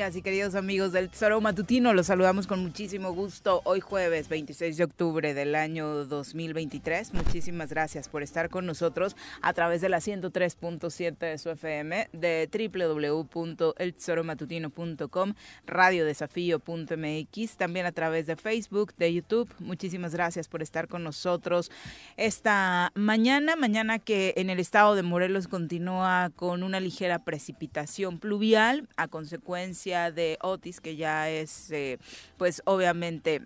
amigas y queridos amigos del Tesoro Matutino. Los saludamos con muchísimo gusto hoy jueves 26 de octubre del año 2023. Muchísimas gracias por estar con nosotros a través de la 103.7 de su FM, de www.eltesoromatutino.com, radiodesafío.mx, también a través de Facebook, de YouTube. Muchísimas gracias por estar con nosotros esta mañana, mañana que en el estado de Morelos continúa con una ligera precipitación pluvial a consecuencia de Otis, que ya es, eh, pues obviamente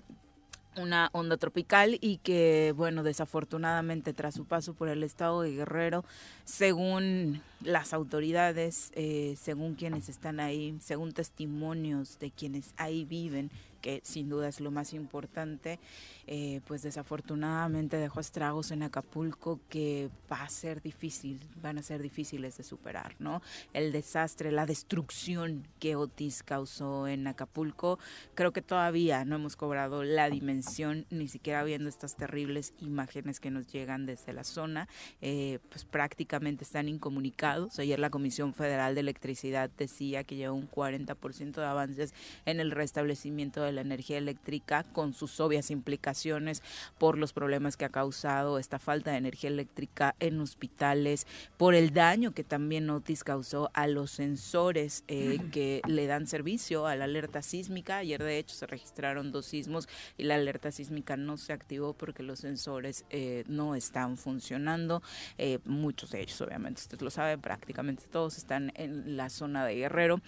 una onda tropical y que, bueno, desafortunadamente tras su paso por el estado de Guerrero, según las autoridades, eh, según quienes están ahí, según testimonios de quienes ahí viven, que sin duda es lo más importante, eh, pues desafortunadamente dejó estragos en Acapulco que va a ser difícil, van a ser difíciles de superar, ¿no? El desastre, la destrucción que Otis causó en Acapulco, creo que todavía no hemos cobrado la dimensión, ni siquiera viendo estas terribles imágenes que nos llegan desde la zona, eh, pues prácticamente están incomunicados. Ayer la Comisión Federal de Electricidad decía que lleva un 40% de avances en el restablecimiento de la energía eléctrica con sus obvias implicaciones por los problemas que ha causado esta falta de energía eléctrica en hospitales, por el daño que también Otis causó a los sensores eh, que le dan servicio a la alerta sísmica. Ayer de hecho se registraron dos sismos y la alerta sísmica no se activó porque los sensores eh, no están funcionando. Eh, muchos de ellos, obviamente, usted lo sabe, prácticamente todos están en la zona de Guerrero,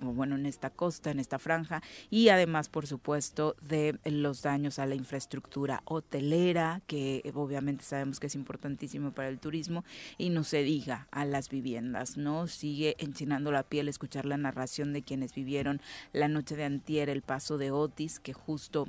bueno, en esta costa, en esta franja, y además, por supuesto, de los daños a la infraestructura hotelera, que obviamente sabemos que es importantísimo para el turismo, y no se diga a las viviendas, ¿no? Sigue enchinando la piel escuchar la narración de quienes vivieron la noche de antier el paso de Otis, que justo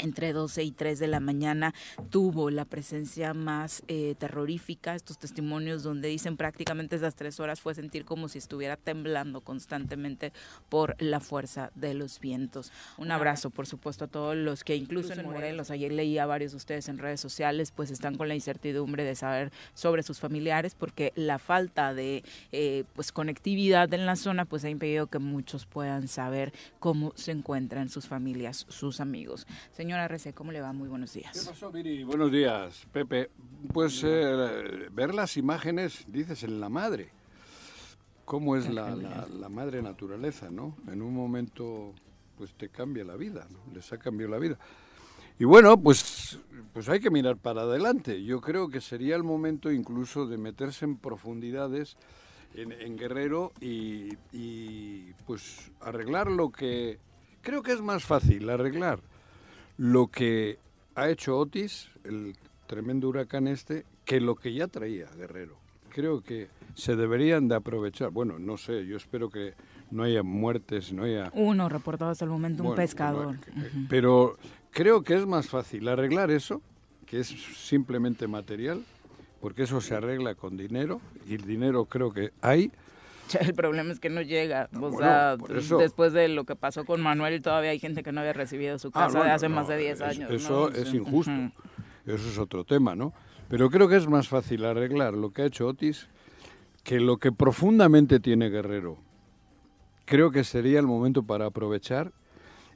entre 12 y 3 de la mañana tuvo la presencia más eh, terrorífica, estos testimonios donde dicen prácticamente esas tres horas fue sentir como si estuviera temblando constantemente por la fuerza de los vientos. Un abrazo, por supuesto, a todos los que incluso en Morelos, ayer leí a varios de ustedes en redes sociales, pues están con la incertidumbre de saber sobre sus familiares porque la falta de eh, pues conectividad en la zona pues ha impedido que muchos puedan saber cómo se encuentran sus familias, sus amigos. Señora Rece, ¿cómo le va? Muy buenos días. ¿Qué pasó, Viri? Buenos días, Pepe. Pues eh, ver las imágenes, dices, en la madre. ¿Cómo es la, la- la madre naturaleza, no? En un momento, pues te cambia la vida, ¿no? Les ha cambiado la vida. Y bueno, pues, pues hay que mirar para adelante. Yo creo que sería el momento incluso de meterse en profundidades en, en Guerrero y, y, pues arreglar lo que... Creo que es más fácil arreglar lo que ha hecho Otis, el tremendo huracán este, que lo que ya traía Guerrero. Creo que se deberían de aprovechar. Bueno, no sé, yo espero que no haya muertes, no haya... Uno reportado hasta el momento, un pescador. Pero creo que es más fácil arreglar eso, que es simplemente material, porque eso se arregla con dinero, y el dinero creo que hay. El problema es que no llega. O bueno, sea, después de lo que pasó con Manuel, todavía hay gente que no había recibido su Ah, casa no, de no, hace no, más de 10 es- años. ¿no? Eso es Sí. injusto. Ujú. Eso es otro tema, ¿no? Pero creo que es más fácil arreglar lo que ha hecho Otis que lo que profundamente tiene Guerrero. Creo que sería el momento para aprovechar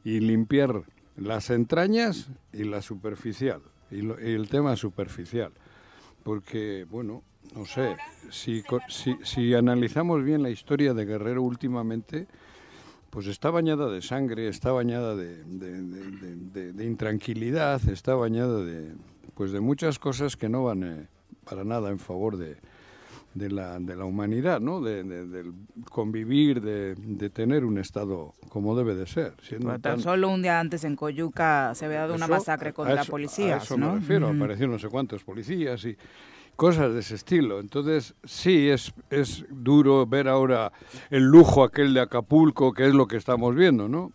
y limpiar las entrañas y la superficial, y, lo- y el tema superficial. Porque, bueno, no sé, si, si, si analizamos bien la historia de Guerrero últimamente, pues está bañada de sangre, está bañada de, de- intranquilidad, está bañada de, pues de muchas cosas que no van eh, para nada en favor de, de la, de la humanidad, ¿no? De, de- del convivir, de, de tener un Estado como debe de ser. tan tan- solo un día antes en Coyuca se había dado una masacre contra eso- policías, A eso ¿no? me refiero, aparecieron no sé cuántos policías y cosas de ese estilo. Entonces, sí, es, es duro ver ahora el lujo aquel de Acapulco, que es lo que estamos viendo, ¿no?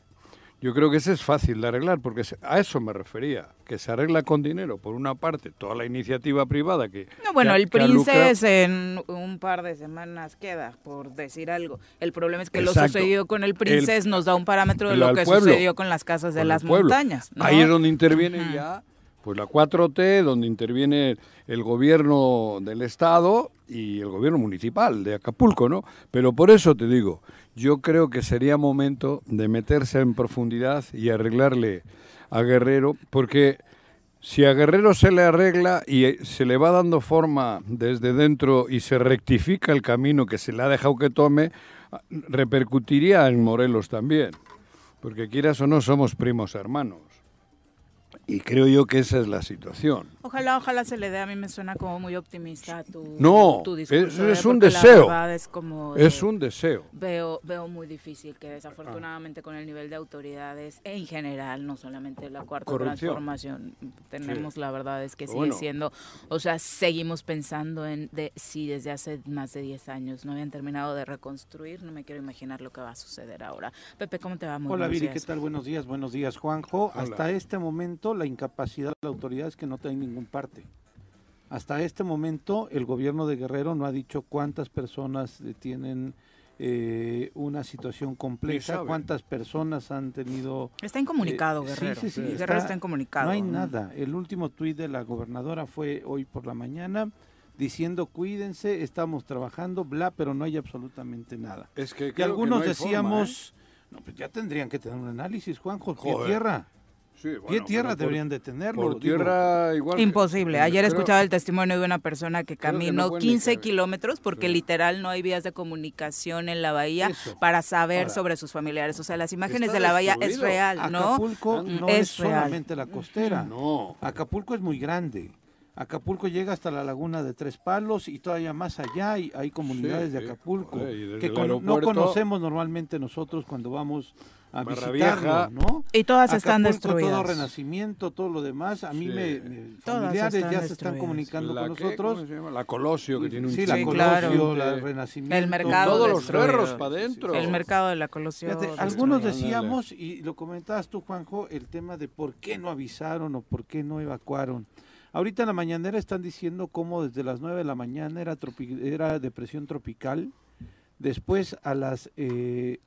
Yo creo que ese es fácil de arreglar, porque a eso me refería, que se arregla con dinero, por una parte, toda la iniciativa privada que... No, bueno, que el que Princes en un par de semanas queda, por decir algo. El problema es que lo sucedido con el Princes nos da un parámetro de el lo que pueblo, sucedió con las casas de las montañas. ¿no? Ahí es donde intervienen Ujú. ya Pues la 4T, donde interviene el gobierno del Estado y el gobierno municipal de Acapulco, ¿no? Pero por eso te digo, yo creo que sería momento de meterse en profundidad y arreglarle a Guerrero, porque si a Guerrero se le arregla y se le va dando forma desde dentro y se rectifica el camino que se le ha dejado que tome, repercutiría en Morelos también, porque quieras o no somos primos hermanos. Y creo yo que esa es la situación. Ojalá, ojalá se le dé. A mí me suena como muy optimista tu, No, tu discurso. es- ¿eh? es un deseo. verdad es como Es de- un deseo. Veo, veo muy difícil que desafortunadamente con el nivel de autoridades en general, no solamente la cuarta Corrupción. transformación, tenemos la verdad es que sigue bueno. siendo, o sea, seguimos pensando en de si desde hace más de 10 años no habían terminado de reconstruir, no me quiero imaginar lo que va a suceder ahora. Pepe, ¿cómo te va? Muy Hola Viri, ¿qué tal? Buenos días, buenos días Juanjo. Hola. Hasta este momento la incapacidad de la autoridad es que no está en ningún parte. Hasta este momento el gobierno de Guerrero no ha dicho cuántas personas eh, tienen eh, una situación compleja, cuántas personas han tenido... Está incomunicado, Eh, sí, Guerrero. sí, sí, Guerrero está- está incomunicado. No hay nada. El último tuit de la gobernadora fue hoy por la mañana diciendo cuídense, estamos trabajando, bla, pero no hay absolutamente nada. Es que Y algunos decíamos, no, pues ya tendrían que tener un análisis, Juanjo, Joder. tierra. Sí, bueno, Pie tierra por- deberían de tenerlo. Por digo. tierra igual. que- Imposible. Ayer creo- escuchaba el testimonio de una persona que Creo que caminó no pueden ni 15 caber. kilómetros porque Sí. literal no hay vías de comunicación en la bahía Eso. para saber Ahora, sobre sus familiares. O sea, las imágenes de la bahía es real, ¿no? Acapulco no es es, solamente la costera. No. Acapulco es muy grande. Acapulco llega hasta la laguna de Tres Palos y todavía más allá hay, hay comunidades de Acapulco que no conocemos normalmente nosotros cuando vamos a Barra visitarlo, Vieja. ¿no? Y todas están Acapulco, todo destruidas. renacimiento, todo lo demás. A mí Sí. me, me- Todas familiares están ya se están comunicando La con que- nosotros. ¿cómo se llama? La Colosio, que tiene un Sí, la Colosio, claro. la. Renacimiento. El mercado Todos los ferros para adentro. El mercado de la. Fíjate, algunos decíamos, y lo comentabas tú, Juanjo, el tema de por qué no avisaron o por qué no evacuaron. Ahorita en la mañanera están diciendo cómo desde las 9 de la mañana era, tropi- era depresión tropical. Después a las, eh,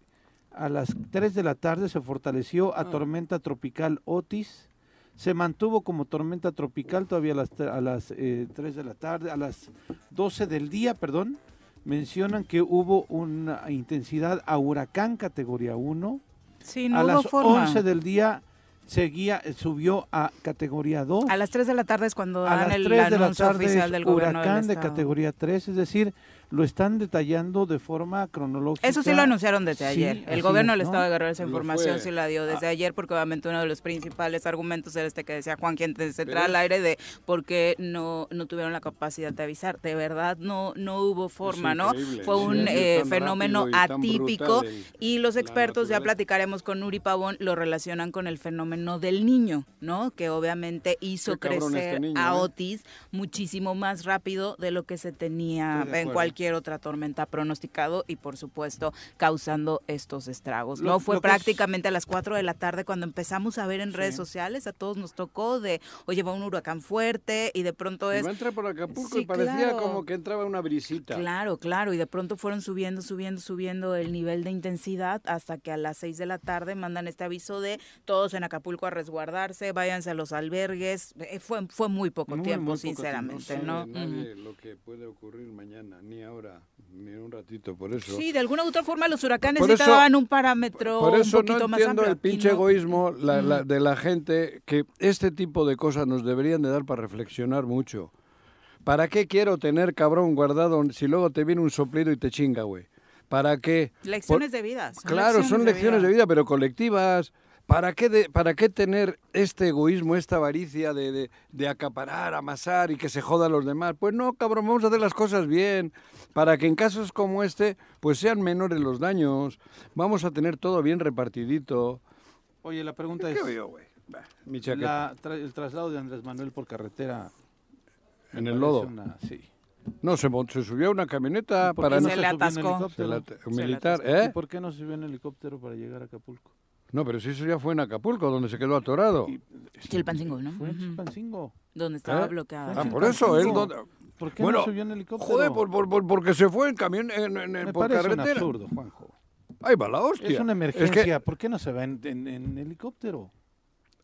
a las 3 de la tarde se fortaleció a Ah. tormenta tropical Otis. Se mantuvo como tormenta tropical todavía a las, a las eh, 3 de la tarde, a las 12 del día, perdón. Mencionan que hubo una intensidad a huracán categoría 1. Sí, no a hubo las forma. 11 del día seguía, eh, subió a categoría 2. A las 3 de la tarde es cuando A dan las el 3 de la tarde oficial del gobierno del huracán de categoría 3, es decir, lo están detallando de forma cronológica. Eso sí lo anunciaron desde Sí, ayer. El así gobierno es, del ¿no? Estado de Guerrero esa información sí la dio desde Ah. ayer porque obviamente uno de los principales argumentos era este que decía Juan quien se trae al aire de por qué no, no tuvieron la capacidad de avisar. De verdad no, no hubo forma, ¿no? Fue sí, un eh, fenómeno y atípico y los expertos, ya platicaremos con Uri Pavón, lo relacionan con el fenómeno del niño, ¿no? Que obviamente hizo crecer este niño, a ¿eh? Otis muchísimo más rápido de lo que se tenía en acuerdo. Cualquier otra tormenta pronosticado y por supuesto causando estos estragos. Lo- no fue es- prácticamente a las 4 de la tarde cuando empezamos a ver en redes sociales, a todos nos tocó de, oye, va un huracán fuerte y de pronto Iba es... a entrar por Acapulco Sí, y parecía claro. como que entraba una brisita. Claro, claro, y de pronto fueron subiendo, subiendo, subiendo el nivel de intensidad hasta que a las 6 de la tarde mandan este aviso de todos en Acapulco a resguardarse, váyanse a los albergues. Eh, Fue, fue muy poco Muy, tiempo, muy poco tiempo. sinceramente, No nadie lo que puede ocurrir mañana, ni ahora, ni en un ratito, por eso. Sí, de alguna u otra forma los huracanes Por eso- daban un parámetro Por eso un poquito no más entiendo amplio. el pinche no. egoísmo la- la- de la gente que este tipo de cosas nos deberían de dar para reflexionar mucho. ¿Para qué quiero tener cabrón guardado si luego te viene un soplido y te chinga, güey? ¿Para qué? Lecciones de vida. son Claro, son lecciones de vida. vida, pero colectivas. ¿Para qué, de- ¿Para qué tener este egoísmo, esta avaricia de, de- de acaparar, amasar y que se jodan los demás? Pues no, cabrón, vamos a hacer las cosas bien, para que en casos como este, pues sean menores los daños. Vamos a tener todo bien repartidito. Oye, la pregunta ¿Qué es, veo yo, güey? Mi chaqueta. la tra- el traslado de Andrés Manuel por carretera. En el lodo. una- sí. No, se, se subió a una camioneta ¿Por para qué no se se le atascó. helicóptero? se la- Se un le militar, atascó. ¿Y ¿eh? por qué no se subió en helicóptero para llegar a Acapulco? No, pero si eso ya fue en Acapulco, donde se quedó atorado. Y- Chilpancingo, ¿no? Fue en. Chilpancingo. Donde estaba ¿Eh? bloqueada. Ah, por eso, él... Donde- ¿Por qué Bueno, no subió en helicóptero? Joder, por, por- por- porque se fue en camión, en, en- en- Me por parece un carretera. absurdo, Juanjo. Ahí va la hostia. Es una que- emergencia. ¿Por qué no se va en, en- en helicóptero?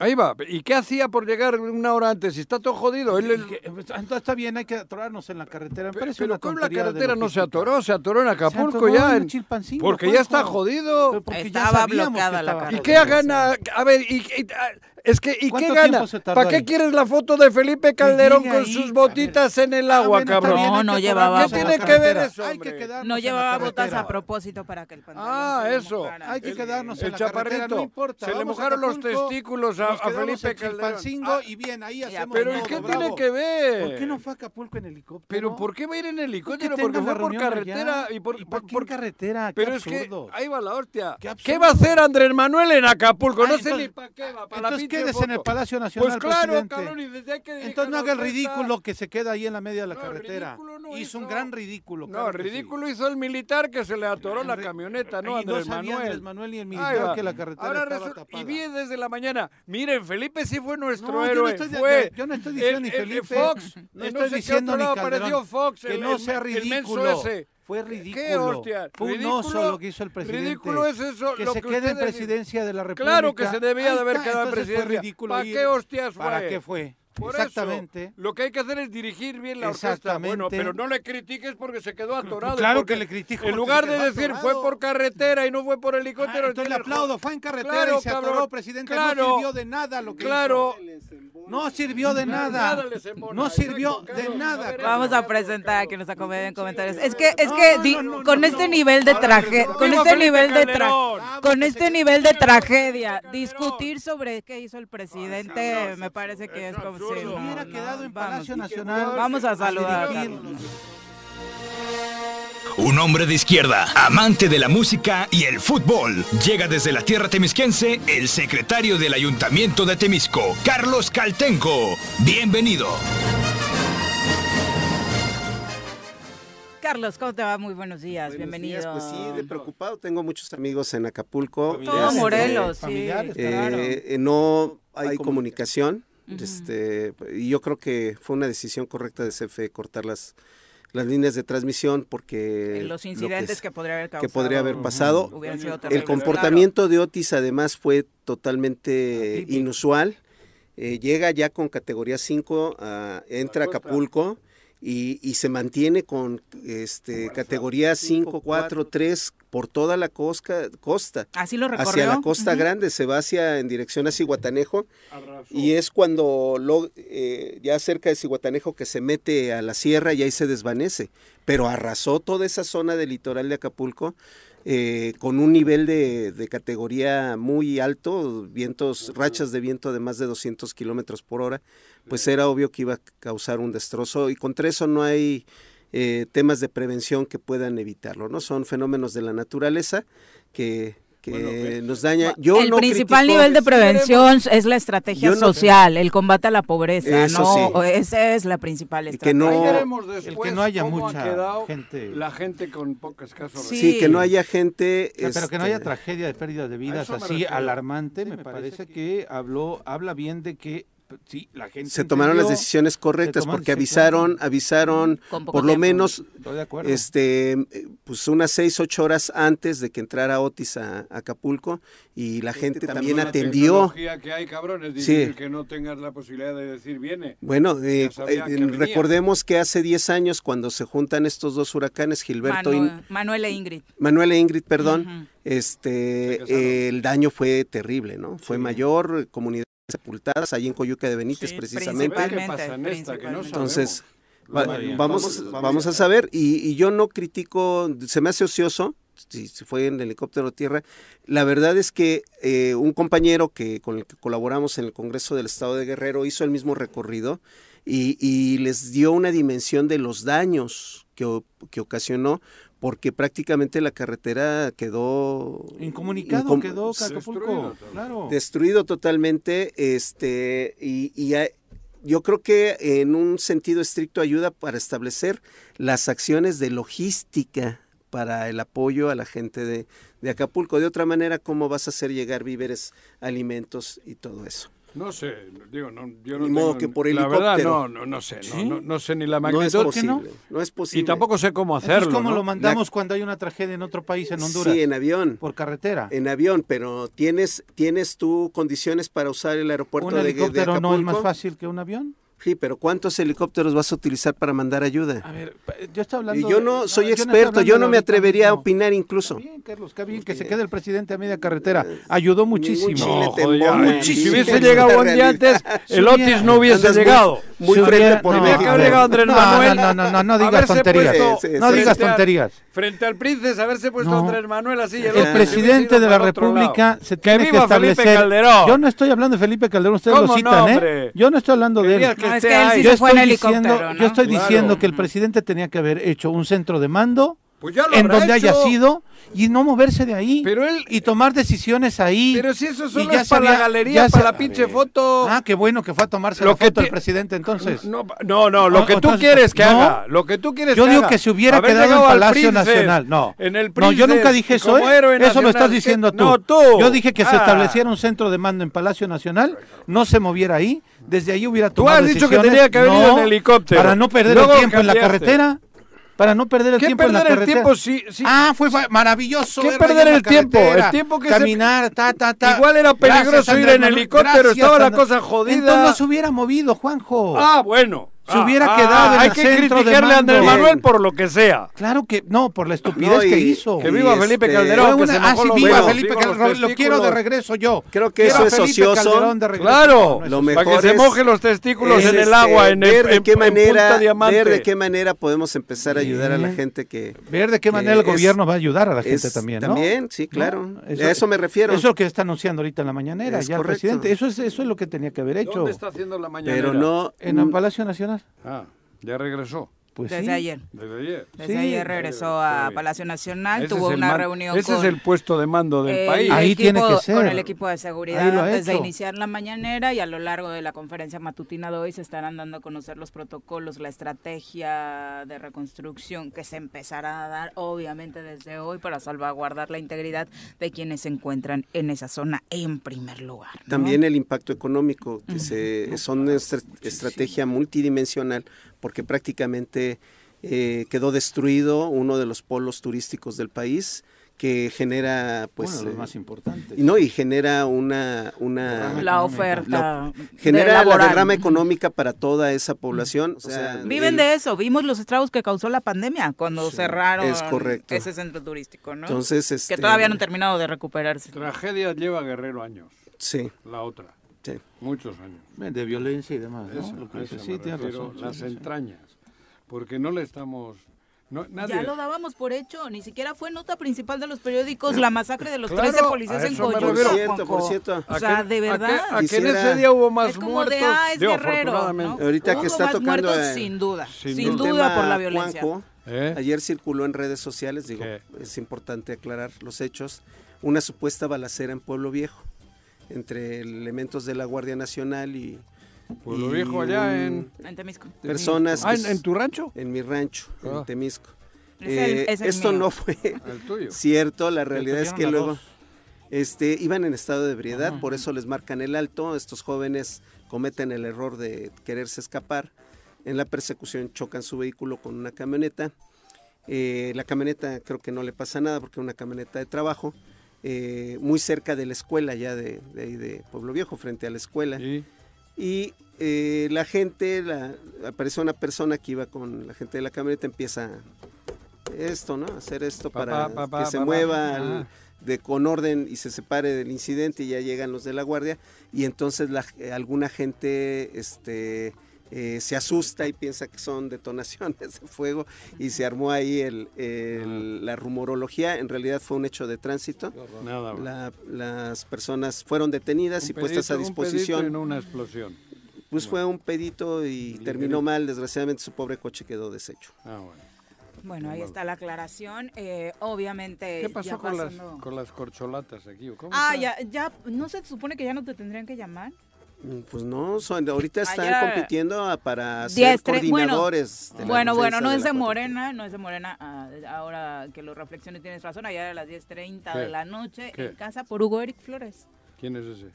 Ahí va. ¿Y qué hacía por llegar una hora antes? Si está todo jodido. Él, él- Que- Entonces está bien, hay que atorarnos en la carretera. Me parece pero ¿cómo la carretera no se atoró? Se atoró en Acapulco atoró ya. en en- porque ya está jodido. Pero porque ya Estaba bloqueada la estaba ¿Y carretera. qué gana? A ver, y, y- ah, es que, ¿y qué ¿Cuánto gana? ¿Para qué quieres la foto de Felipe Calderón con ahí. sus botitas en el Ah, agua, bueno, cabrón? No, no llevaba ¿Qué en la tiene que ver eso, Hay que No la llevaba botas a propósito para que el pantalón Ah, se eso. mojara. Hay que quedarnos El en la carretera, chaparrito. no importa. Se le mojaron los testículos a- Felipe Calderón. Ah, y bien, ahí hacemos Pero ¿y qué bravo. tiene que ver? ¿Por qué no fue a Acapulco en helicóptero? ¿Pero por qué va a ir en helicóptero? Que Porque fue la por carretera y por, ¿Y por- para qué en por- carretera? Qué Pero es que ahí va la hostia. Qué ¿Qué va a hacer Andrés Manuel en Acapulco? No sé ni para qué va. Para la Quédese en el. Palacio Nacional, Pues claro, presidente. cabrón, y desde que Entonces no haga el ridículo que se queda ahí en la media de la No, carretera. ridículo no hizo hizo. un gran ridículo. No, claro que sí. ridículo hizo el militar que se le atoró la camioneta, ¿no? y Andrés no Manuel. Andrés Manuel y el militar que la carretera Ahora estaba tapada. Y vi desde la mañana, miren, Felipe sí fue nuestro No, yo no héroe. estoy fue yo no estoy diciendo el- ni el- el Felipe, Fox, no estoy diciendo ni Calderón, apareció Fox, que no sea el menso ridículo. Fue ¿Qué ridículo. hostia? Fue un oso lo que hizo el presidente. Ridículo es eso. Que lo se que quede en presidencia de la República. Claro que se debía de haber quedado en fue presidencia. ridículo ¿Para qué hostias fue? ¿Para qué fue? Por Exactamente. eso, lo que hay que hacer es dirigir bien la orquesta. Bueno, pero no le critiques porque se quedó atorado. claro que le critico En lugar de decir fue atorado. por carretera y no fue por Ah, helicóptero. entonces le aplaudo, fue en carretera Claro, y se cabrón. atoró, presidente. Claro. No sirvió de nada lo que Claro. hizo. No sirvió de Nada nada. les embona, No sirvió de nada. Vamos a presentar a que nos acompañe en comentarios. Es que, es que no, di- no, no, con este nivel de les- con ¡Viva este nivel de tra- Calderón! con este nivel de tragedia, discutir sobre qué hizo el presidente me parece que es como si Hubiera quedado en. Palacio Nacional. Vamos a saludar. Un hombre de izquierda, amante de la música y el fútbol. Llega desde la tierra temisquense el secretario del Ayuntamiento de Temisco, Carlos Caltenco. Bienvenido. Carlos, ¿cómo te va? Muy buenos días, Buenos bienvenido. días, Pues sí, de preocupado. Tengo muchos amigos en Acapulco. Todo Este, Morelos, sí. familiares, eh, claro. eh, no hay comunicación. este, y yo creo que fue una decisión correcta de CFE cortar las, las líneas de transmisión porque Los lo incidentes es- que podría haber que causado. podría haber pasado. hubieran sido El comportamiento de Otis además fue totalmente inusual. Eh, llega ya con categoría 5, ah, entra a Acapulco y, y se mantiene con este, categoría 5, 4, 3 por toda la cosca, costa. Así lo recorrió. Hacia la costa grande, se va hacia en dirección a Cihuatanejo y es cuando lo, eh, ya cerca de Cihuatanejo que se mete a la sierra y ahí se desvanece. Pero arrasó toda esa zona del litoral de Acapulco eh, con un nivel de, de categoría muy alto, vientos, rachas de viento de más de 200 kilómetros por hora, pues era obvio que iba a causar un destrozo y contra eso no hay eh, temas de prevención que puedan evitarlo, ¿no? Son fenómenos de la naturaleza que, que nos daña. Yo el no principal critico- nivel de prevención es la estrategia no- social, el combate a la pobreza, Eso ¿no? sí. Esa es la principal Y que estrategia. no- El que no haya mucha gente. la gente con pocas escasos Sí. Sí, que no haya gente... O sea, pero que no haya este, tragedia de pérdida de vidas así refiero. alarmante, Sí, me me parece parece que habló, habla bien de que sí, la gente se tomaron las decisiones correctas tomaron- porque avisaron, claro. avisaron por lo tiempo. menos este eh, pues unas seis, ocho horas antes de que entrara Otis a, a Acapulco y la gente también la atendió. tecnología que hay, cabrón, es Sí. que no tengas la posibilidad de decir viene. Bueno, eh, eh, que recordemos que hace 10 años cuando se juntan estos dos huracanes, Gilberto y Manu- Manuel e Ingrid. Manuel e Ingrid, perdón, este, eh, el daño fue terrible, ¿no? Fue mayor, comunidades sepultadas, ahí en Coyuca de Benítez Sí, precisamente. A ver qué Principalmente, pasa en esta, que no principalmente. Entonces, va- vamos, vamos a saber, y, y yo no critico, se me hace ocioso, si, si fue en helicóptero o tierra, la verdad es que eh, un compañero que con el que colaboramos en el Congreso del Estado de Guerrero hizo el mismo recorrido y, y les dio una dimensión de los daños que, que ocasionó, porque prácticamente la carretera quedó Incomunicado incom- quedó Destruido Acapulco. todo. Claro. destruido totalmente, este, y, y hay- yo creo que en un sentido estricto ayuda para establecer las acciones de logística para el apoyo a la gente de, de Acapulco. De otra manera, ¿cómo vas a hacer llegar víveres, alimentos y todo eso? No sé, digo, no, yo no Ni modo tengo- que por La verdad, helicóptero. no, no, no sé, no, ¿Sí? no, no sé ni la No es magnitud. posible. No es posible. Y tampoco sé cómo hacerlo. ¿cómo ¿no? lo mandamos cuando hay una tragedia en otro país, en Honduras? Sí, en avión. Por carretera. En avión, pero ¿tienes, ¿tienes tú condiciones para usar el aeropuerto ¿Un de, de helicóptero no es más Acapulco? fácil que un avión? Sí, pero ¿cuántos helicópteros vas a utilizar para mandar ayuda? A ver, yo estoy hablando... Y yo no soy experto, yo no me atrevería a opinar incluso. Bien, Carlos, está bien que se quede el presidente a media carretera. Ayudó muchísimo. joder, muchísimo. Si hubiese es llegado un día antes, el Otis no hubiese Andas muy- llegado. Muy Si frente por que México. llegado Andrés No, Manuel. no, no, no, no digas tonterías. puesto Sí, sí, No digas tonterías. Frente al príncipe, haberse puesto No. Andrés Manuel así. y el El presidente de la República se tiene que establecer. Calderón. Yo no estoy hablando de Felipe Calderón, ustedes lo ¿Cómo no, citan, ¿eh? Yo no estoy hablando de él. Es que él ahí. yo se fue en estoy helicóptero, diciendo, ¿no? yo estoy Claro. diciendo que el presidente tenía que haber hecho un centro de mando Pues ya lo en donde haya hecho. sido y no moverse de ahí Pero él- y tomar decisiones ahí. Pero si eso Y solo ya es para la galería, ya para sa- la pinche foto. Ah, qué bueno que fue a tomarse Lo la que foto el ti- presidente entonces. No, no, no, lo No, que tú entonces- quieres que no. haga, lo que tú quieres Yo que digo haga. que se hubiera Haber quedado en Palacio Princes, Nacional. No, En el no, yo nunca Princes, dije eso, ¿eh? Eso lo estás diciendo tú. No, tú. Yo dije que se Ah. estableciera un centro de mando en Palacio Nacional, no se moviera ahí, desde ahí hubiera Tú tomado has dicho que decisiones. tenía que haber ido en helicóptero. Para no perder el tiempo en la carretera. Para no perder el ¿Qué tiempo en la perder el carretera. tiempo si- si- Ah, fue maravilloso. ¿Qué perder el tiempo? El tiempo que se- Caminar, ta, ta, ta. Igual era peligroso Gracias, ir en helicóptero, Gracias, estaba la cosa jodida. Entonces no se hubiera movido, Juanjo. Ah, bueno. Se Ah, hubiera ah, quedado en Hay el que centro de criticarle a Andrés. Manuel por lo que sea. Claro que no, por la estupidez No, y- que hizo. Que viva Felipe este- Calderón, que se ah, sí, viva Felipe Calderón, lo quiero de regreso yo. Creo que Quiero eso es ocioso. Claro, No, Lo mejor para que se mojen los testículos es, en el este, agua, en, ver de qué en manera, Punta ver de qué manera podemos empezar a ayudar a la gente que Ver de qué manera el gobierno va a ayudar a la gente también, ¿no? También, sí, claro. A eso me refiero. Eso es lo que está anunciando ahorita en la mañanera, ya el presidente. Eso es, eso es lo que tenía que haber hecho. ¿Dónde está haciendo la mañana? pero no En el Palacio Nacional. Ah, ya regresó. Pues Desde sí. ayer. Desde ayer. Desde Sí. ayer regresó a. Palacio Nacional, Ese tuvo una reunión Ese con es el puesto de mando del el país. Ahí tiene equipo- que ser. Con el equipo de seguridad lo ha antes de hecho. iniciar la mañanera y a lo largo de la conferencia matutina de hoy se estarán dando a conocer los protocolos, la estrategia de reconstrucción que se empezará a dar obviamente desde hoy para salvaguardar la integridad de quienes se encuentran en esa zona en primer lugar. ¿no? También el impacto económico, que se, son una estra- estrategia multidimensional, porque prácticamente eh, quedó destruido uno de los polos turísticos del país, que genera, pues, Uno de los eh, más importantes. y no, y genera una, una la oferta de genera la laboral. derrama económica para toda esa población. O sea, Viven el- de eso, vimos los estragos que causó la pandemia cuando cerraron es correcto. ese centro turístico, ¿no? Entonces, que este, todavía no han terminado de recuperarse. Tragedia lleva Guerrero años. Sí, La otra. Sí. Muchos años. De violencia y demás. ¿no? Eso, Lo que sí, tienes razón. Las sí, sí, sí. entrañas. Porque no le estamos... No, nadie, Ya lo dábamos por hecho, ni siquiera fue nota principal de los periódicos la masacre de los Claro, 13 policías en Coyuca, Por cierto, por cierto. O sea, de verdad. A que, en ese día hubo más es como muertos. de, ah, es Digo, guerrero. ¿no? Ahorita que está más tocando, muertos, eh, sin duda, sin sin, duda. por la violencia. Juanjo, ¿Eh? Ayer circuló en redes sociales, digo, ¿Qué? es importante aclarar los hechos, una supuesta balacera en Pueblo Viejo entre elementos de la Guardia Nacional y, Pueblo y Viejo allá un- en... En Temisco. personas Ah, ¿en, tu rancho? en mi rancho, Ah. en Temisco. Es el- Eh, es el esto mío. no fue El tuyo. cierto, la realidad es que luego dos. este, iban en estado de ebriedad, por eso les marcan el alto, estos jóvenes cometen el error de quererse escapar, en la persecución chocan su vehículo con una camioneta, Eh, la camioneta creo que no le pasa nada porque es una camioneta de trabajo, eh, muy cerca de la escuela ya de, de, de Pueblo Viejo, frente a la escuela. Y Y eh, la gente, la, aparece una persona que iba con la gente de la camioneta, empieza esto, ¿no? Hacer esto Pa, para pa, pa, pa, que se mueva al- Ah. de, con orden y se separe del incidente y ya llegan los de la guardia y entonces la, alguna gente este, eh, se asusta y piensa que son detonaciones de fuego y se armó ahí el, el- la rumorología. En realidad fue un hecho de tránsito. nada. La- las personas fueron detenidas Un y puestas a un disposición. y no una explosión. Pues fue un pedito y terminó mal, desgraciadamente su pobre coche quedó deshecho. Ah, bueno. Bueno, ahí está la aclaración. Eh, obviamente. ¿Qué pasó ya con las, pasando- con las corcholatas aquí? ¿Cómo Ah, está? ya, ya, ¿no se supone que ya no te tendrían que llamar? Mm, Pues no, son, ahorita están Ayer- compitiendo para Diez, ser tre- coordinadores. de la Bueno, bueno, no de es de 4T. Morena, no es de Morena. ah, ahora que lo reflexiones tienes razón, allá a las 10.30 de la noche ¿Qué? en casa por Hugo Eric Flores. ¿Quién es ese?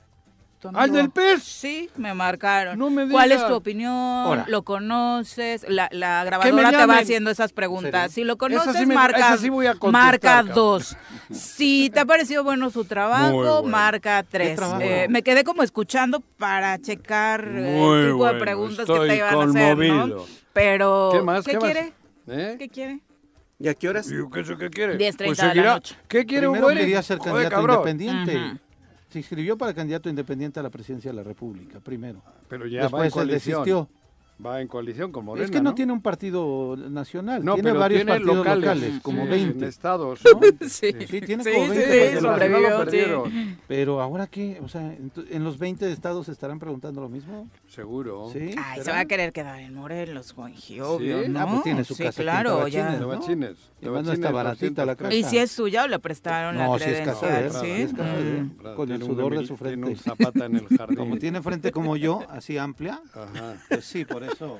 ¿Al del pez? Sí, me marcaron. No me ¿Cuál es tu opinión? Ahora. ¿Lo conoces? La, la grabadora te va haciendo esas preguntas. Si lo conoces, sí me- marca, sí voy a contestar, marca dos. Si te ha parecido bueno su trabajo, bueno. marca tres. trabajo? Eh, me quedé como escuchando para checar eh, Muy el tipo bueno, de preguntas que te iban a hacer, ¿no? conmovido. Pero, ¿Qué más? ¿Qué más? quiere? ¿Eh? ¿Qué quiere? ¿Y a qué horas? Digo, ¿qué, qué quiere? 10:30 Pues de la noche. ¿Qué quiere Primero quería ser candidato independiente. Se inscribió para candidato independiente a la presidencia de la República, primero. Pero ya va en Después él desistió. Va en coalición con Morena, es que no, tiene un partido nacional, No, tiene pero varios tiene partidos locales, locales, como sí, 20. En estados, ¿no? Sí. Sí, tiene Sí, como sí, 20 sí, partidos Pero ahora qué, o sea, en los 20 estados estarán preguntando lo mismo. Seguro. Sí. Ay, se ¿será? va a querer quedar en Morelos, Juanji, obvio, ¿Sí? ¿no? Ah, pues tiene su sí, casa aquí en claro, ya. Tabachines, De ¿no? No está baratita la casa. ¿Y si es suya o le prestaron No, la si credencial? él, ¿sí? es casa de. Mm. Con el sudor de su Tiene un frente. zapata en el jardín. Como tiene frente como yo, así amplia, Ajá. pues sí, por eso そう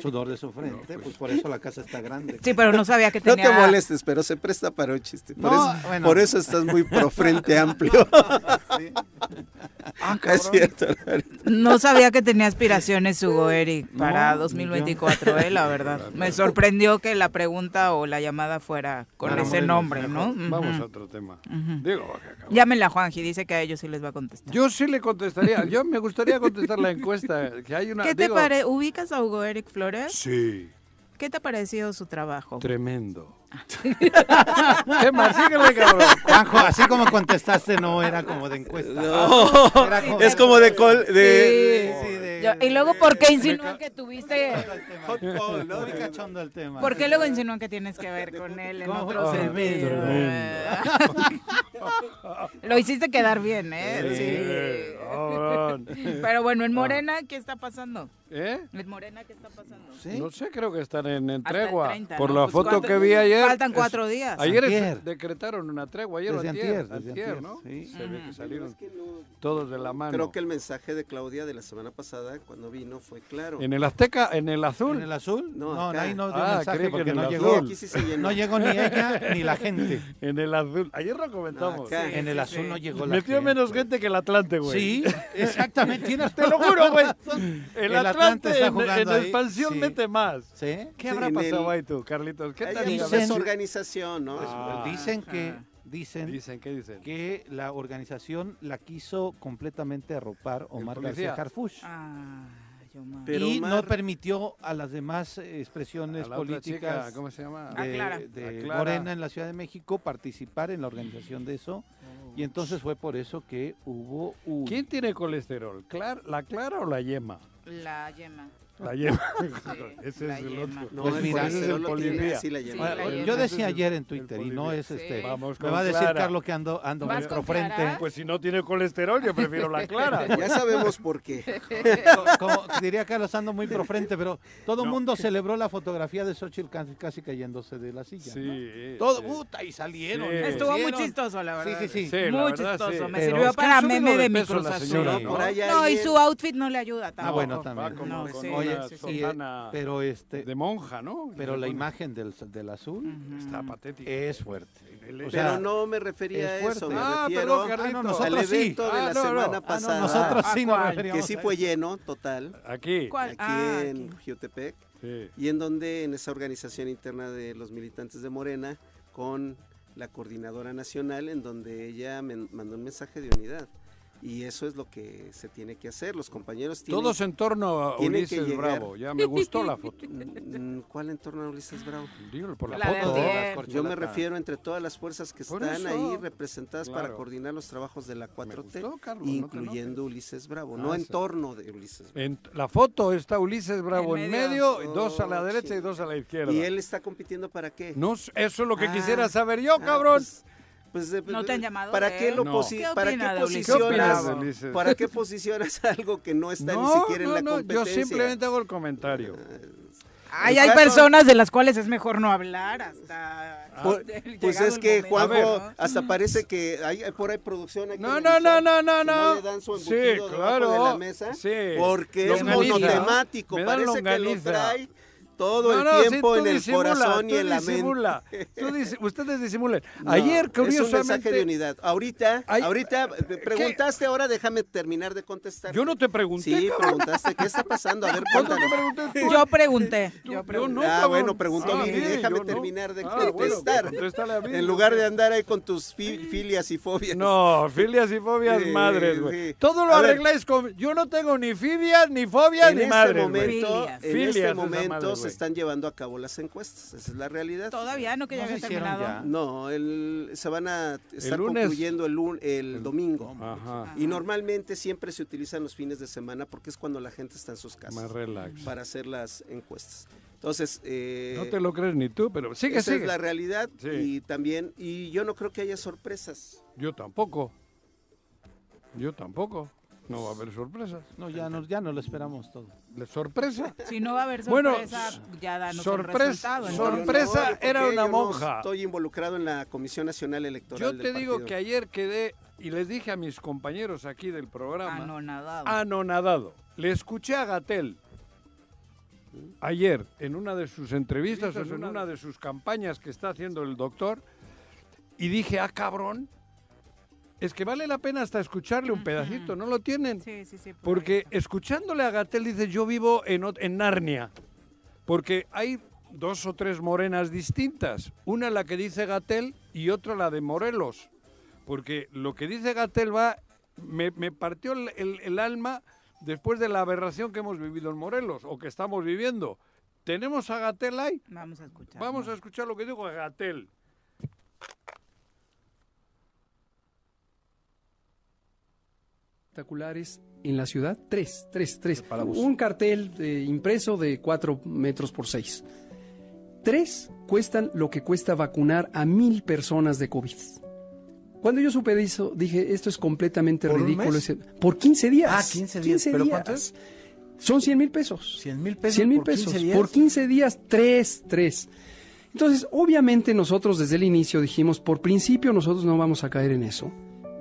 sudor de su frente, pues por eso la casa está grande. Sí, pero no sabía que No tenía... te molestes, pero se presta para un chiste. Por, No, eso, bueno. por eso estás muy pro frente amplio. Sí. es cierto. No sabía que tenía aspiraciones Hugo Eric para No, 2024, eh, la verdad. Me sorprendió que la pregunta o la llamada fuera con ese nombre, ¿no? Vamos a otro tema. Ujú. Digo, que acabo. Llámenla a Juanji, dice que a ellos sí les va a contestar. Yo sí le contestaría. Yo me gustaría contestar la encuesta. Que hay una, ¿Qué te digo, parece? ¿Ubicas a Hugo Eric Flores? Sí, ¿Qué te ha parecido su trabajo? tremendo. ¿Qué más? Síguele, cabrón. Juanjo, así como contestaste, no era como de encuesta. No, Era como- es como de col, de Sí. Sí, de- Yo- y luego, ¿por qué insinúan que tuviste...? hot call, ¿no? Cachondo el tema. ¿Por qué luego insinúan que tienes que ver con él en ¿Cómo? otro Ah, sentido? Lo hiciste quedar bien, ¿eh? Sí. Pero bueno, en Morena, ¿qué está pasando? ¿Eh? En Morena, ¿qué está pasando? Sí. No sé, creo que están en, en tregua. 30, Por ¿no? la Pues, foto ¿cuánto- que vi ayer. Faltan es- cuatro días. Ayer Antier. decretaron una tregua, ayer o Desde antier, antier, desde antier, ¿no? sí. Se ve que salieron que no- todos de la mano. Creo que el mensaje de Claudia de la semana pasada, cuando vino, fue claro. En el Azteca, en el azul. ¿En el azul? No, No, ahí no dio Ah, mensaje creí que porque no llegó. azul. Aquí sí se llenó. No llegó ni ella ni la gente. En el azul. Ayer lo comentamos. Acá. En el azul sí. no llegó la Metió gente. menos gente que el Atlante, güey. Sí, exactamente. Tienes Te lo juro, güey. El Atlante, Atlante está en, jugando en ahí, expansión sí. mete más. ¿Sí? ¿Qué Sí, habrá pasado el- ahí tú, Carlitos? ¿Qué tal? desorganización, ¿no? Ah. Dicen que, dicen dicen, ¿qué dicen? que la organización la quiso completamente arropar Omar. García Harfuch. Ah. Pero y Omar- no permitió a las demás expresiones chica, políticas ¿cómo se llama? Ah, de, de A Clara. Morena en la Ciudad de México participar en la organización de eso. Y entonces fue por eso que hubo un... ¿Quién tiene colesterol? ¿Clar- ¿La clara o la yema? La yema. La yema. Sí, Ese la es el otro. No, Pues mira, ese es el la Bueno, yo decía ayer en Twitter y no es Sí. este... Vamos Me va a decir Clara. Carlos que ando, ando ¿Vas más frente. Clara? Pues si no tiene colesterol, yo prefiero la clara. Ya sabemos por qué. Co- como diría Carlos, ando muy pro frente, pero todo el No. mundo celebró la fotografía de Xochitl casi, casi cayéndose de la silla. ¿no? Sí. Todo, sí. puta, y salieron. Estuvo muy chistoso, la verdad. Sí, sí, sí. Muy chistoso. Me sirvió para meme de mi Cruz Azul. ¿no? Y ayer- su outfit no le ayuda Ah, tampoco. bueno, Va también. Una sí, sí. pero este, de monja, ¿no? pero la imagen del, del azul. Está patética. es fuerte. El- o sea, Pero no me refería a es eso, me Ah, refiero perdón, Ah, no, Carlitos. nosotros al sí. evento de Ah, la no, no. semana Ah, no, pasada. nosotros ¿A sí nos cuál? referíamos que sí fue lleno, total, Aquí. ¿Cuál? aquí Ah, en. Jutepec, Sí. y en donde en esa organización interna de los militantes de Morena, con la coordinadora nacional, en donde ella me mandó un mensaje de unidad. Y eso es lo que se tiene que hacer. Los compañeros tienen... Todos en torno a Ulises. Bravo. Ya me gustó la foto. Mm, ¿Cuál en torno a Ulises Bravo? Digo, por la, foto. Yo me refiero entre todas las fuerzas que Por están eso. ahí representadas para coordinar los trabajos de la Me 4T, gustó, Carlos, no incluyendo Ulises Bravo, Ah, no en torno de Ulises Bravo. En la foto está Ulises Bravo en En medio, medio. dos a la Oh, derecha y dos a la izquierda. ¿Y él está compitiendo para qué? No, eso es lo que Ah, quisiera saber yo, Ah, cabrón. pues- pues, ¿No te han llamado ¿Para qué lo No. posi- ¿Qué ¿Para qué ¿Qué posicionas? Ulises? ¿Para qué posicionas algo que no está no, ni siquiera en no, la no, yo competencia? simplemente hago el comentario. Ay, hay caso- personas de las cuales es mejor no hablar hasta. El- pues es que momento, Juanjo ¿no? hasta parece que hay por ahí producción aquí No, en no, no, no, no, que no. le dan su Sí, embutido debajo claro. de la mesa Sí. porque es Longaniza. monotemático Me dan parece que lo longaniza. trae todo No, el no, tiempo en el disimula, corazón y en la disimula. mente. Tú ustedes disimulan. No, Ayer, Es un mensaje de curiosamente, unidad. Ahorita, ahorita eh, preguntaste, ahora déjame terminar de contestar. yo no te pregunté. Sí, cabrón. preguntaste, ¿qué está pasando? A ver, ¿Cuándo te cuéntanos. pregunté? Tú- Yo pregunté. tú- Yo pregunté. ah, bueno, preguntó Ah, bien, déjame yo no. terminar de Ah, bueno, contestar. en lugar de andar ahí con tus fi- filias y fobias. No, filias y fobias Sí, madres, güey. sí. Todo lo A ver. arregláis con... Yo no tengo ni fibias, ni fobias, en ni este madres, güey. momento, Filias. en este momento se. Están llevando a cabo las encuestas. Esa es la realidad. Todavía no que ya No había terminado. ya. No, el- se van a estar lunes. concluyendo el, lun- el domingo. Ajá, Y normalmente siempre se utilizan los fines de semana porque es cuando la gente está en sus casas más relax. para hacer las encuestas. Entonces, eh, No te lo crees ni tú, pero sigue, esa sigue. es la realidad Sí. y también, y yo no creo que haya sorpresas. Yo tampoco. Yo tampoco. No va a haber sorpresas. No, ya no, ya no lo esperamos todo. ¿De sorpresa? Si no va a haber Bueno, sorpresa, ya danos el sorpresa- resultado. sorpresa era una no monja. estoy involucrado en la Comisión Nacional Electoral. Yo del te digo partido. que ayer quedé, y les dije a mis compañeros aquí del programa, Anonadado. anonadado. Le escuché a Gatel ayer en una de sus entrevistas o en una de sus campañas que está haciendo el doctor y dije, ah, cabrón, es que vale la pena hasta escucharle un pedacito, ¿no lo tienen? Sí, sí, sí. por Porque escuchándole a Gatel dice, yo vivo en, Narnia. Porque hay dos o tres morenas distintas. Una la que dice Gatel y otra la de Morelos. Porque lo que dice Gatel va, me, me partió el, el- el alma después de la aberración que hemos vivido en Morelos o que estamos viviendo. ¿Tenemos a Gatel ahí? Vamos a escuchar. Vamos a escuchar lo que dijo Gatel. Espectaculares en la ciudad. Tres, tres, tres. Un cartel eh, impreso de cuatro metros por seis. Tres cuestan lo que cuesta vacunar a mil personas de COVID. Cuando yo supe de eso, dije, esto es completamente ¿Por un ridículo. ese- Por 15 días. Ah, 15 días. ¿Pero cuánto es? Son 100 mil pesos. 100 mil pesos 100 mil pesos 15 días. por 15 días, tres, tres. Entonces, obviamente nosotros desde el inicio dijimos, por principio nosotros no vamos a caer en eso.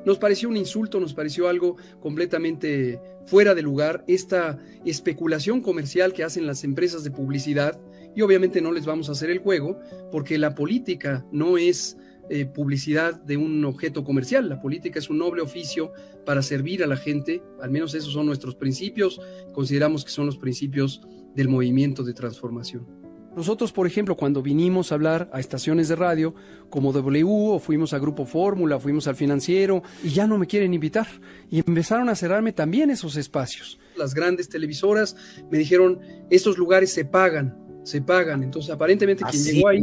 Nos pareció un insulto, nos pareció algo completamente fuera de lugar, esta especulación comercial que hacen las empresas de publicidad, y obviamente no les vamos a hacer el juego, porque la política no es eh, publicidad de un objeto comercial, la política es un noble oficio para servir a la gente, al menos esos son nuestros principios, consideramos que son los principios del movimiento de transformación. Nosotros, por ejemplo, cuando vinimos a hablar a estaciones de radio como W o fuimos a Grupo Fórmula, fuimos al financiero y ya no me quieren invitar. Y empezaron a cerrarme también esos espacios. Las grandes televisoras me dijeron, estos lugares se pagan, se pagan. Entonces, aparentemente quien ¿Así, llegó ahí,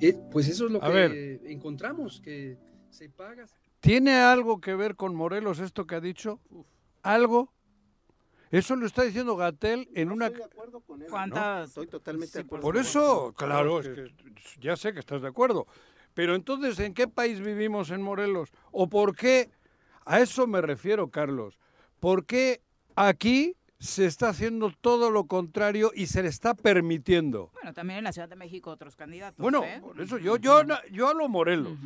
eh, pues eso es lo A que ver. encontramos, que se paga. ¿Tiene algo que ver con Morelos esto que ha dicho? ¿Algo? Eso lo está diciendo Gatel en una... Estoy de acuerdo con él. ¿Cuántas? Estoy totalmente de acuerdo. Por con eso, claro, es que ya sé que estás de acuerdo. Pero entonces, ¿en qué país vivimos en Morelos? ¿O por qué? A eso me refiero, Carlos. ¿Por qué aquí se está haciendo todo lo contrario y se le está permitiendo? Bueno, también en la Ciudad de México otros candidatos. Bueno, ¿eh? por eso yo, yo, yo hablo Morelos.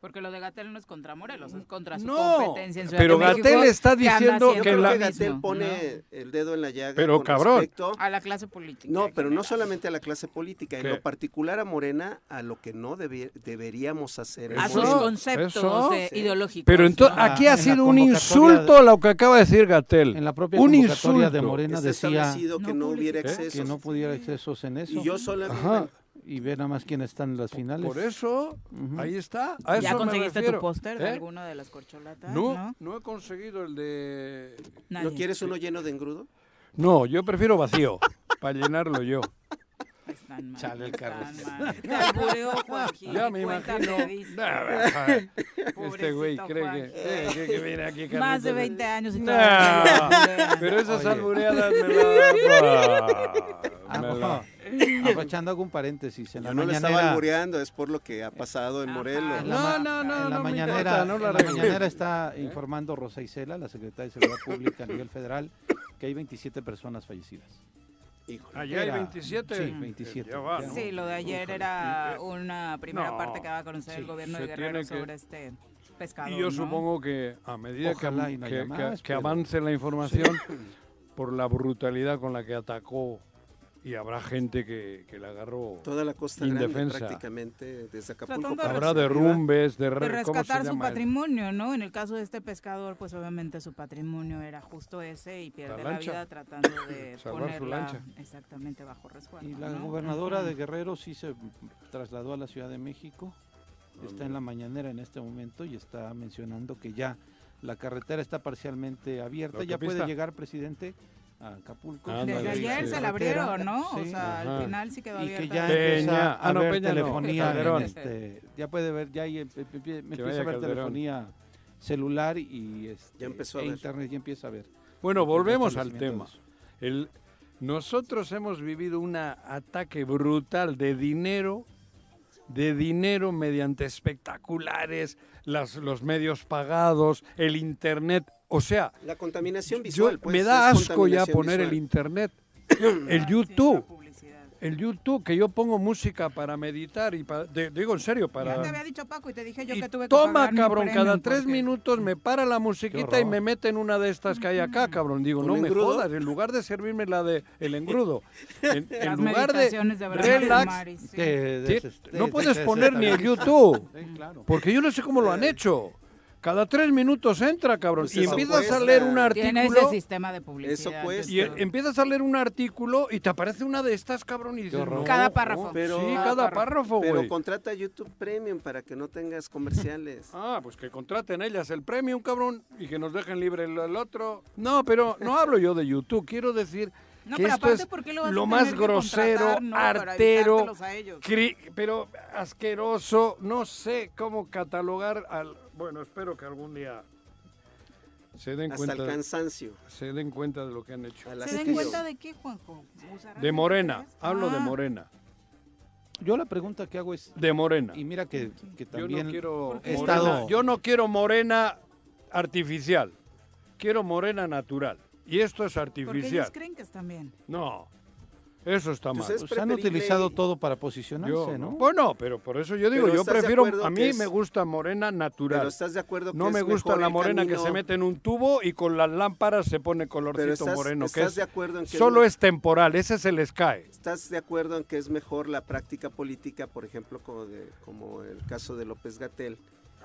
Porque lo de Gatel no es contra Morelos, es contra su No, competencia en Ciudad pero de Gatel está diciendo que creo la- que lo Gatel pone el dedo en la llaga. Pero, con cabrón. a la clase política. No, en pero no solamente a la clase política, en ¿Qué? lo particular a Morena, a lo que no debe- deberíamos hacer. en a sus conceptos de- Sí. ideológicos. Pero entonces ¿no? aquí ha en la sido un insulto lo que acaba de decir Gatel. En la propia un convocatoria insulto. de Morena decía que No no hubiera excesos. que no pudiera excesos en eso. Y yo solamente... Y ver nada más quién está en las finales. Por eso, ahí está. A eso ¿Ya me conseguiste tu póster de ¿Eh? alguna de las corcholatas? No, ¿no? no he conseguido el de... Nadie. ¿No quieres uno lleno de engrudo? No, yo prefiero vacío, para llenarlo yo. Están mal, Chale, el están Juanji, Ya me imagino. este güey cree que, Juanji. eh, que, que viene aquí Más de Carlitos. 20 años y No, pero esas Oye. albureadas me la... Ah, me la- aprovechando algún paréntesis, en Yo la no le estaba mañanera, albureando, es por lo que ha pasado en. Morelos. No, no, no, en la no mañanera, no la en la mañanera está informando Rosa Isela, la secretaria de Seguridad Pública a nivel federal, que hay 27 personas fallecidas. Hay Era- 27. Sí, 27. Ya va, ¿no? Sí, lo de ayer era una primera No. parte que va a conocer el Sí, gobierno se de Guerrero que- sobre este pescado. Y yo ¿no? supongo que a medida que, Ojalá que- más, que- avance la información, por la brutalidad con la que atacó y habrá gente que, que la agarró Toda la costa grande indefensa. prácticamente, desde Acapulco. De Habrá derrumbes, de, de re- ¿cómo se rescatar su patrimonio, ¿no? En el caso de este pescador, pues obviamente su patrimonio era justo ese y pierde la, vida tratando de Salvar su ponerla lancha. exactamente bajo resguardo. Y la ¿no? gobernadora de Guerrero sí se trasladó a la Ciudad de México. Está en la mañanera en este momento y está mencionando que ya la carretera está parcialmente abierta. Ya puede llegar, presidente, a Acapulco. Desde ayer sí. se la abrieron, ¿no? O sea, Ajá. al final sí quedó y que abierta. ya Peña. empieza a Ah, no, ver Peña no. telefonía, en este, ya puede ver, ya em- em- empie- empieza a ver telefonía celular y este, Ya empezó a e ver. internet, ya empieza a ver. Bueno, volvemos al tema. El, nosotros hemos vivido un ataque brutal de dinero, de dinero mediante espectaculares, las, los medios pagados, el internet. O sea, La contaminación yo- visual, pues, me da asco ya poner el internet, el YouTube. El YouTube, que yo pongo música para meditar y para, de- digo en serio, Ya para... te había dicho Paco y te dije yo Y que tuve que toma, pagar mi cabrón, cada tres porque- minutos me para la musiquita y me mete en una de estas que hay acá, cabrón. Digo, ¿Un no me jodas, en lugar de servirme la de el engrudo, en, en Las lugar de de relax, Maris, sí. No de- puedes de- poner ni el. YouTube, Sí, claro. porque yo no sé cómo lo han hecho. Cada tres minutos entra, cabrón, Pues y empiezas a leer un Tiene ese artículo sistema de publicidad. Eso cuesta. y empiezas a leer un artículo y te aparece una de estas, cabrón, y dices, no, Cada no, párrafo. Pero- sí, Cada párrafo. párrafo, Pero güey. contrata YouTube Premium para que no tengas comerciales. Ah, pues que contraten ellas el premium, cabrón, y que nos dejen libre el, el otro. No, pero no hablo yo de YouTube, quiero decir No, que pero esto aparte, es ¿por qué lo vas lo más grosero, no, artero, evitártelos a ellos? cri- pero asqueroso, no sé cómo catalogar al... Bueno, espero que algún día se den Hasta el cuenta, cansancio. se den cuenta de lo que han hecho. ¿Se den cuenta de qué, Juanjo? ¿Usarán De Morena, hablo de Ah, Morena, Yo la pregunta que hago es, de Morena. y mira que, que Yo también no quiero he morena, estado- yo no quiero morena artificial, quiero morena natural. Y esto es Porque artificial. ellos creen que están bien. No, eso está mal. es pues, han utilizado todo para posicionarse, Yo, ¿no? Bueno, pero por eso yo digo, yo ¿estás de prefiero, a mí es- me gusta morena natural. Pero estás de acuerdo que no me gusta mejor la morena que se mete en un tubo y con las lámparas se pone colorcito estás, moreno, que estás es, de acuerdo en que solo es temporal, ese se les cae. ¿Estás de acuerdo en que es mejor la práctica política, por ejemplo, como, de- como el caso de López Gatel,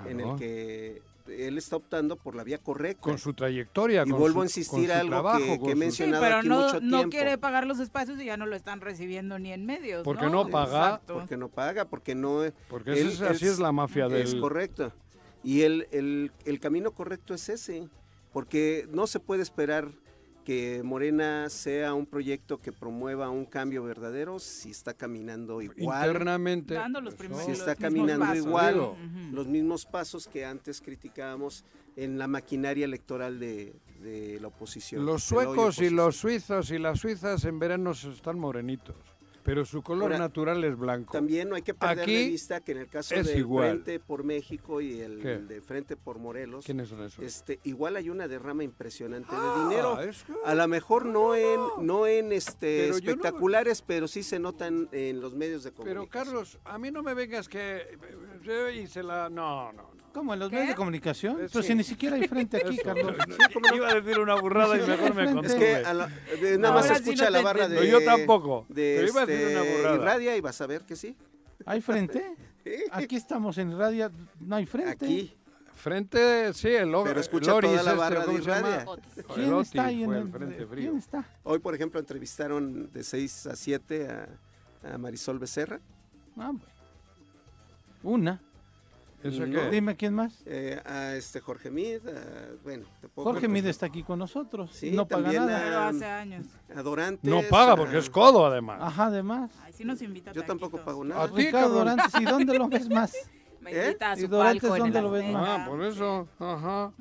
en el que él está optando por la vía correcta? Con su trayectoria, Y con vuelvo a insistir con su algo trabajo, que- que he su- Sí, mencionado pero aquí no, mucho no tiempo. quiere pagar los espacios y ya no lo están recibiendo ni en medios. Porque ¿no? no paga. Exacto. porque no paga, porque no... Porque él- ese es- así es la mafia del... Es correcto. Y el, el, el camino correcto es ese, porque no se puede esperar que Morena sea un proyecto que promueva un cambio verdadero si está caminando igual, internamente. Dando los primeros si está mismos caminando pasos. igual, Digo. Los mismos pasos que antes criticábamos en la maquinaria electoral de, de la oposición. Los suecos y los suizos y las suizas en verano están morenitos, pero su color Ahora, natural es blanco. También no hay que perder Aquí de vista que en el caso del igual. Frente por México y el ¿Qué? de Frente por Morelos, ¿Quiénes son esos? este, igual hay una derrama impresionante Ah, de dinero. es que- A lo mejor no en, no en este Pero yo no- espectaculares, pero sí se notan en los medios de Pero comunicación. Carlos, a mí no me vengas que yo hice la no, no, no. ¿Cómo? ¿En los ¿Qué? medios de comunicación? Eh, Pues sí. si ni siquiera hay frente aquí. Carlos. Iba a decir una burrada y mejor me contuve. Es que a la- de- nada más escucha no la barra de... No, yo tampoco. De pero iba a decir este, una burrada. Irradia y vas a ver que sí. ¿Hay frente? Aquí estamos en radio, no hay frente. Aquí. Frente, sí, el Lo- Pero escucha Loris toda la este, barra de. Irradia. ¿Quién está ahí en el, Frente Frío. ¿Quién está? Hoy, por ejemplo, entrevistaron de 6 a 7 a, a Marisol Becerra. Ah, bueno. Una. ¿Eso No. qué? Dime quién más. eh, a este Jorge Mid, a- bueno, te puedo Jorge contar. Mide está aquí con nosotros. Sí, no paga nada. Pero hace años. a Dorantes. No paga a- porque es codo además. Ajá, además. Ay, sí nos invita Yo tampoco pago A nada. ti, Ricardo cabrón. Dorantes, ¿y dónde lo ves más? Me ¿Eh? invita a ¿Y su Dorantes palco en dónde el lo ves Azteca. Ah, por eso. Ajá.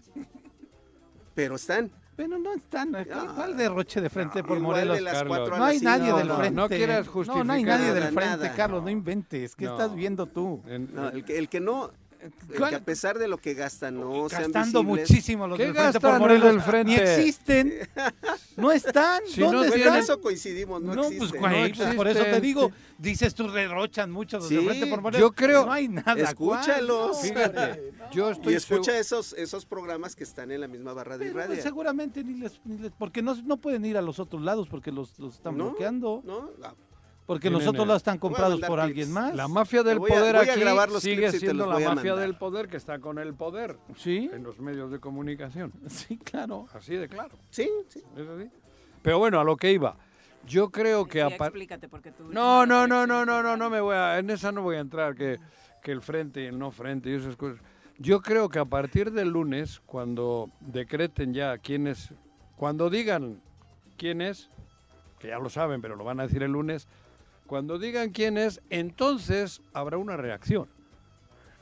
Pero están. Pero no están. No. ¿Cuál derroche de frente por Morelos? de las Carlos. a No hay nadie del frente. no quieras No, no hay justificar nadie nada, del frente, nada. Carlos, no inventes. ¿Qué No. estás viendo tú? No, el, que, el que no, que ¿Cuál? a pesar de lo que gastan, no sean Gastando visibles. muchísimo los ¿Qué del Frente gastan por los Morelos. del Frente? Ni existen. No están. Si ¿Dónde no están? en eso coincidimos, no, No, pues güey, No pues, por eso te digo, dices tú derrochan mucho los del Sí, Frente por Morelos. yo creo- No hay nada. Escúchalos. yo estoy Y escucha esos, esos programas que están en la misma barra de Pero, pues, radio. seguramente ni les, ni les- porque no, no pueden ir a los otros lados porque los, los están ¿No? bloqueando. ¿No? Ah, Porque los otros lados están comprados por clips. alguien más. La mafia del Voy a- poder voy a aquí grabar los sigue clips y te siendo los la mafia mandar. del poder que está con el poder Sí, en los medios de comunicación. sí, claro. Así de claro. Sí, sí. ¿Es así? Pero bueno, a lo que iba. Yo creo que Sí, explícate porque tú... No, no, no, no, no, no, no me voy a, en esa no voy a entrar, que, que el frente y el no frente y esas cosas. Yo creo que a partir del lunes, cuando decreten ya quién es, cuando digan quién es, que ya lo saben, pero lo van a decir el lunes, cuando digan quién es, entonces habrá una reacción.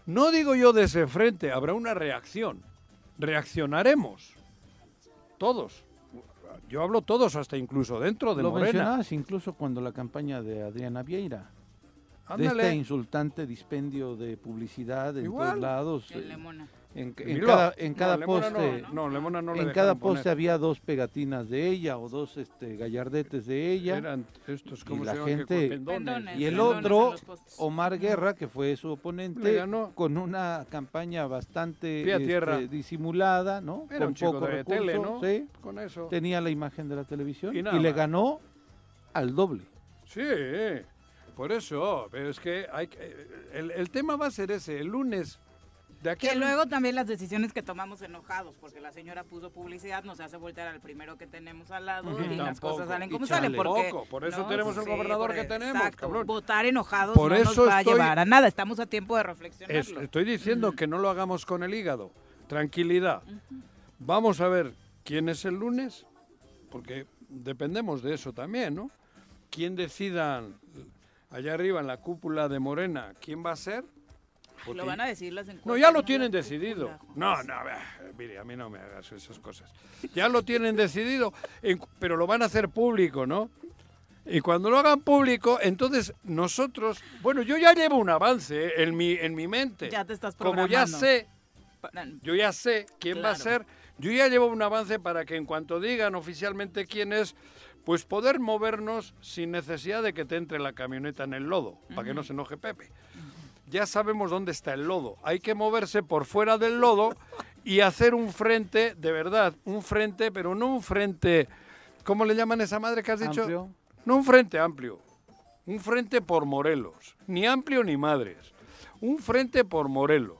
No digo yo de ese frente, habrá una reacción. Reaccionaremos. Todos. Yo hablo todos, hasta incluso dentro de Lo Morena. mencionabas incluso cuando la campaña de Adriana Vieira. De Ándale. este insultante dispendio de publicidad en Igual. todos lados. Eh, Lemona. En, cada, en no, cada Lemona no, poste. No, Lemona no le en cada poner. poste había dos pegatinas de ella o dos este, gallardetes de ella. Eran estos, y ¿cómo la se llaman? ¿Qué gente pendones? Pendones. y el otro. Omar Guerra, que fue su oponente, ganó. con una campaña bastante este, disimulada, ¿no? Era con un chico poco de recurso, tele, ¿no? sí. Con eso. Tenía la imagen de la televisión Y y, le ganó al doble. Sí, por eso. Pero es que hay que- el, el tema va a ser ese. El lunes, de aquí Que al- luego también las decisiones que tomamos enojados, porque la señora puso publicidad, nos hace voltear al primero que tenemos al lado y las cosas salen como salen. Porque, por eso No, tenemos el sí, gobernador que tenemos, exacto. Votar enojados Por no eso nos va a llevar a nada. Estamos a tiempo de Es- reflexionarlo. estoy diciendo que no lo hagamos con el hígado. Tranquilidad. Vamos a ver quién es el lunes, porque dependemos de eso también, ¿no? Quién decidan allá arriba en la cúpula de Morena quién va a ser. Lo van a decir las encuestas. No, ya lo tienen decidido. No, no, a ver, mire, a mí no me hagas esas cosas. Ya lo tienen decidido, pero lo van a hacer público, ¿no? Y cuando lo hagan público, entonces nosotros, bueno, yo ya llevo un avance ¿eh? en mi, en mi mente. Ya te estás Como ya sé, yo ya sé quién va a ser, yo ya llevo un avance para que en cuanto digan oficialmente quién es, pues poder movernos sin necesidad de que te entre la camioneta en el lodo, para que no se enoje Pepe. Ya sabemos dónde está el lodo. Hay que moverse por fuera del lodo y hacer un frente, de verdad, un frente, pero no un frente, ¿cómo le llaman esa madre que has dicho? Amplio. No un frente amplio, un frente por Morelos, ni amplio ni madres, un frente por Morelos.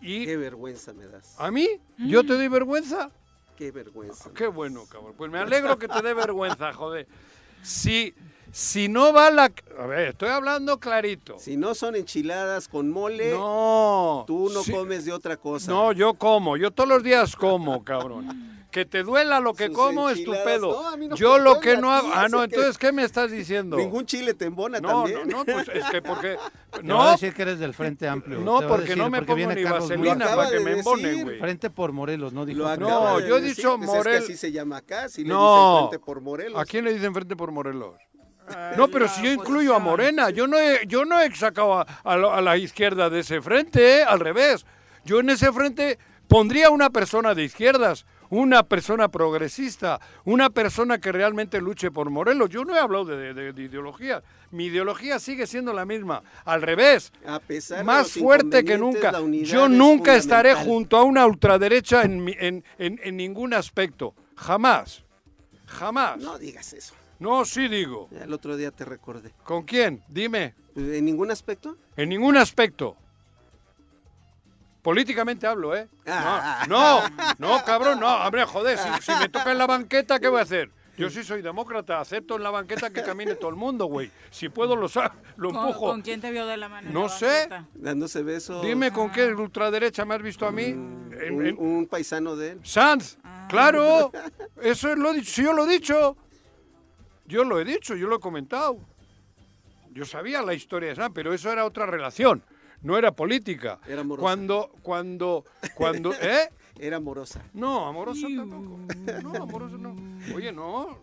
Y Qué vergüenza me das. ¿A mí? ¿Yo te doy vergüenza? Qué vergüenza. Qué bueno, cabrón. Pues me alegro que te dé vergüenza, joder. Si, si no va la... A ver, estoy hablando clarito. Si no son enchiladas con mole, No. tú no Sí. comes de otra cosa. No, yo como. Yo todos los días como, cabrón. Que te duela lo que Sus como es tu pedo. No, a mí no yo lo que no hago... Ah, no, entonces, ¿qué me estás diciendo? Ningún chile te embona No, también. no, no, pues es que porque... Te a No, decir que eres del Frente Amplio. no, te porque decir, no me porque pongo viene ni Carlos vaselina para que de me embonen, decir. güey. Frente por Morelos, no dijo Lo No, de yo he dicho pues Morel- Es que así se llama acá, si le No. dicen frente por Morelos. ¿A quién le dicen frente por Morelos? No, pero si yo incluyo a. Morena, yo no he, yo no he sacado a, a lo- a la izquierda de ese frente, ¿eh? al revés. Yo en ese frente pondría una persona de izquierdas, una persona progresista, una persona que realmente luche por Morelos. Yo no he hablado de, de- de ideología. Mi ideología sigue siendo la misma. Al revés, A pesar de más fuerte que nunca. Yo es nunca estaré junto a una ultraderecha en, mi- en, en- en ningún aspecto. Jamás. Jamás. No digas eso. No, sí digo. El otro día te recordé. ¿Con quién? Dime. ¿En ningún aspecto? En ningún aspecto. Políticamente hablo, ¿eh? Ah. No, no, no, cabrón, no. Hombre, joder, si, si me toca en la banqueta, ¿qué voy a hacer? Yo sí soy demócrata, acepto en la banqueta que camine todo el mundo, güey. Si puedo, lo, sa- lo ¿Con, empujo. con quién te vio de la mano? No la sé. Dándose besos. Dime con qué ultraderecha me has visto a mí. En- Un, en- un paisano de él. Sanz, Ah. claro, eso es lo dicho, sí, yo lo he dicho. Yo lo he dicho, yo lo he comentado. Yo sabía la historia de Sanz, pero eso era otra relación, no era política. Era amorosa. Cuando, cuando, cuando, ¿eh? Era amorosa. No, amoroso tampoco. No, amoroso no. Oye, no.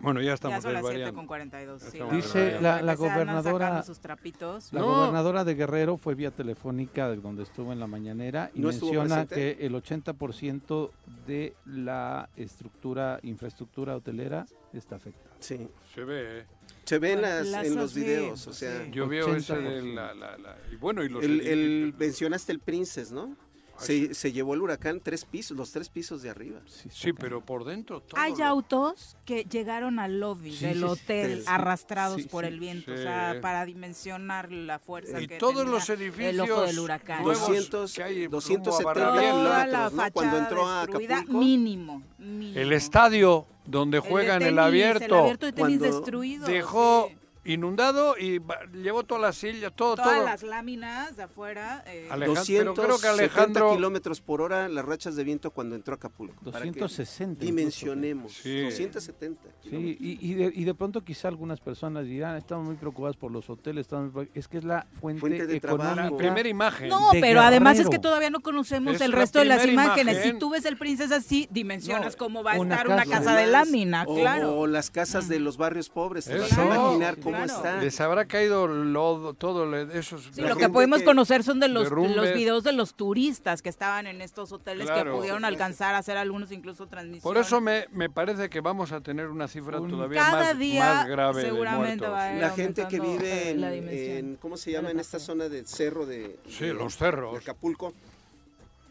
Bueno, ya Ya estamos son las 7 desvariando. con 42. sí, Estamos Dice la, la gobernadora sacarnos sus trapitos. La No. gobernadora de Guerrero fue vía telefónica de donde estuvo en la mañanera y ¿No estuvo menciona que el 80% de la estructura, infraestructura hotelera está afectada. Sí. Se ve, ¿eh? Se ve en, las, en los videos, o sea. Yo veo ese 80%. de la, la, la- y bueno, y los el, el- mencionaste el Princess, ¿no? Se, se llevó el huracán tres pisos, los tres pisos de arriba. Sí, pero por dentro todo. Hay lo- autos que llegaron al lobby Sí, del sí, sí. hotel arrastrados sí, por sí. el viento, Sí. o sea, para dimensionar la fuerza Y que todos tenía los el edificios ojo del huracán. nuevos 200, que hay rumbo a 270 Barranquilla. Toda la kilómetros, ¿no? Cuando fachada entró a Acapulco. mínimo, mínimo. El estadio donde El de juegan el, tenis, abierto, El abierto de tenis Cuando destruido. dejó sí. Inundado y llevó todas las sillas, todo, Todas todo. las láminas de afuera. eh, Alejandro, pero creo que 270 Alejandro kilómetros por hora las rachas de viento cuando entró a Acapulco. para que 260 incluso. Dimensionemos. Sí. 270. Sí, y, y de, y de pronto quizá algunas personas dirán, estamos muy preocupadas por los hoteles, estamos muy- es que es la fuente, Fuente de trabajo. económica. la primera imagen. No, pero además es que todavía no conocemos Es el la resto de las imágenes. imagen. Si tú ves el princesa así, dimensionas No, cómo va a estar una casa. de lámina, o, claro. o las casas de los barrios pobres. Te vas a imaginar cómo Claro. está. Les habrá caído lodo, todo esos. Sí, lo que que- conocer son de los, los videos de los turistas que estaban en estos hoteles Claro. que pudieron alcanzar a hacer algunos incluso transmisiones. Por eso me, me parece que vamos a tener una cifra Un- todavía Cada más, día más grave seguramente de muertos. va a ir La gente que vive en, la dimensión. en- ¿cómo se llama? En esta zona del cerro de, Sí, de- los de cerros. Acapulco.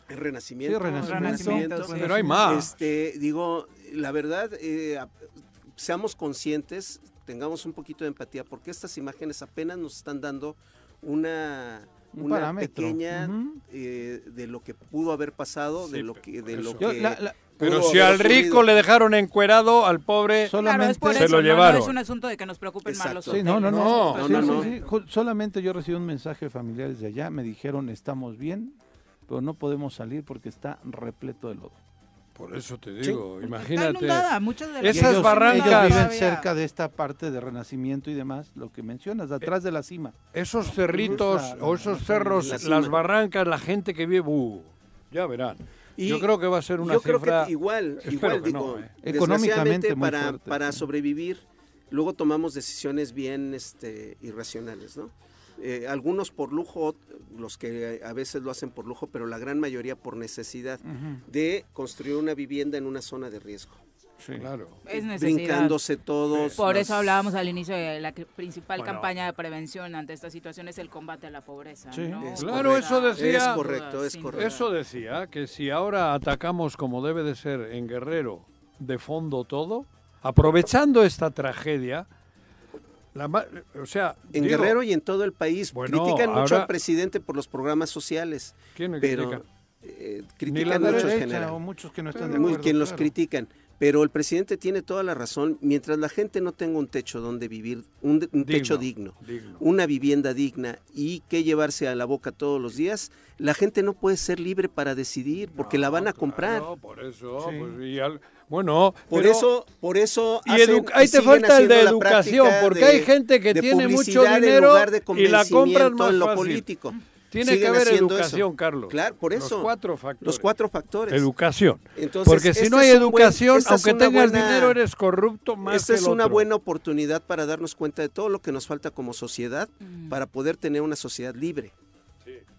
El renacimiento. Sí, Renacimiento. Renacimiento, sí. Pero hay más. Este, digo, la verdad, eh, seamos conscientes, tengamos un poquito de empatía, porque estas imágenes apenas nos están dando una, Un una parámetro. pequeña eh, de lo que pudo haber pasado, de lo pero que, de lo Yo, que la- la- Pero si al rico le dejaron encuerado, al pobre. Solo- Claro, es por solamente- Se lo eso, no, no llevaron. es un asunto de que nos preocupen más los Exacto. Sí, no, no. No, no. no, Sí, no, sí, no. sí. Ju- Solamente yo recibí un mensaje de familiares de allá, me dijeron estamos bien, pero no podemos salir porque está repleto de lodo. Por eso te Sí. digo, Está imagínate. inundada, muchas de las Esas ellos, barrancas- ellos viven cerca de esta parte de Renacimiento y demás, lo que mencionas, atrás de la cima. Esos cerritos La- o esos la- cerros, la las barrancas, la gente que vive, uh, ya verán. Y yo creo que va a ser una yo creo cifra. que igual, espero igual que digo, no, ¿eh? Económicamente desgraciadamente muy para, fuerte, para sí. sobrevivir, luego tomamos decisiones bien este, irracionales, ¿no? Eh, algunos por lujo, los que a veces lo hacen por lujo, pero la gran mayoría por necesidad de construir una vivienda en una zona de riesgo. Claro. Es necesidad. Brincándose todos. Por las- eso hablábamos al inicio de la principal Bueno. campaña de prevención ante esta situación es el combate a la pobreza. Sí. ¿no? Es Claro, correcto. eso decía- Es correcto, es correcto. Eso decía que si ahora atacamos como debe de ser en Guerrero de fondo todo, aprovechando esta tragedia, la o sea, En digo, Guerrero y en todo el país. Bueno, critican mucho ahora- al presidente por los programas sociales, ¿quién pero critica? eh, critican muchos Derecha, o muchos que no están de muy acuerdo, quien los critican. Pero el presidente tiene toda la razón. Mientras la gente no tenga un techo donde vivir, un, techo digno, digno. una vivienda digna y que llevarse a la boca todos los días, la gente no puede ser libre para decidir porque la van a comprar. claro, por eso, Sí. pues, y al- bueno, Por pero- eso, por eso y hacen- ahí te falta el de educación, porque de- hay gente que tiene mucho dinero y la compran más en lo fácil. político. Tiene Siguen que haber educación, eso. Carlos. Claro, por Los eso. cuatro factores. Los cuatro factores. Educación. Entonces, Porque si no hay buen- educación, aunque tengas buena- dinero, eres corrupto más Esta que es el una otro. buena oportunidad para darnos cuenta de todo lo que nos falta como sociedad Mm. para poder tener una sociedad libre.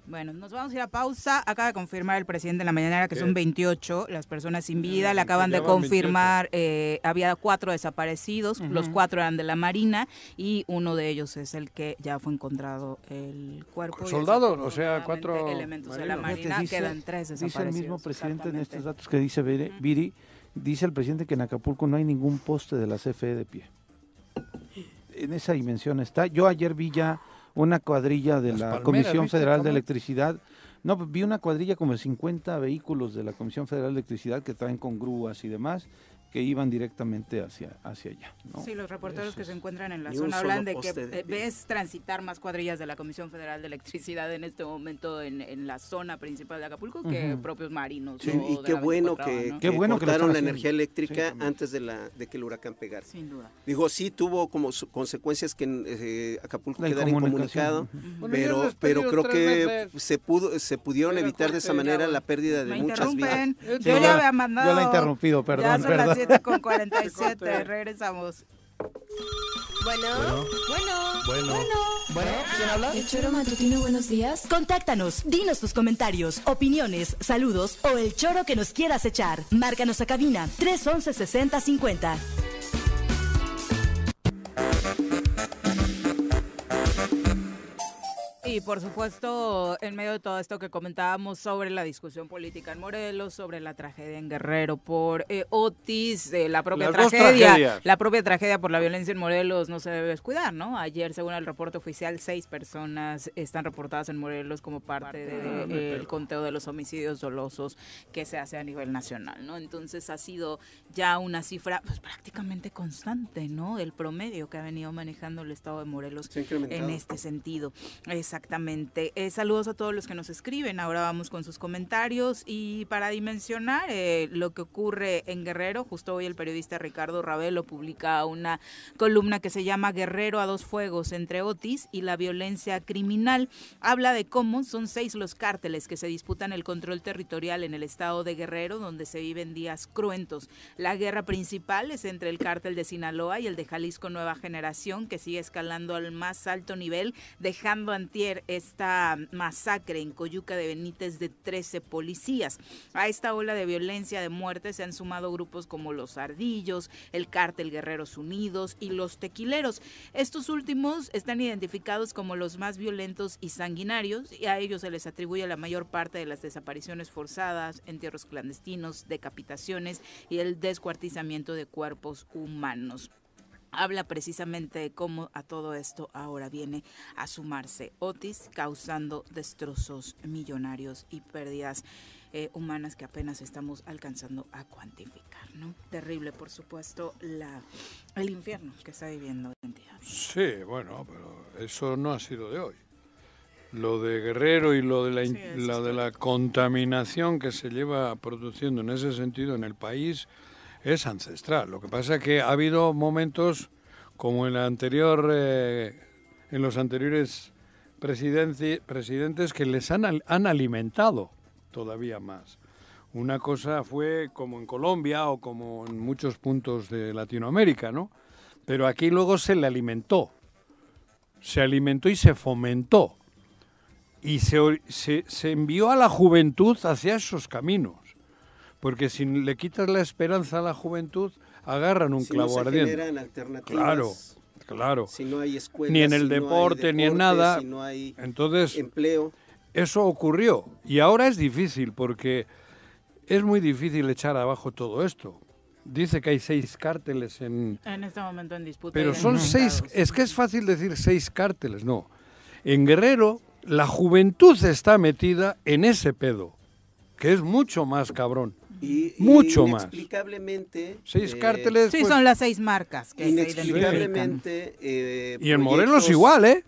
Bueno, nos vamos a ir a pausa. Acaba de confirmar el presidente en la mañana que ¿Qué? son 28 las personas sin vida. Le Ah, acaban de confirmar, eh, había cuatro desaparecidos, los cuatro eran de la Marina y uno de ellos es el que ya fue encontrado el cuerpo. ¿Soldados? O sea, cuatro elementos de la. Marina, dice- quedan tres Dice desaparecidos. el mismo presidente en estos datos que dice Viri, Viri, dice el presidente que en Acapulco no hay ningún poste de la CFE de pie. En esa dimensión está. Yo ayer vi ya una cuadrilla de Las la palmeras, Comisión ¿viste Federal de? Electricidad. No, vi una cuadrilla como de 50 vehículos de la Comisión Federal de Electricidad que traen con grúas y demás que iban directamente hacia, hacia allá. ¿no? Sí, los reporteros Eso que se encuentran en la zona hablan de que de eh, ves transitar más cuadrillas de la Comisión Federal de Electricidad en este momento en, en la zona principal de Acapulco que propios marinos. Sí, y qué la bueno 24 que, ¿no? Qué bueno que cortaron la energía eléctrica Sí, antes de, la, de que el huracán pegara. Sin duda. Digo, sí tuvo como su- consecuencias que eh, Acapulco La quedara incomunicado, pero, pero creo que se pudo se pudieron evitar de esa manera la pérdida de muchas vidas. Yo ya. ya había mandado. Yo la he interrumpido, perdón, perdón. 7 con 47, regresamos. Bueno, bueno, Bueno. bueno. ¿Quién habla? El choro matutino, buenos días. Contáctanos, dinos tus comentarios, opiniones, saludos o el choro que nos quieras echar. Márcanos a cabina 311 6050. Y por supuesto, en medio de todo esto que comentábamos sobre la discusión política en Morelos, sobre la tragedia en Guerrero por eh, Otis, eh, la propia Las tragedia, la propia tragedia por la violencia en Morelos no se debe descuidar, ¿no? Ayer, según el reporte oficial, seis personas están reportadas en Morelos como parte del conteo de los homicidios dolosos que se hace a nivel nacional, ¿no? Entonces ha sido ya una cifra pues, prácticamente constante, ¿no? El promedio que ha venido manejando el estado de Morelos en este sentido. Exactamente. Eh, saludos a todos los que nos escriben. Ahora vamos con sus comentarios. Y para dimensionar eh, lo que ocurre en Guerrero, justo hoy el periodista Ricardo Ravelo publica una columna que se llama Guerrero a dos fuegos entre Otis y la violencia criminal. Habla de cómo son seis los cárteles que se disputan el control territorial en el estado de Guerrero, donde se viven días cruentos. La guerra principal es entre el cártel de Sinaloa y el de Jalisco Nueva Generación, que sigue escalando al más alto nivel, dejando esta masacre en Coyuca de Benítez de 13 policías. A esta ola de violencia, de muerte, se han sumado grupos como los Ardillos, el Cártel Guerreros Unidos y los Tequileros. Estos últimos están identificados como los más violentos y sanguinarios y a ellos se les atribuye la mayor parte de las desapariciones forzadas, entierros clandestinos, decapitaciones y el descuartizamiento de cuerpos humanos habla precisamente de cómo a todo esto ahora viene a sumarse Otis, causando destrozos millonarios y pérdidas eh, humanas que apenas estamos alcanzando a cuantificar, ¿no? Terrible, por supuesto, la, el infierno que está viviendo la entidad. Sí, bueno, pero eso no ha sido de hoy. Lo de Guerrero y lo de la, Sí, la de la contaminación que se lleva produciendo en ese sentido en el país es ancestral. Lo que pasa es que ha habido momentos como en la anterior, eh, en los anteriores presidentes que les han, han alimentado todavía más. Una cosa fue como en Colombia o como en muchos puntos de Latinoamérica, ¿no? Pero aquí luego se le alimentó, se alimentó y se fomentó. Y se, se envió a la juventud hacia esos caminos. Porque si le quitas la esperanza a la juventud, agarran un Si no clavo se ardiente. generan alternativas, Claro, claro. si no hay escuelas, ni en el si no deporte, ni en nada. si no hay Entonces, empleo. eso ocurrió. Y ahora es difícil porque es muy difícil echar abajo todo esto. Dice que hay seis cárteles en... En este momento en disputa. Pero son seis... Es que es fácil decir seis cárteles, no. En Guerrero, la juventud está metida en ese pedo, que es mucho más cabrón. Y, Mucho más. Inexplicablemente. Seis eh, cárteles... Sí, pues, son las seis marcas que se. Inexplicablemente. eh, Y en Morelos igual, ¿eh?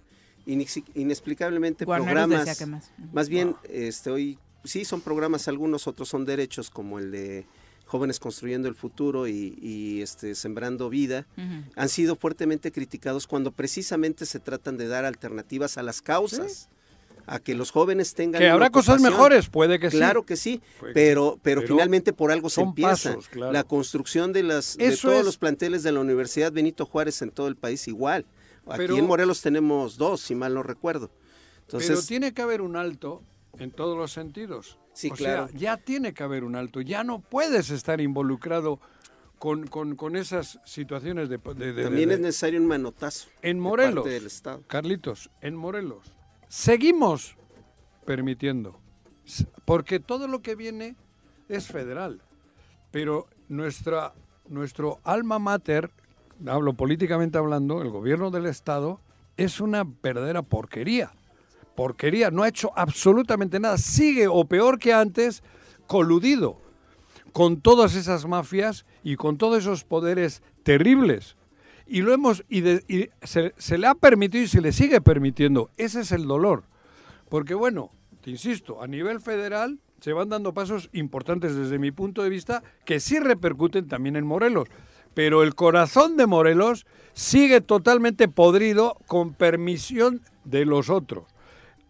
inex- inexplicablemente Guarneros programas. decía que más. Más bien, este, hoy sí son programas, algunos otros son derechos, como el de Jóvenes Construyendo el Futuro y, y, este, Sembrando Vida, han sido fuertemente criticados cuando precisamente se tratan de dar alternativas a las causas. A que los jóvenes tengan. Que habrá cosas mejores, puede que sí. Claro que sí, Pues, pero, pero, pero finalmente por algo se empieza. pasos, claro. La construcción de, las, de todos es- los planteles de la Universidad Benito Juárez en todo el país igual. Aquí Pero- en Morelos tenemos dos, si mal no recuerdo. Pero Entonces, tiene que haber un alto en todos los sentidos. Sí, o claro. sea, ya tiene que haber un alto. Ya no puedes estar involucrado con, con- con esas situaciones de... de- de- también de- es necesario un manotazo. En Morelos, parte del Estado. Carlitos, en Morelos, seguimos permitiendo. Porque todo lo que viene es federal. Pero nuestra, nuestro alma mater, hablo políticamente hablando, el gobierno del Estado, es una verdadera porquería. Porquería, no ha hecho absolutamente nada. Sigue, o peor que antes, coludido con todas esas mafias y con todos esos poderes terribles. Y lo hemos y, de- y se, le ha permitido y se le sigue permitiendo. Ese es el dolor. Porque bueno, te insisto, a nivel federal se van dando pasos importantes desde mi punto de vista que sí repercuten también en Morelos. Pero el corazón de Morelos sigue totalmente podrido con permisión de los otros.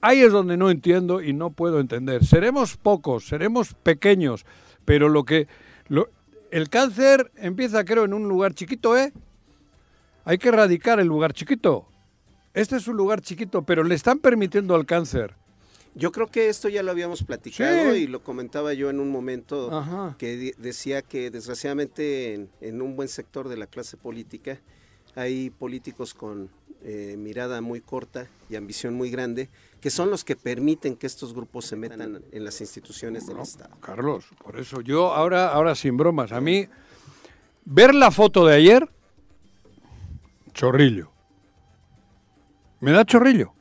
Ahí es donde no entiendo y no puedo entender. Seremos pocos, seremos pequeños, pero lo que el cáncer empieza, creo, en un lugar chiquito, ¿eh? Hay que erradicar el lugar chiquito. Este es un lugar chiquito, pero le están permitiendo al cáncer. Yo creo que esto ya lo habíamos platicado Sí. y lo comentaba yo en un momento Ajá. que decía que desgraciadamente en, en un buen sector de la clase política hay políticos con eh, mirada muy corta y ambición muy grande que son los que permiten que estos grupos se metan en las instituciones del Estado. Carlos, por eso yo ahora, ahora sin bromas, a mí ver la foto de ayer, chorrillo. Me da chorrillo.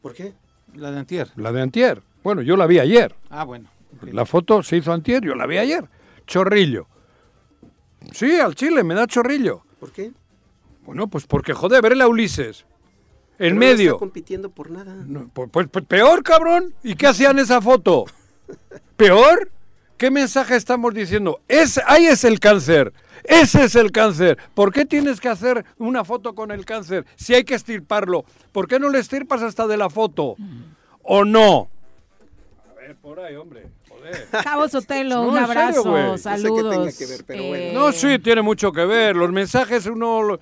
¿Por qué? La de antier. La de antier. Bueno, yo la vi ayer. Ah, bueno. La foto se hizo antier, yo la vi ayer. Chorrillo. Sí, al Chile, me da chorrillo. ¿Por qué? Bueno, pues porque, joder, verle a Ulises. En Pero No medio. está compitiendo por nada. No, pues, pues- pues peor, cabrón. ¿Y qué hacían esa foto? ¿Peor? ¿Qué mensaje estamos diciendo? Es, ahí es el cáncer. Ese es el cáncer. ¿Por qué tienes que hacer una foto con el cáncer si hay que estirparlo? ¿Por qué no le estirpas hasta de la foto? ¿O no? A ver, por ahí, hombre. Joder. Cabo Sotelo, No, un serio, abrazo. No sé saludos. tenga que ver, pero bueno. Eh, No, sí, tiene mucho que ver. Los mensajes, uno.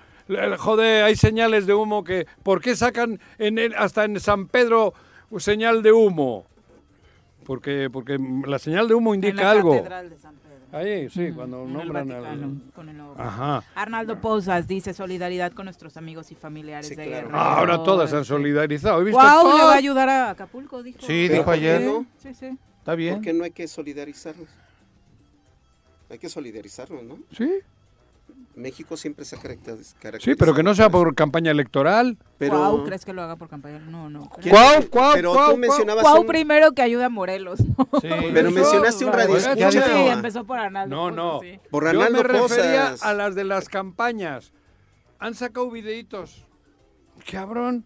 Joder, hay señales de humo que. ¿Por qué sacan en el- hasta en San Pedro señal de humo? Porque, porque la señal de humo en indica la algo. Catedral de San Pedro. Ahí, sí, cuando en el nombran Vaticano, al. con el nuevo Ajá. Arnaldo Posas dice solidaridad con nuestros amigos y familiares Sí, de claro. Guerrero. Ahora todas se han solidarizado. ¿He visto Guau, le todo? va a ayudar a Acapulco, dijo. Sí, dijo ¿por qué ayer. no? Sí, sí. Está bien. ¿Por qué no hay que solidarizarnos? Hay que solidarizarnos, ¿no? Sí, México siempre se ha caracteriz- caracterizado. sí, pero que no sea por campaña electoral. Pero, ¿crees que lo haga por campaña? No, no. creo. ¿Quién- Cuau, cuau, pero cuau, tú mencionabas un- primero que ayuda a Morelos. ¿no? Sí. Pero mencionaste un radio Ya Sí, empezó por Arnaldo. No, no. sí. Por Yo me Arnaldo refería a las de las campañas. Han sacado videitos. Cabrón.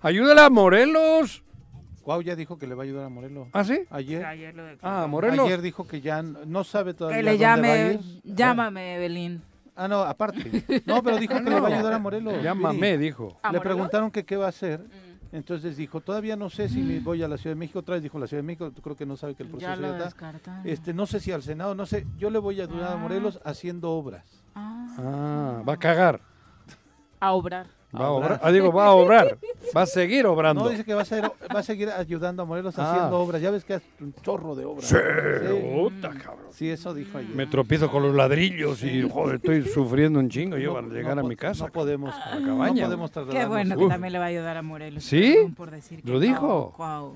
Ayúdale a Morelos. Guau ya dijo que le va a ayudar a Morelos. ¿Ah, sí? Ayer. Ayer lo declaró. Ah, Morelos. Ayer dijo que ya no sabe todavía Que le dónde va a llame, ir. llámame, Evelyn. Ah, no, aparte. No, pero dijo que le va a ayudar a Morelos. Llámame, dijo. ¿A Le Morelos? preguntaron que qué va a hacer. Entonces dijo, todavía no sé si me voy a la Ciudad de México. Otra vez dijo la Ciudad de México, creo que no sabe que el proceso Ya lo está. descartaron. Este, no sé si al Senado, no sé. Yo le voy a ayudar a Morelos haciendo obras. Ah, Ah, va a cagar. a obrar. Va a obrar. Ah, digo, va a obrar. Va a seguir obrando. No, dice que va a, ser, va a seguir ayudando a Morelos Ah. haciendo obras. Ya ves que es un chorro de obras. Sí, Sí. puta, cabrón. Sí, eso dijo ayer. Me tropiezo con los ladrillos y, joder, estoy sufriendo un chingo yo para llegar a mi casa. No podemos, a la cabaña. no podemos Qué bueno que Uf. también le va a ayudar a Morelos. ¿Sí? Perdón por decir que ¿Lo dijo? Guau.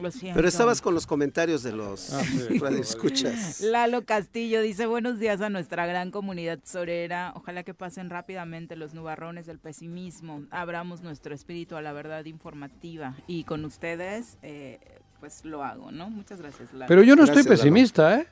Lo siento. Pero estabas con los comentarios de los Ah, sí. radioescuchas. Lalo Castillo dice buenos días a nuestra gran comunidad sorera. Ojalá que pasen rápidamente los nubarrones del pesimismo. Abramos nuestro espíritu a la verdad informativa. Y con ustedes, eh, pues lo hago, ¿no? Muchas gracias, Lalo. Pero yo no Gracias, estoy Lalo. pesimista, ¿eh?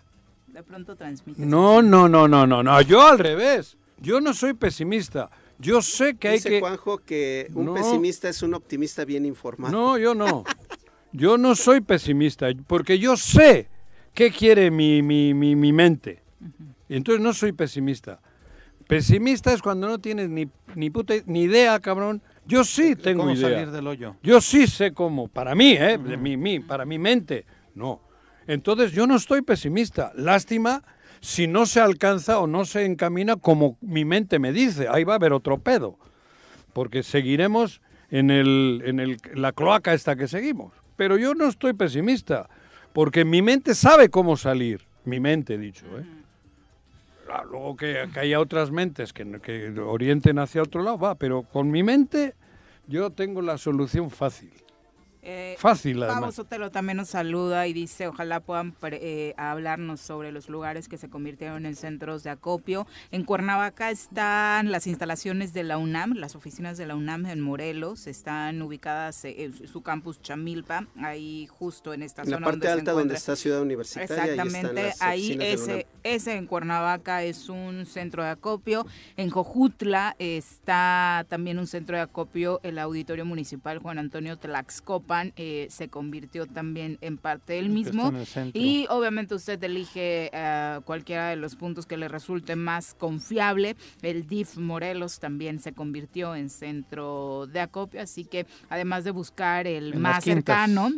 De pronto transmite. No, no, no, no, no, no. Yo al revés. Yo no soy pesimista. Yo sé que hay Dice que... Juanjo que un No. pesimista es un optimista bien informado. No, yo no. Yo no soy pesimista, porque yo sé qué quiere mi, mi, mi, mi mente. Y entonces no soy pesimista. Pesimista es cuando no tienes ni, ni puta ni idea, cabrón. Yo sí tengo ¿Cómo idea. salir del hoyo? Yo sí sé cómo. Para mí, ¿eh? De mi, mi- para mi mente. No. Entonces yo no estoy pesimista. Lástima si no se alcanza o no se encamina como mi mente me dice. Ahí va a haber otro pedo. Porque seguiremos en, el, en el, la cloaca esta que seguimos. Pero yo no estoy pesimista. Porque mi mente sabe cómo salir. Mi mente, dicho, ¿eh? Ah, Luego que, que haya otras mentes que, que orienten hacia otro lado, va. Pero con mi mente yo tengo la solución fácil. Eh, Fácil, Pablo además. Sotelo también nos saluda y dice, ojalá puedan pre- eh, hablarnos sobre los lugares que se convirtieron en centros de acopio. En Cuernavaca están las instalaciones de la UNAM, las oficinas de la UNAM en Morelos, están ubicadas eh, en su campus Chamilpa, ahí justo en esta En la zona parte donde se alta donde está Ciudad Universitaria. ahí están Exactamente, las ahí la ese, UNAM. ese en Cuernavaca es un centro de acopio. En Jojutla está también un centro de acopio, el Auditorio Municipal Juan Antonio Eh, se convirtió también en parte del mismo. Y obviamente usted elige eh, cualquiera de los puntos que le resulte más confiable. El DIF Morelos también se convirtió en centro de acopio, así que además de buscar el En más cercano,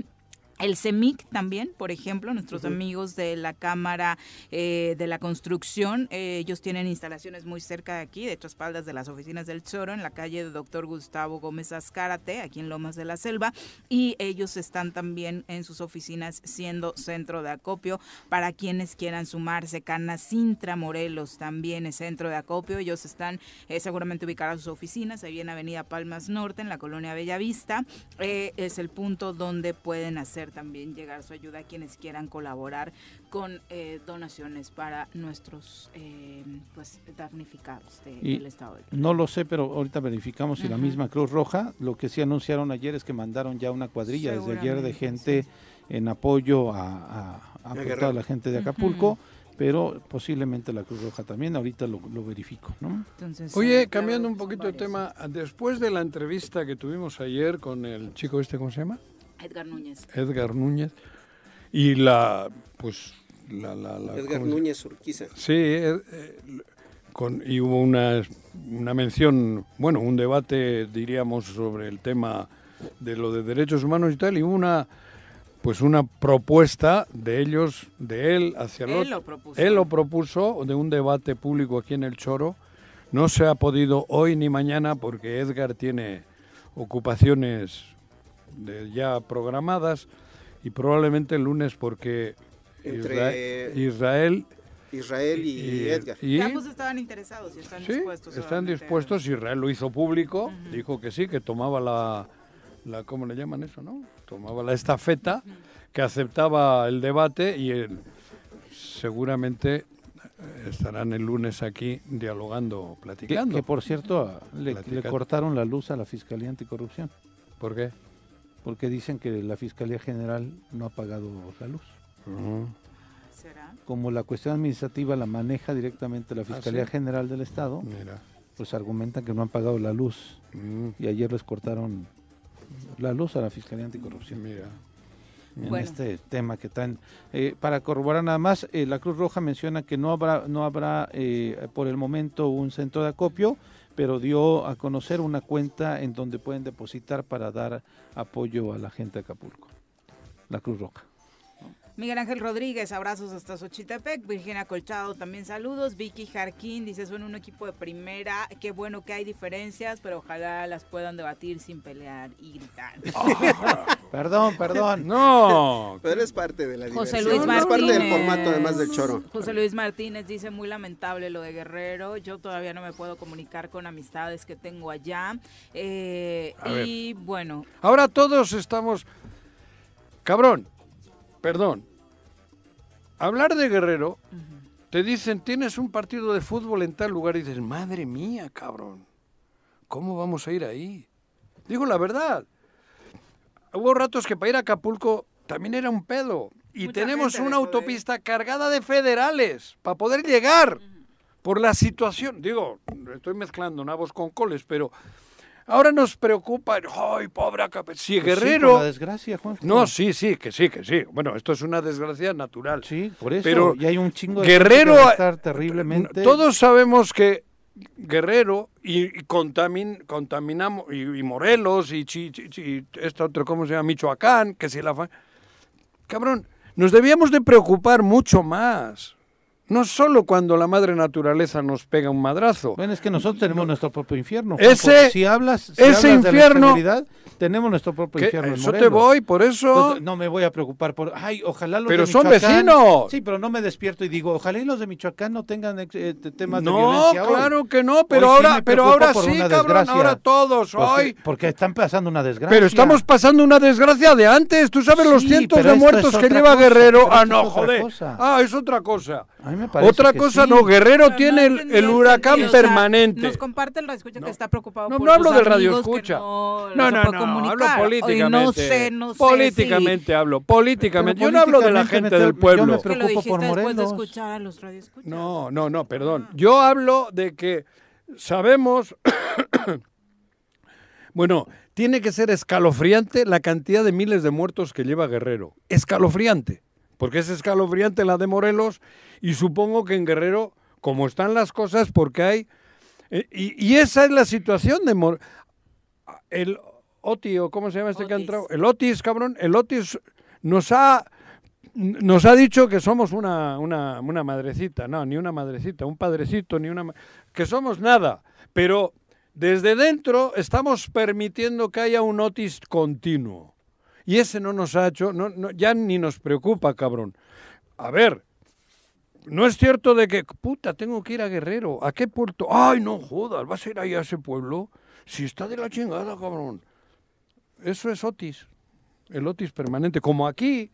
El CEMIC también, por ejemplo, nuestros amigos de la Cámara eh, de la Construcción, eh, ellos tienen instalaciones muy cerca de aquí, de hecho, espaldas de las oficinas del Choro, en la calle de Doctor Gustavo Gómez Azcárate, aquí en Lomas de la Selva, y ellos están también en sus oficinas siendo centro de acopio para quienes quieran sumarse. Canacintra Morelos también es centro de acopio, ellos están eh, seguramente ubicados sus oficinas, ahí en Avenida Palmas Norte, en la colonia Bellavista, es el punto donde pueden hacer también llegar su ayuda a quienes quieran colaborar con eh, donaciones para nuestros eh, pues damnificados del Estado. no lo sé, pero ahorita verificamos si la misma Cruz Roja, lo que sí anunciaron ayer es que mandaron ya una cuadrilla desde ayer de gente en apoyo a, a, toda la gente de Acapulco. pero posiblemente la Cruz Roja también, ahorita lo, verifico. ¿no? Oye, eh, cambiando un poquito de tema, después de la entrevista que tuvimos ayer con el chico este, ¿cómo se llama? Edgar Núñez. Edgar Núñez. Y la, pues, la... la, Edgar Núñez Urquiza. Sí, eh, eh, con, y hubo una, una mención, bueno, un debate, diríamos, sobre el tema de lo de derechos humanos y tal, y una pues una propuesta de ellos, de él hacia él lo propuso. Él lo propuso de un debate público aquí en el Choro. No se ha podido hoy ni mañana porque Edgar tiene ocupaciones ya programadas y probablemente el lunes porque Israel, Israel y, Edgar. Y, ambos estaban interesados y están dispuestos. Están dispuestos. Israel lo hizo público, dijo que sí, que tomaba la, la, ¿cómo le llaman eso, no? Tomaba la estafeta, que aceptaba el debate y seguramente eh, estarán el lunes aquí dialogando, platicando. Que, por cierto le, le, cortaron la luz a la Fiscalía Anticorrupción. ¿Por qué? Porque dicen que la Fiscalía General no ha pagado la luz. ¿Será? Como la cuestión administrativa la maneja directamente la ¿Ah, Fiscalía General del Estado, pues argumentan que no han pagado la luz. Mm. Y ayer les cortaron la luz a la Fiscalía Anticorrupción. Mira. En este tema que están. Eh, para corroborar nada más, eh, la Cruz Roja menciona que no habrá, no habrá eh, por el momento un centro de acopio, pero dio a conocer una cuenta en donde pueden depositar para dar apoyo a la gente de Acapulco, la Cruz Roja. Miguel Ángel Rodríguez, abrazos hasta Xochitepec. Virginia Colchado, también saludos. Vicky Jarquín dice, son un equipo de primera. Qué bueno que hay diferencias, pero ojalá las puedan debatir sin pelear y gritar. perdón, perdón. No. Pero es parte de la José Luis Martínez. Es parte del formato, además del choro. José Luis Martínez dice, muy lamentable lo de Guerrero. Yo todavía no me puedo comunicar con amistades que tengo allá. Eh, y bueno. Ahora todos estamos... Cabrón, perdón, hablar de Guerrero, te dicen, tienes un partido de fútbol en tal lugar y dices, madre mía, cabrón, ¿cómo vamos a ir ahí? Digo la verdad, hubo ratos que para ir a Acapulco también era un pedo. Y tenemos una autopista cargada de federales para poder llegar por la situación. Digo, estoy mezclando nabos con coles, pero Ahora nos preocupa, ¡ay, pobre Si pues Guerrero... la desgracia, Juan. No, sí, sí, que sí, que sí. Bueno, esto es una desgracia natural. Sí, por eso. Pero y hay un chingo de Guerrero, que estar terriblemente... Todos sabemos que Guerrero y, contaminamos, y, Morelos, y, y, esto otro, ¿cómo se llama? Michoacán, que si la... Cabrón, nos debíamos de preocupar mucho más. No solo cuando la madre naturaleza nos pega un madrazo. Bueno, es que nosotros tenemos nuestro propio infierno. Ese, si hablas, ese infierno, tenemos nuestro propio infierno. Eso te voy, por eso. no me voy a preocupar por. Ay, ojalá los pero de son vecinos. Sí, pero no me despierto y digo, ojalá los de Michoacán no tengan eh, temas de violencia. No, claro que no, pero ahora, pero ahora sí, cabrón, ahora todos. hoy. porque están pasando una desgracia. Pero estamos pasando una desgracia de antes. Tú sabes los cientos de muertos que lleva Guerrero. Ah, no, joder. Ah, es otra cosa. A mí me parece otra cosa no, Guerrero tiene el, huracán permanente. nos comparte el radio escucha que está preocupado no, por no hablo del radio escucha. No, no, no, no, hablo políticamente. no sé, no sé. Políticamente hablo, políticamente. Yo no hablo de la gente del pueblo. Yo me preocupo por Morelos. De escuchar a los no, no, no, perdón. Yo hablo de que sabemos Bueno, tiene que ser escalofriante la cantidad de miles de muertos que lleva Guerrero. Escalofriante porque es escalofriante la de Morelos y supongo que en Guerrero, como están las cosas, porque hay... Eh, y, esa es la situación de El Oti, ¿o cómo se llama este que ha entrado? El Otis, cabrón, el Otis nos ha nos ha dicho que somos una, una, una madrecita, no, ni una madrecita, un padrecito, ni una... que somos nada, pero desde dentro estamos permitiendo que haya un Otis continuo. Y ese no nos ha hecho, no, no, ya ni nos preocupa, cabrón. A ver, no es cierto de que, puta, tengo que ir a Guerrero. ¿A qué puerto? Ay, no jodas, vas a ir ahí a ese pueblo. Si está de la chingada, cabrón. Eso es Otis, el Otis permanente. Como aquí,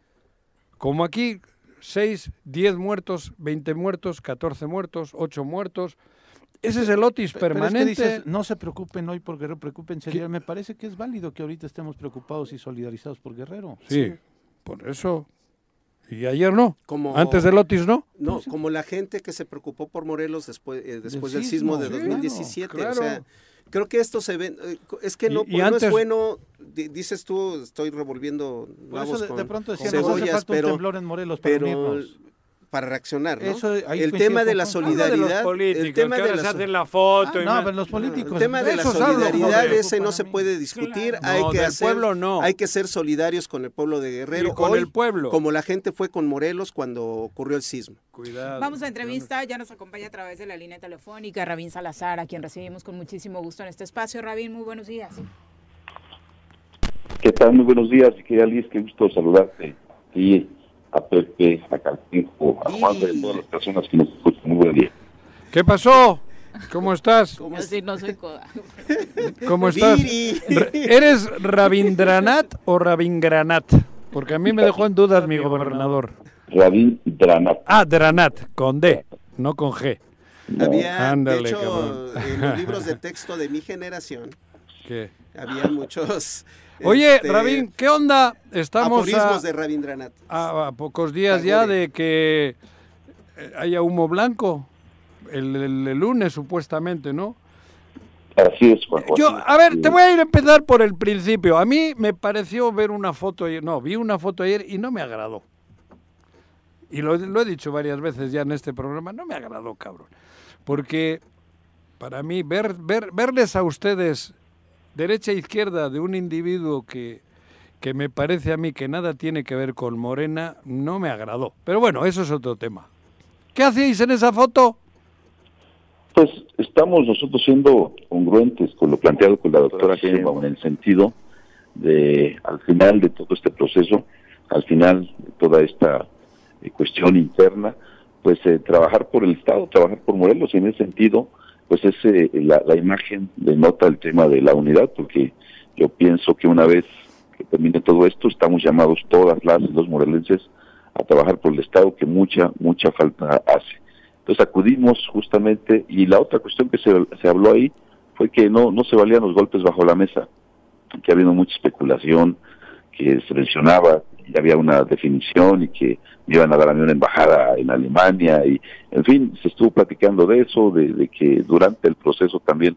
como aquí, 6, 10 muertos, 20 muertos, 14 muertos, 8 muertos. Ese es el Otis Pero es que permanente. dices, no se preocupen hoy por Guerrero, preocúpense. ayer. Me parece que es válido que ahorita estemos preocupados y solidarizados por Guerrero. Sí, por eso. Y ayer no. Como- Antes del Otis no. No, como la gente que se preocupó por Morelos después, eh, después del sismo, sismo de sí, 2017. claro, O sea, claro. creo que esto se ve. eh, Es que Y- no, y pues, no antes- es bueno. di- Dices tú, estoy revolviendo Por nabos eso de, con, de pronto nos hace un temblor en Morelos para pero unirnos. Para reaccionar, ¿no? Eso, ahí el tema de la de solidaridad, políticos, el tema de la la foto. Ah, y no, pero los políticos. el tema de la solidaridad joder. ese no se puede discutir, hay No, que del hacer, pueblo no. hay que ser solidarios con el pueblo de Guerrero, Y con Hoy, el pueblo. como la gente fue con Morelos cuando ocurrió el sismo. Cuidado. Vamos a entrevista, ya nos acompaña a través de la línea telefónica Rabín Salazar, a quien recibimos con muchísimo gusto en este espacio. Rabín, muy buenos días. ¿Qué tal? Muy buenos días, y querida Liz, qué gusto saludarte. Y a Pepe, a Calcinco, a Juan, a todas las personas que nos escuchan. Muy buen día. ¿Qué pasó? ¿Cómo estás? Yo sí no soy coda. ¿Cómo estás? ¿Eres Rabindranat o Rabingranat? Porque a mí me dejó en dudas mi gobernador. Rabín Dranat. Ah, Dranat, con D, no con G. Había, Ándale, de hecho, cabrón. en los libros de texto de mi generación, ¿Qué? había muchos... Oye, este, Rabín, ¿qué onda? Estamos aforismos a, de Rabindranath. a- a pocos días ya de que eh, haya humo blanco. El, el- el lunes, supuestamente, ¿no? Así es, Juan. Yo, a ver, te voy a ir a empezar por el principio. A mí me pareció ver una foto ayer, no, vi una foto ayer y no me agradó. Y lo, lo he dicho varias veces ya en este programa, no me agradó, cabrón. Porque para mí ver, ver, verles a ustedes derecha e izquierda de un individuo que, que me parece a mí que nada tiene que ver con Morena, no me agradó. Pero bueno, eso es otro tema. ¿Qué hacíais en esa foto? Pues estamos nosotros siendo congruentes con lo planteado con la doctora Sheinbaum en el sentido de, al final de todo este proceso, al final de toda esta eh, cuestión interna, pues eh, trabajar por el Estado, trabajar por Morelos, y en ese sentido, pues es eh, la, la imagen denota el tema de la unidad, porque yo pienso que una vez que termine todo esto, estamos llamados todas las los morelenses a trabajar por el Estado, que mucha, mucha falta hace. Entonces acudimos justamente, y la otra cuestión que se, se habló ahí fue que no, no se valían los golpes bajo la mesa, que ha habido mucha especulación, que se mencionaba, que ya había una definición y que me iban a dar a mí una embajada en Alemania, y en fin, se estuvo platicando de eso, de, de que durante el proceso también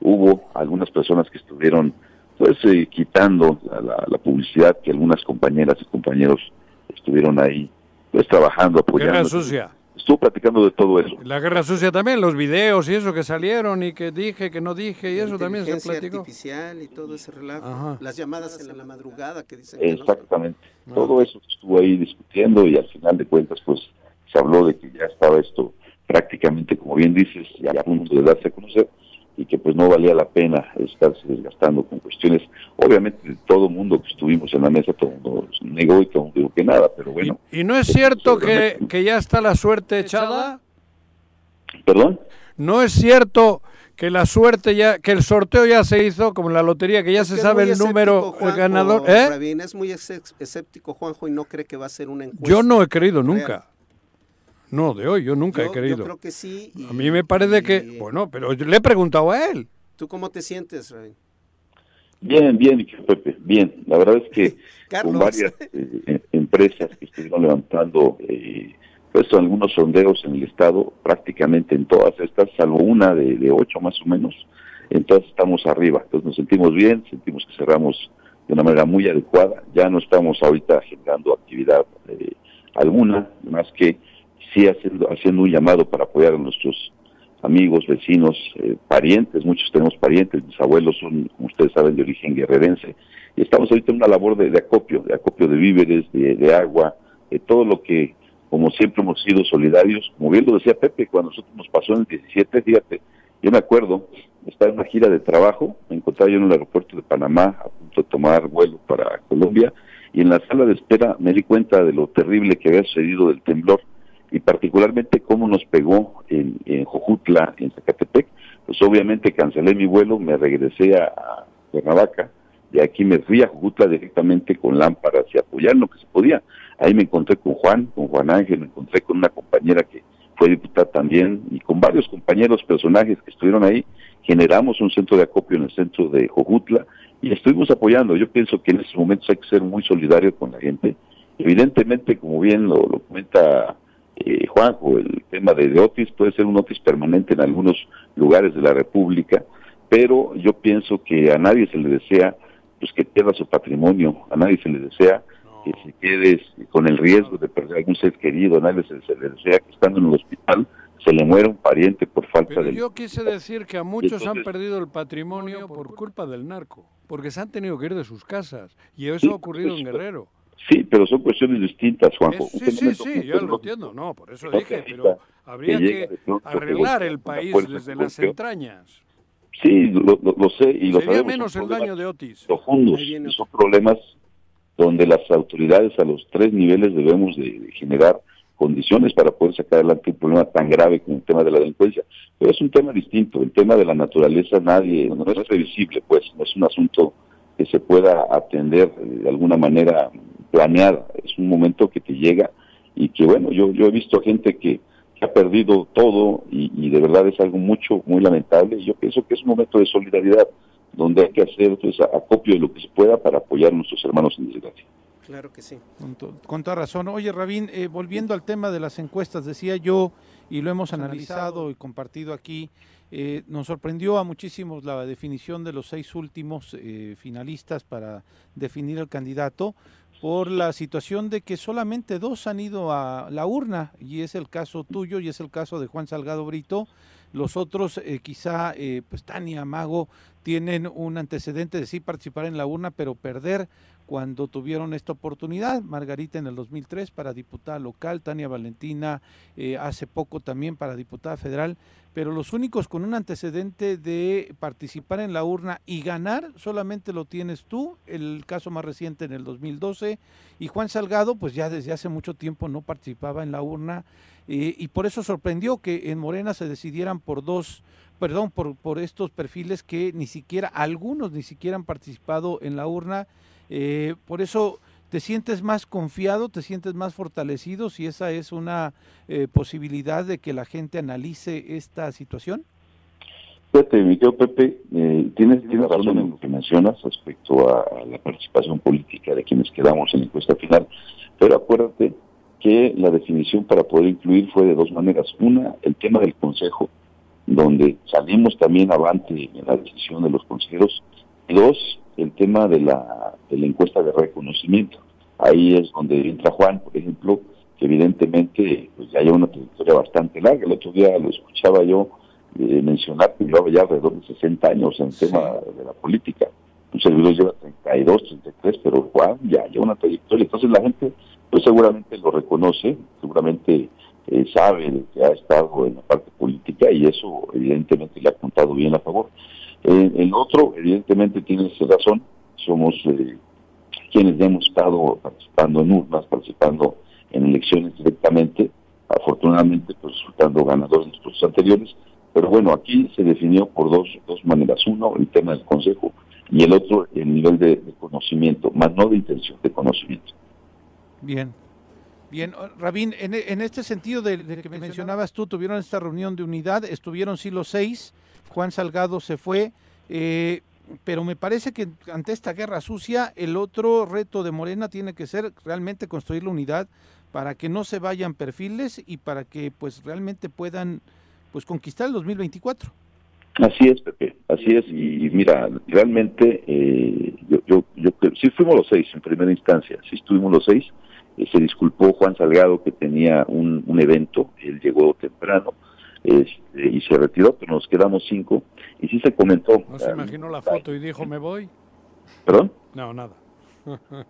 hubo algunas personas que estuvieron pues eh, quitando la, la- la publicidad que algunas compañeras y compañeros estuvieron ahí pues trabajando, apoyando. Guerra sucia. Estuvo platicando de todo eso. La guerra sucia también, los videos y eso que salieron y que dije, que no dije y eso también se Inteligencia platicó. artificial y todo ese relajo. Ajá. Las llamadas en la madrugada que dicen que no. Exactamente. Todo eso estuvo ahí discutiendo y al final de cuentas pues se habló de que ya estaba esto prácticamente, como bien dices, ya a punto de darse a conocer y que pues no valía la pena estarse desgastando con cuestiones, obviamente de todo mundo que estuvimos en la mesa, todo el mundo negó y todo el mundo dijo que nada, pero bueno. ¿Y no es cierto que, que ya está la suerte echada? ¿Perdón? ¿No es cierto que la suerte ya, que el sorteo ya se hizo, como en la lotería, que ya se Que sabe el número, el Juanjo, ganador? ¿Eh? Rabín, es muy escéptico, Juanjo, y no cree que va a ser una encuesta. Yo no he creído real. No, de hoy, yo nunca Yo- he creído. Yo creo que sí. y- A mí me parece que, bueno, pero yo le he preguntado a él. ¿Tú cómo te sientes, Rabín? Bien, bien, Pepe, bien. La verdad es que Carlos. con varias eh, eh, empresas que estuvieron levantando eh, pues algunos sondeos en el estado, prácticamente en todas estas, salvo una de, de ocho más o menos, entonces estamos arriba. Entonces nos sentimos bien, sentimos que cerramos de una manera muy adecuada. Ya no estamos ahorita generando actividad eh, alguna, más que sí haciendo, haciendo un llamado para apoyar a nuestros amigos, vecinos, eh, parientes, muchos tenemos parientes, mis abuelos son, como ustedes saben, de origen guerrerense, Y estamos ahorita en una labor de, acopio, de acopio de víveres, de, agua, de todo lo que, como siempre hemos sido solidarios, como bien lo decía Pepe, cuando nosotros nos pasó en el 17, fíjate, yo me acuerdo, estaba en una gira de trabajo, me encontraba yo en el aeropuerto de Panamá, a punto de tomar vuelo para Colombia, y en la sala de espera me di cuenta de lo terrible que había sucedido del temblor y particularmente cómo nos pegó en, en Jojutla, en Zacatepec, pues obviamente cancelé mi vuelo, me regresé a Cuernavaca, y aquí me fui a Jujutla directamente con lámparas y apoyar lo que se podía. Ahí me encontré con Juan, con Juan Ángel, me encontré con una compañera que fue diputada también y con varios compañeros, personajes que estuvieron ahí. Generamos un centro de acopio en el centro de Jojutla y estuvimos apoyando. Yo pienso que en estos momentos hay que ser muy solidario con la gente. Evidentemente, como bien lo, comenta eh, Juanjo, el tema de, de Otis puede ser un Otis permanente en algunos lugares de la República, pero yo pienso que a nadie se le desea pues que pierda su patrimonio, a nadie se le desea que se quede con el riesgo de perder algún ser querido, a nadie se, le desea que estando en el hospital se le muera un pariente por falta de... Yo quise decir que a muchos han perdido el patrimonio por culpa del narco, porque se han tenido que ir de sus casas, y eso ha ocurrido en pues, Guerrero. Sí, pero son cuestiones distintas, Juanjo. sí, sí, sí, yo lo entiendo, no, por eso dije, pero habría que arreglar el país desde las entrañas. Sí, lo, sé y lo Sería menos el daño de Otis. Profundos, son problemas donde las autoridades a los tres niveles debemos de, generar condiciones para poder sacar adelante un problema tan grave como el tema de la delincuencia. Pero es un tema distinto, el tema de la naturaleza nadie, no es previsible, pues, no es un asunto que se pueda atender de alguna manera planeada, es un momento que te llega y que bueno, yo, yo he visto gente que ha perdido todo y, de verdad es algo mucho, muy lamentable. Y yo pienso que es un momento de solidaridad donde hay que hacer pues, acopio de lo que se pueda para apoyar a nuestros hermanos en desgracia. Claro que sí. Con, toda razón. Oye, Rabín, eh, volviendo al tema de las encuestas, decía yo, y lo hemos analizado y compartido aquí, eh, nos sorprendió a muchísimos la definición de los seis últimos eh, finalistas para definir el candidato por la situación de que solamente dos han ido a la urna, y es el caso tuyo y es el caso de Juan Salgado Brito. Los otros, eh, quizá, eh, pues Tania Mago, tienen un antecedente de sí participar en la urna, pero perder cuando tuvieron esta oportunidad. Margarita en el 2003 para diputada local, Tania Valentina eh, hace poco también para diputada federal pero los únicos con un antecedente de participar en la urna y ganar solamente lo tienes tú, el caso más reciente en el 2012, y Juan Salgado pues ya desde hace mucho tiempo no participaba en la urna eh, y por eso sorprendió que en Morena se decidieran por dos, perdón, por, por estos perfiles que ni siquiera, algunos ni siquiera han participado en la urna, eh, por eso ¿Te sientes más confiado, te sientes más fortalecido si esa es una eh, posibilidad de que la gente analice esta situación? Fíjate, mi querido Pepe, eh, tienes, tienes razón en lo que mencionas respecto a, la participación política de quienes quedamos en la encuesta final, pero acuérdate que la definición para poder incluir fue de dos maneras. Una, el tema del consejo, donde salimos también avante en la decisión de los consejeros. Y dos, el tema de la, de la encuesta de reconocimiento. Ahí es donde entra Juan, por ejemplo, que evidentemente pues, ya lleva una trayectoria bastante larga. El otro día lo escuchaba yo eh, mencionar que llevaba ya alrededor de 60 años en el tema de la política. Un servidor lleva 32, 33, pero Juan ya lleva una trayectoria. Entonces la gente pues seguramente lo reconoce, seguramente eh, sabe que ha estado en la parte política y eso evidentemente le ha contado bien a favor. Eh, el otro, evidentemente, tiene razón, somos eh, quienes ya hemos estado participando en urnas, participando en elecciones directamente, afortunadamente pues resultando ganadores en los procesos anteriores, pero bueno, aquí se definió por dos, dos maneras, uno el tema del Consejo y el otro el nivel de, conocimiento, más no de intención, de conocimiento. Bien, Bien, Rabín, en, en este sentido de, de, que mencionabas tú, tuvieron esta reunión de unidad, estuvieron sí los seis, Juan Salgado se fue, eh, pero me parece que ante esta guerra sucia, el otro reto de Morena tiene que ser realmente construir la unidad para que no se vayan perfiles y para que pues realmente puedan pues conquistar el 2024. Así es, Pepe, así es. Y, mira, realmente eh, yo, yo, yo, sí fuimos los seis en primera instancia, sí estuvimos los seis. Eh, se disculpó Juan Salgado que tenía un, un evento, él llegó temprano, este, y se retiró, pero nos quedamos cinco. Y sí se comentó. ¿No se imaginó la foto y dijo, me voy? ¿Perdón? No, nada.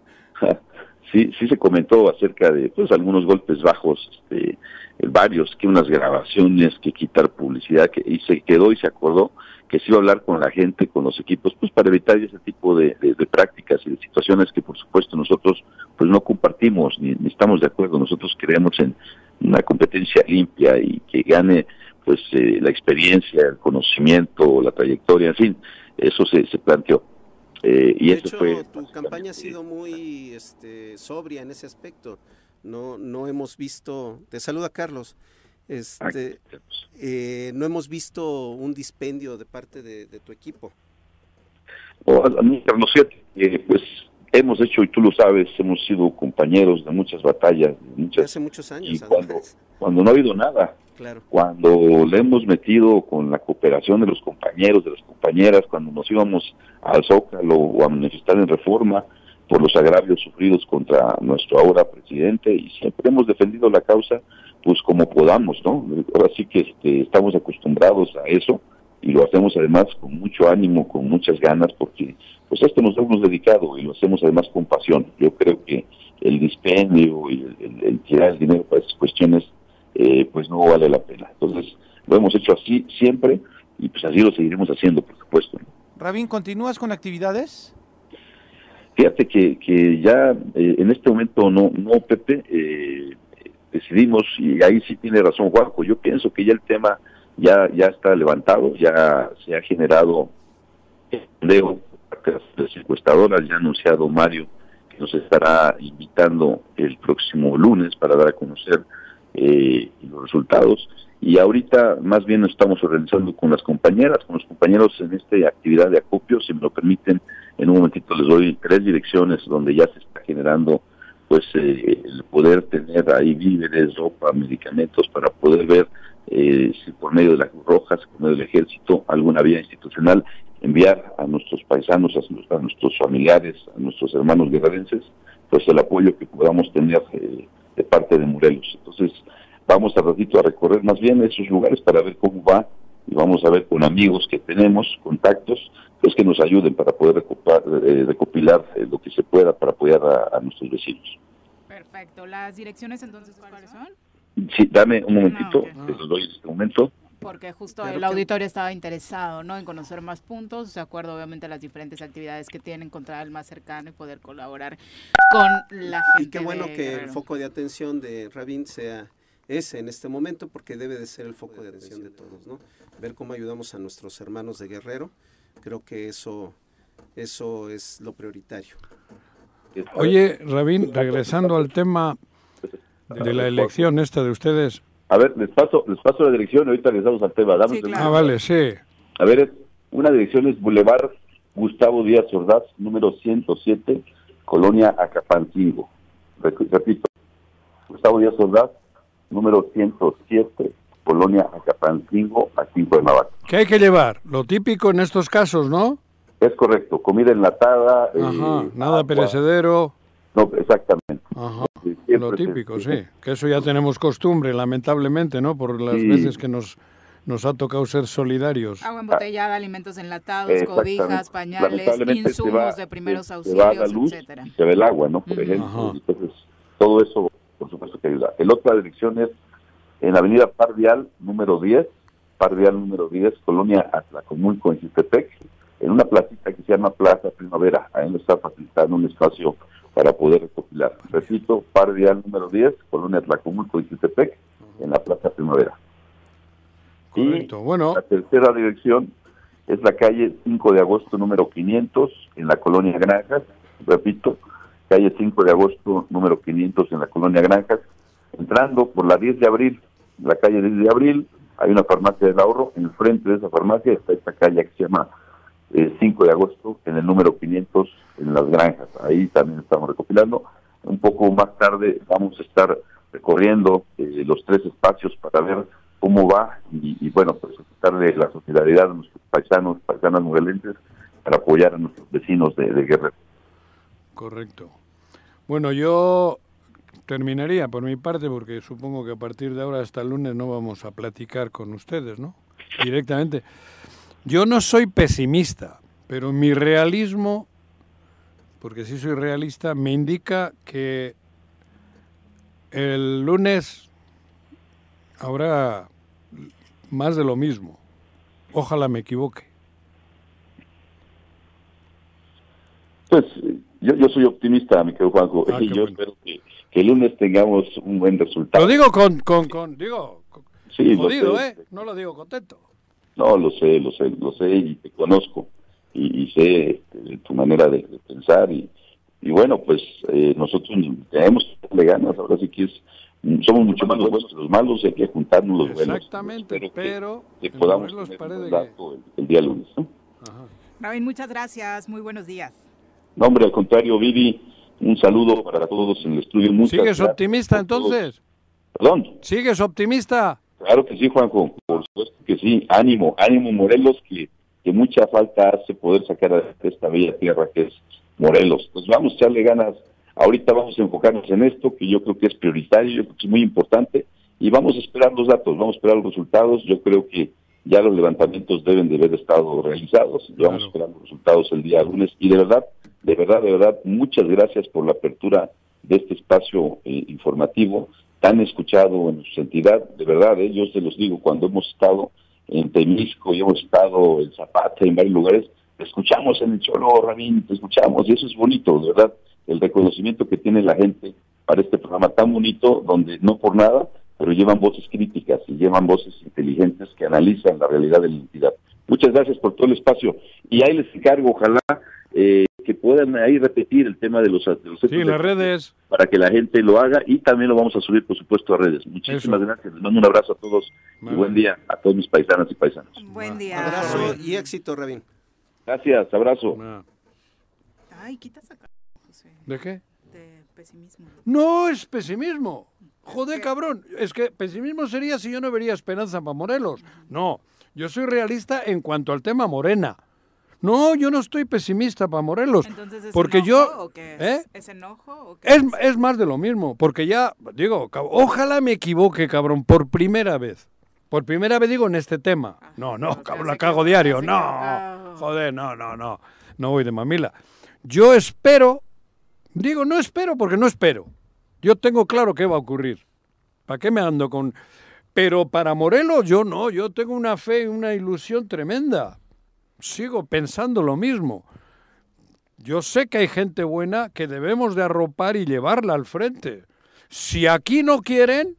sí, sí se comentó acerca de pues algunos golpes bajos, este, varios, que unas grabaciones, que quitar publicidad, que y se quedó y se acordó que se iba a hablar con la gente, con los equipos, pues para evitar ese tipo de, prácticas y de situaciones que por supuesto nosotros pues no compartimos ni, estamos de acuerdo. Nosotros creemos en una competencia limpia y que gane pues eh, la experiencia, el conocimiento, la trayectoria, en fin, eso se, se planteó. Eh, y de hecho, tu campaña ha sido muy este, sobria en ese aspecto. No, no hemos visto. Te saluda Carlos. Este, eh, no hemos visto un dispendio de parte de, tu equipo. Oh, a mí, Carlos, eh, pues hemos hecho, y tú lo sabes, hemos sido compañeros de muchas batallas. muchas, hace muchos años. Y cuando, cuando no ha habido nada, cuando le hemos metido con la cooperación de los compañeros, de las compañeras, cuando nos íbamos al Zócalo o a manifestar en reforma por los agravios sufridos contra nuestro ahora presidente y siempre hemos defendido la causa pues como podamos, ¿no? Ahora sí que este, estamos acostumbrados a eso y lo hacemos además con mucho ánimo, con muchas ganas, porque pues a esto nos hemos dedicado y lo hacemos además con pasión. Yo creo que el dispendio y el tirar el dinero para esas cuestiones eh, pues no vale la pena. Entonces, lo hemos hecho así siempre y pues así lo seguiremos haciendo, por supuesto. Rabín, ¿continúas con actividades? Fíjate que, que ya eh, en este momento no, no Pepe, eh, decidimos, y ahí sí tiene razón Juanjo, yo pienso que ya el tema ya, ya está levantado, ya se ha generado leo las encuestadoras, ya ha anunciado Mario que nos estará invitando el próximo lunes para dar a conocer eh, los resultados. Y ahorita más bien nos estamos organizando con las compañeras, con los compañeros en esta actividad de acopio, si me lo permiten, en un momentito les doy tres direcciones donde ya se está generando pues eh, el poder tener ahí víveres, ropa, medicamentos para poder ver eh, por medio de la Cruz Roja, por medio del Ejército, alguna vía institucional, enviar a nuestros paisanos, a, nuestros familiares, a nuestros hermanos guerrerenses, pues el apoyo que podamos tener eh, de parte de Morelos. Entonces, vamos a ratito a recorrer más bien esos lugares para ver cómo va y vamos a ver con amigos que tenemos, contactos, pues que nos ayuden para poder eh, recopilar eh, lo que se pueda para apoyar a, nuestros vecinos. Perfecto. ¿Las direcciones entonces cuáles son? Sí, dame un momentito, ah, les doy en este momento porque justo el auditorio estaba interesado ¿no? en conocer más puntos, de acuerdo obviamente a las diferentes actividades que tienen, encontrar el más cercano y poder colaborar con la gente. Y qué bueno que el foco de atención de Rabin sea ese en este momento, porque debe de ser el foco de atención de todos, ¿no? Ver cómo ayudamos a nuestros hermanos de Guerrero, creo que eso, eso es lo prioritario. Oye, Rabín, regresando al tema de la elección esta de ustedes, a ver, les paso, les paso la dirección, ahorita les damos al tema. Ah, vale, sí. A ver, una dirección es Boulevard Gustavo Díaz Ordaz, número 107, Colonia Acapancingo. Repito, Gustavo Díaz Ordaz, número 107, Colonia Acapancingo, aquí en Cuernavaca. ¿Qué hay que llevar? Lo típico en estos casos, ¿no? Es correcto, comida enlatada. Ajá, eh, nada perecedero. No, exactamente. Ajá, lo típico, sí. Que eso ya tenemos costumbre, lamentablemente, ¿no? Por las veces que nos nos ha tocado ser solidarios. Agua embotellada, alimentos enlatados, cobijas, pañales, insumos de primeros auxilios, etcétera. Se ve el agua, ¿no? Por ejemplo. Entonces, todo eso, por supuesto, que ayuda. El otra dirección es en la avenida Parvial, número 10, Parvial número 10, Colonia Atlacomulco, en Citepec, en una placita que se llama Plaza Primavera. Ahí nos está facilitando un espacio para poder recopilar. Repito, par vial número 10, Colonia Tlacomulco y Quitepec, en la Plaza Primavera. Correcto. Y bueno. la tercera dirección es la calle 5 de agosto número 500 en la Colonia Granjas. Repito, calle 5 de agosto número 500 en la Colonia Granjas. Entrando por la 10 de abril, la calle 10 de abril, hay una farmacia del ahorro. Enfrente de esa farmacia está esta calle que se llama 5 de agosto en el número 500 en las granjas. Ahí también estamos recopilando. Un poco más tarde vamos a estar recorriendo eh, los tres espacios para ver cómo va y, bueno, pues darle la solidaridad a nuestros paisanos, paisanas morelenses para apoyar a nuestros vecinos de, de Guerrero. Correcto. Bueno, yo terminaría por mi parte porque supongo que a partir de ahora hasta el lunes no vamos a platicar con ustedes, ¿no? Directamente. Yo no soy pesimista, pero mi realismo porque sí soy realista, me indica que el lunes habrá más de lo mismo. Ojalá me equivoque. Pues yo, yo soy optimista, mi querido Juanjo, Ah, y yo bueno. espero que, que el lunes tengamos un buen resultado. Lo digo con, con, con digo, Sí, lo jodido. ¿eh? No lo digo contento. No, lo sé, lo sé, lo sé y te conozco y, y sé este, tu manera de, de pensar y, y bueno, pues eh, nosotros tenemos que ganas, ahora sí que es, somos mucho más los buenos que los malos y hay que juntarnos los buenos. Exactamente, que- pero que podamos Morelos tener parece un que- dato el, el día lunes. ¿no? Muchas gracias. Muy buenos días. No, hombre, al contrario, Vivi, un saludo para todos en el estudio. Muchas ¿Sigues gracias optimista entonces? Perdón. ¿Sigues optimista? Claro que sí, Juanjo, por supuesto que sí. Ánimo, ánimo Morelos, que, que mucha falta hace poder sacar a esta bella tierra que es Morelos. Pues vamos a echarle ganas. Ahorita vamos a enfocarnos en esto, que yo creo que es prioritario, yo creo que es muy importante, y vamos a esperar los datos, vamos a esperar los resultados. Yo creo que ya los levantamientos deben de haber estado realizados, y vamos a esperar los resultados el día lunes. Y de verdad, de verdad, de verdad, muchas gracias por la apertura de este espacio eh, informativo tan escuchado en su entidad, de verdad, eh, yo se los digo, cuando hemos estado en Temisco y hemos estado en Zapata, en varios lugares, te escuchamos en el Cholo, Rabín, te escuchamos, y eso es bonito, de verdad, el reconocimiento que tiene la gente para este programa tan bonito, donde no por nada, pero llevan voces críticas y llevan voces inteligentes que analizan la realidad de la entidad. Muchas gracias por todo el espacio. Y ahí les encargo, ojalá eh, que puedan ahí repetir el tema de los, de los Sí, las redes. para que la gente lo haga y también lo vamos a subir, por supuesto, a redes. Muchísimas gracias. Les mando un abrazo a todos y buen día a todos mis paisanas y paisanos. Buen día. Abrazo y éxito, Rabín. Gracias, abrazo. Ay, quitas acá, José, ¿De qué? de pesimismo. No es pesimismo. Joder, cabrón. Es que pesimismo sería si yo no vería esperanza para Morelos. No, yo soy realista en cuanto al tema Morena. No, yo no estoy pesimista para Morelos. Entonces, ¿es porque enojo yo... o qué es? ¿eh? ¿Es enojo o qué Es, es más de lo mismo, porque ya, digo, ojalá me equivoque, cabrón, por primera vez. Por primera vez digo en este tema. No, no, cabrón, la cago diario. No, joder, no, no, no. No voy de mamila. Yo espero, digo, no espero porque no espero. Yo tengo claro qué va a ocurrir. ¿Para qué me ando con...? Pero para Morelos yo no, yo tengo una fe y una ilusión tremenda. Sigo pensando lo mismo. Yo sé que hay gente buena que debemos de arropar y llevarla al frente. Si aquí no quieren,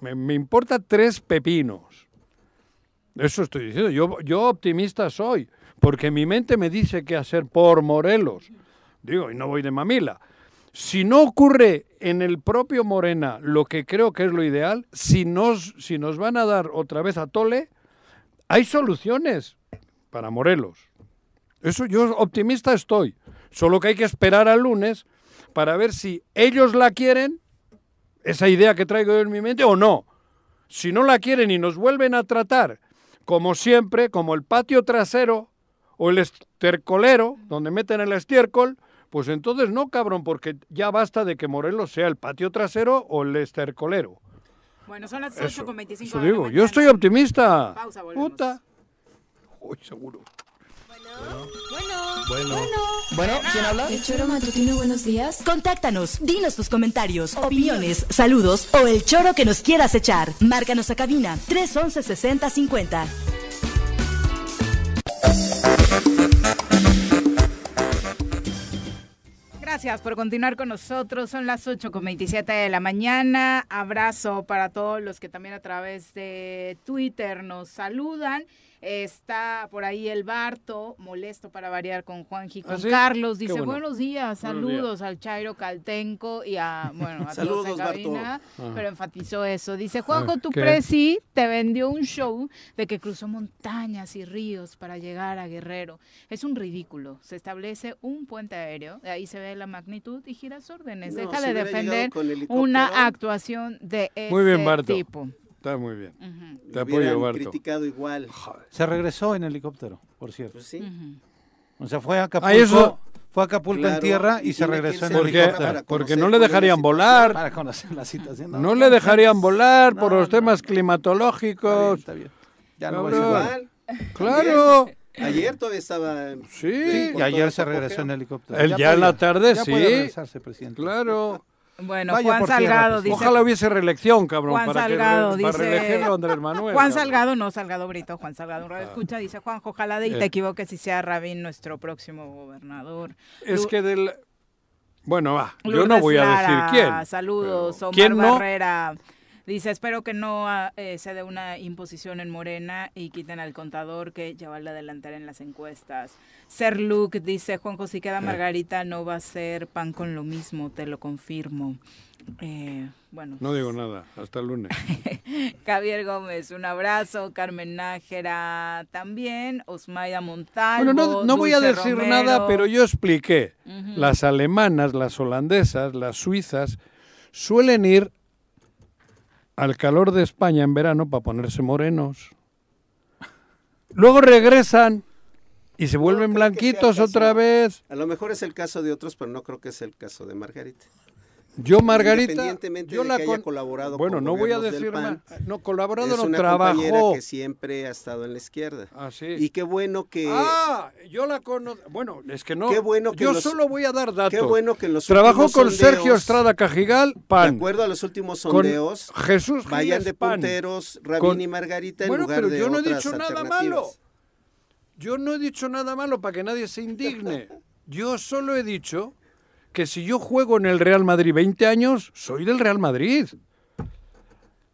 me, importa tres pepinos. Eso estoy diciendo. Yo, yo optimista soy, porque mi mente me dice qué hacer por Morelos. Digo, y no voy de mamila. Si no ocurre en el propio Morena lo que creo que es lo ideal, si nos, si nos van a dar otra vez a Tole, hay soluciones para Morelos. Eso yo optimista estoy. Solo que hay que esperar al lunes para ver si ellos la quieren, esa idea que traigo yo en mi mente, o no. Si no la quieren y nos vuelven a tratar, como siempre, como el patio trasero o el estercolero, donde meten el estiércol, pues entonces no, cabrón, porque ya basta de que Morelos sea el patio trasero o el estercolero. Bueno, son las Eso, 8 con 25 Eso la digo, yo estoy optimista. Pausa, volvemos. Puta. Uy, seguro. Bueno. Bueno, ¿quién habla? El choro matutino, buenos días. Contáctanos, dinos tus comentarios, opiniones, saludos o el choro que nos quieras echar. Márcanos a cabina 311 6050. Gracias por continuar con nosotros. Son las 8 con 27 de la mañana. Abrazo para todos los que también a través de Twitter nos saludan. Está por ahí el Barto, molesto para variar con Juanji, con ¿Ah, sí? Carlos. Dice, bueno. buenos días, Buenos saludos al Chairo Caltenco y a, bueno, a Saludos, todos en Barto. cabina, Ajá. pero enfatizó eso. Dice, Juanjo, tu ¿qué? presi te vendió un show de que cruzó montañas y ríos para llegar a Guerrero. Es un ridículo. Se establece un puente aéreo, de ahí se ve la magnitud y giras órdenes. No, Deja de defender con una actuación de ese Muy bien, Barto. tipo. Está muy bien. Te Lo apoyo, hubieran Barto. criticado igual. Se regresó en helicóptero, por cierto. Pues sí. O sea, fue a Acapulco, Ah, eso- fue a Acapulco en Claro, tierra y, y se regresó en en helicóptero. para porque no le dejarían volar. Para conocer la situación. No le dejarían volar por los temas climatológicos. Ya no voy a Cabrón. decir nada. Claro. Ayer todavía estaba. Sí, y ayer se regresó en helicóptero. El ya, en la tarde, ya sí. puede regresarse, presidente. Claro. Bueno, Vaya Juan Salgado pues. dice. Ojalá hubiese reelección, cabrón, Juan para, Salgado que, re- para dice- reelegirlo a Andrés Manuel. Juan cabrón. Salgado, no Salgado Brito, Juan Salgado, un radio Ah. escucha, dice Juanjo, ojalá de y Eh. te equivoques y sea Rabín nuestro próximo gobernador. Es Lu- que del... Bueno, va, yo no voy a decir Lara, quién. Saludos, Omar ¿quién no? Barrera. Dice, espero que no ah, eh, se dé una imposición en Morena y quiten al contador que lleva la delantera en las encuestas. Ser Luke dice, Juanjo, si Eh. queda Margarita no va a ser pan con lo mismo, te lo confirmo. Eh, bueno, No digo nada, hasta el lunes. Javier Gómez, un abrazo. Carmen Nájera también. Osmaida Montalvo. Bueno, no, no voy a decir Romero. nada, pero yo expliqué. Las alemanas, las holandesas, las suizas suelen ir al calor de España en verano para ponerse morenos. Luego regresan y se vuelven blanquitos otra vez. A lo mejor es el caso de otros, pero no creo que es el caso de Margarita. Yo, Margarita, Independientemente yo de la que haya con- colaborado Bueno, con no voy a decir PAN, más. No, colaborado es no una compañera que siempre ha estado en la izquierda. Ah, sí. Y qué bueno que... Ah, yo la conozco. Bueno, es que no. Qué bueno que yo los- solo voy a dar datos. Qué bueno que en los Trabajó con Sergio sondeos, Estrada Cajigal, PAN. De acuerdo a los últimos Con sondeos, Jesús vayan Giles, de PAN. punteros Rabín Con- y Margarita en Bueno, lugar pero de yo no he dicho nada malo. Yo no he dicho nada malo para que nadie se indigne. Yo solo he dicho que si yo juego en el Real Madrid 20 años, soy del Real Madrid.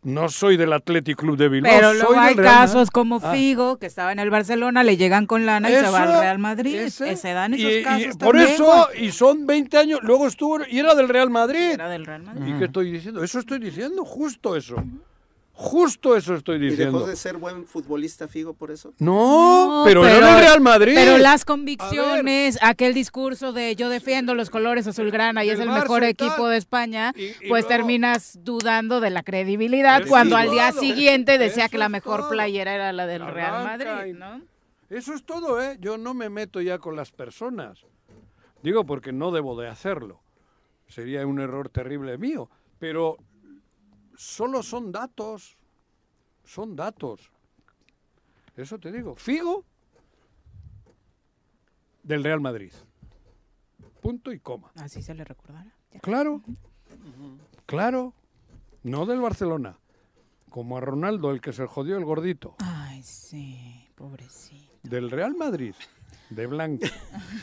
No soy del Athletic Club de Bilbao. Pero soy luego hay del Real casos como Ah. Figo, que estaba en el Barcelona, le llegan con lana y se va al Real Madrid. ese. Eh, Se dan esos Y- y casos por también, eso, y son 20 años, luego estuvo y era del Real Madrid. Era del Real Madrid. ¿Y qué estoy diciendo? Eso estoy diciendo, justo eso. Justo eso estoy ¿Y dejó diciendo. de ser buen futbolista Figo por eso? No, pero, era del Real Madrid. Pero las convicciones, aquel discurso de yo defiendo los colores azulgrana y es el mejor Barça equipo de España, Y- y pues luego- terminas dudando de la credibilidad cuando al día todo. siguiente decía que la mejor todo. playera era la del La Real Madrid, y- ¿no? Eso es todo, ¿eh? Yo no me meto ya con las personas. Digo porque no debo de hacerlo. Sería un error terrible mío. Pero solo son datos. Son datos. Eso te digo. Figo del Real Madrid. Punto y coma. Así se le recordará. Ya. Claro. Claro. No del Barcelona. Como a Ronaldo, el que se jodió el gordito. Ay, sí, pobrecito. Del Real Madrid. De blanco.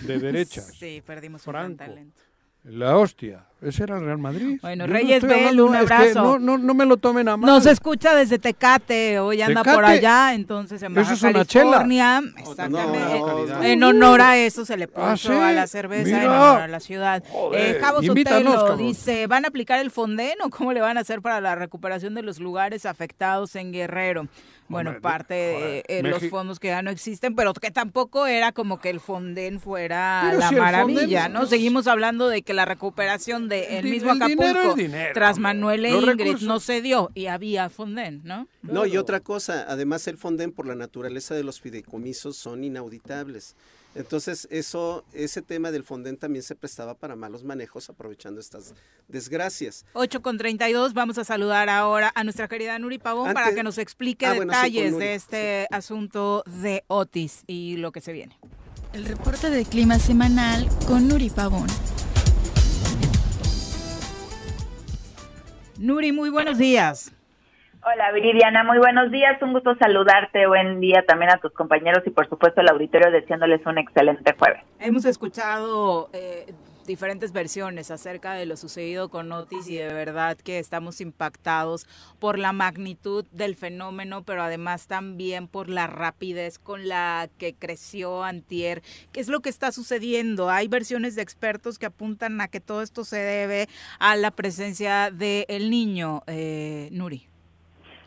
De derechas. Sí, perdimos un gran talento. La hostia. Ese era el Real Madrid. Bueno, Yo no Reyes Bell, hablando- un es que abrazo. no, no, no me lo tomen a mal. Nos escucha desde Tecate, hoy anda por allá, entonces en Baja Eso es una chela. California. No, Exactamente. no, en honor a eso se le puso Ah, ¿sí? a la cerveza en honor a la ciudad. Joder, eh, Javo invítanos, Sotelo cabrón. dice, ¿van a aplicar el Fonden o cómo le van a hacer para la recuperación de los lugares afectados en Guerrero? Bueno, Hombre, parte de joder, eh, los fondos que ya no existen, pero que tampoco era como que el Fonden fuera Pero la si maravilla, Fonden ¿no? es- Seguimos hablando de que la recuperación del El mismo el Acapulco es dinero, tras. Manuel e Ingrid recursos- no se dio y había Fonden, ¿no? No, y otra cosa, además el Fonden por la naturaleza de los fideicomisos son inauditables. Entonces, eso, ese tema del Fonden también se prestaba para malos manejos aprovechando estas desgracias. 8 con 32, vamos a saludar ahora a nuestra querida Nuri Pavón para que nos explique Ah, bueno, sí, con detalles Nuri, de este asunto de Otis y lo que se viene. El reporte de clima semanal con Nuri Pavón. Nuri, muy buenos días. Hola Viridiana, muy buenos días, un gusto saludarte, buen día también a tus compañeros y por supuesto al auditorio deseándoles un excelente jueves. Hemos escuchado eh, diferentes versiones acerca de lo sucedido con Otis y de verdad que estamos impactados por la magnitud del fenómeno, pero además también por la rapidez con la que creció Antier. ¿Qué es lo que está sucediendo? Hay versiones de expertos que apuntan a que todo esto se debe a la presencia del niño, eh, Nuri.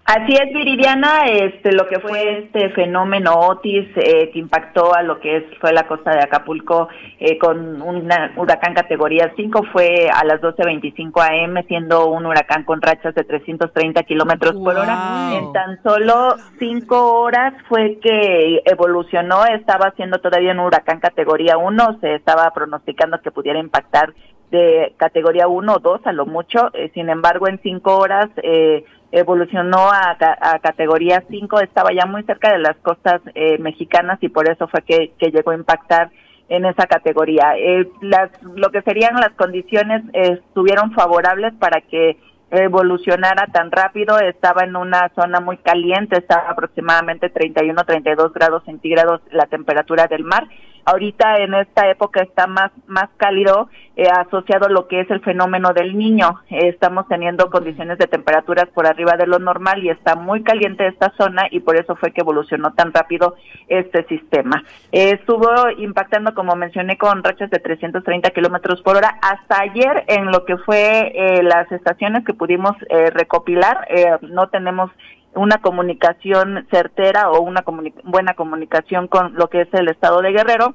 Así es, Viridiana, este, lo que fue este fenómeno Otis eh, que impactó a lo que es, fue la costa de Acapulco eh, con un huracán categoría 5 fue a las 12.25 am, siendo un huracán con rachas de 330 kilómetros por hora. En tan solo cinco horas fue que evolucionó, estaba siendo todavía un huracán categoría 1, se estaba pronosticando que pudiera impactar de categoría 1 o 2 a lo mucho. Eh, sin embargo, en cinco horas eh, evolucionó a, a, categoría 5, estaba ya muy cerca de las costas eh, mexicanas y por eso fue que, que, llegó a impactar en esa categoría. Eh, las, lo que serían las condiciones estuvieron favorables para que evolucionara tan rápido, estaba en una zona muy caliente, estaba aproximadamente 31, 32 grados centígrados la temperatura del mar Ahorita en esta época está más, más cálido eh, asociado a lo que es el fenómeno del niño. estamos teniendo condiciones de temperaturas por arriba de lo normal y está muy caliente esta zona y por eso fue que evolucionó tan rápido este sistema. Eh, estuvo impactando, como mencioné, con rachas de 330 kilómetros por hora. Hasta ayer, en lo que fue eh, las estaciones que pudimos recopilar, no tenemos una comunicación certera o una buena comunicación con lo que es el estado de Guerrero.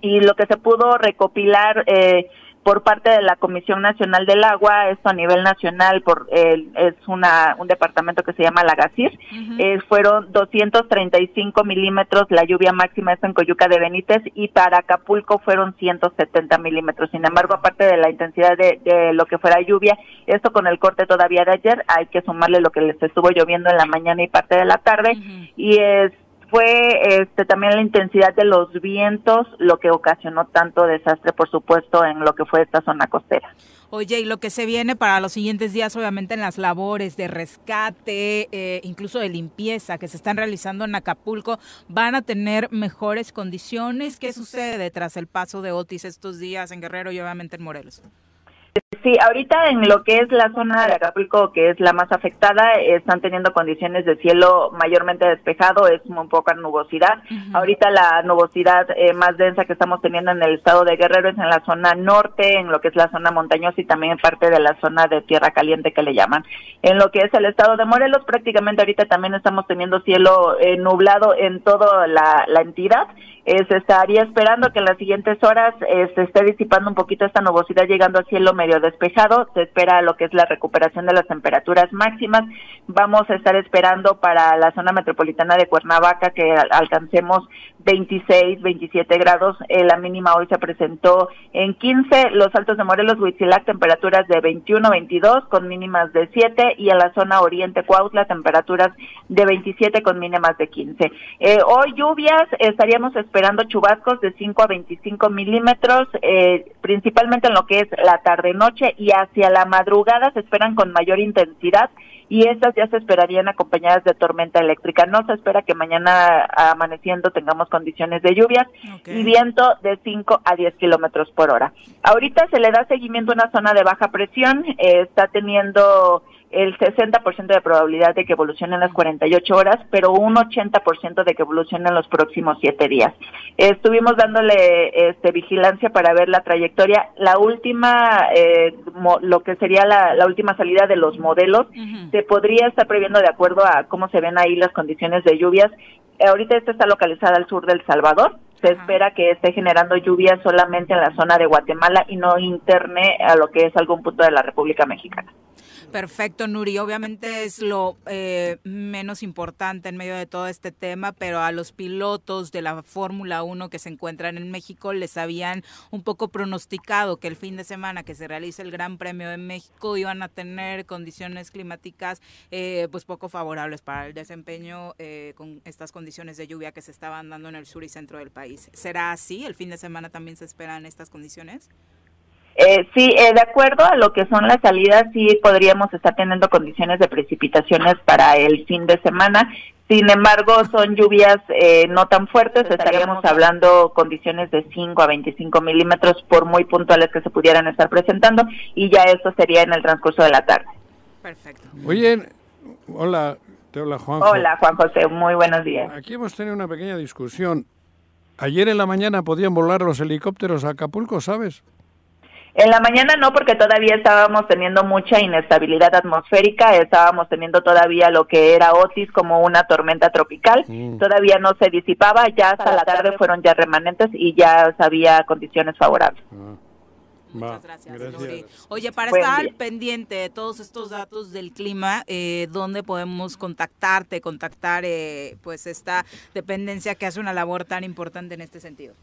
Y lo que se pudo recopilar eh, por parte de la Comisión Nacional del Agua, esto a nivel nacional, por es una un departamento que se llama la GACIR, eh, fueron 235 milímetros la lluvia máxima, esto en Coyuca de Benítez, y para Acapulco fueron 170 milímetros. Sin embargo, aparte de la intensidad de, de, lo que fuera lluvia, esto con el corte todavía de ayer, hay que sumarle lo que les estuvo lloviendo en la mañana y parte de la tarde, y es fue este, también la intensidad de los vientos lo que ocasionó tanto desastre, por supuesto, en lo que fue esta zona costera. Oye, y lo que se viene para los siguientes días, obviamente en las labores de rescate, eh, incluso de limpieza que se están realizando en Acapulco, van a tener mejores condiciones. ¿Qué sucede tras el paso de Otis estos días en Guerrero y obviamente en Morelos? Sí, ahorita en lo que es la zona de Acapulco, que es la más afectada, están teniendo condiciones de cielo mayormente despejado, es un poca nubosidad. Ahorita la nubosidad eh, más densa que estamos teniendo en el estado de Guerrero es en la zona norte, en lo que es la zona montañosa y también en parte de la zona de tierra caliente que le llaman. En lo que es el estado de Morelos, prácticamente ahorita también estamos teniendo cielo eh, nublado en toda la, la entidad eh, se estaría esperando que en las siguientes horas eh, se esté disipando un poquito esta nubosidad llegando a cielo medio despejado. Se espera lo que es la recuperación de las temperaturas máximas. Vamos a estar esperando para la zona metropolitana de Cuernavaca que alcancemos 26, 27 grados. Eh, la mínima hoy se presentó en 15. Los altos de Morelos, Huitzilac, temperaturas de 21, 22 con mínimas de 7 y en la zona oriente Cuautla temperaturas de 27 con mínimas de 15. hoy lluvias estaríamos esperando chubascos de 5 a 25 milímetros, eh, principalmente en lo que es la tarde-noche y hacia la madrugada se esperan con mayor intensidad y estas ya se esperarían acompañadas de tormenta eléctrica. No se espera que mañana amaneciendo tengamos condiciones de lluvias y viento de 5 a 10 kilómetros por hora. Ahorita se le da seguimiento a una zona de baja presión, eh, está teniendo el 60% de probabilidad de que evolucione en las 48 horas, pero un 80% de que evolucione en los próximos 7 días. Estuvimos dándole este, vigilancia para ver la trayectoria. La última, eh, lo que sería la, última salida de los modelos, se podría estar previendo de acuerdo a cómo se ven ahí las condiciones de lluvias. Ahorita esta está localizada al sur del Salvador. Se espera que esté generando lluvias solamente en la zona de Guatemala y no interne a lo que es algún punto de la República Mexicana. Perfecto, Nuri. Obviamente es lo eh, menos importante en medio de todo este tema, pero a los pilotos de la Fórmula 1 que se encuentran en México les habían un poco pronosticado que el fin de semana que se realice el Gran Premio de México iban a tener condiciones climáticas eh, pues poco favorables para el desempeño eh, con estas condiciones de lluvia que se estaban dando en el sur y centro del país. ¿Será así? ¿El fin de semana también se esperan estas condiciones? Eh, sí, eh, de acuerdo a lo que son las salidas, sí podríamos estar teniendo condiciones de precipitaciones para el fin de semana. Sin embargo, son lluvias eh, no tan fuertes, estaríamos hablando condiciones de 5 a 25 milímetros por muy puntuales que se pudieran estar presentando y ya eso sería en el transcurso de la tarde. Perfecto. Oye, hola, te habla Juan. Hola Juan José, muy buenos días. Aquí hemos tenido una pequeña discusión. Ayer en la mañana podían volar los helicópteros a Acapulco, ¿sabes? En la mañana no, porque todavía estábamos teniendo mucha inestabilidad atmosférica, estábamos teniendo todavía lo que era Otis como una tormenta tropical, mm. todavía no se disipaba, ya hasta la tarde fueron ya remanentes y ya había condiciones favorables. Ah. Muchas gracias, Oye, para estar al pendiente de todos estos datos del clima, eh, ¿dónde podemos contactarte, contactar eh, pues esta dependencia que hace una labor tan importante en este sentido?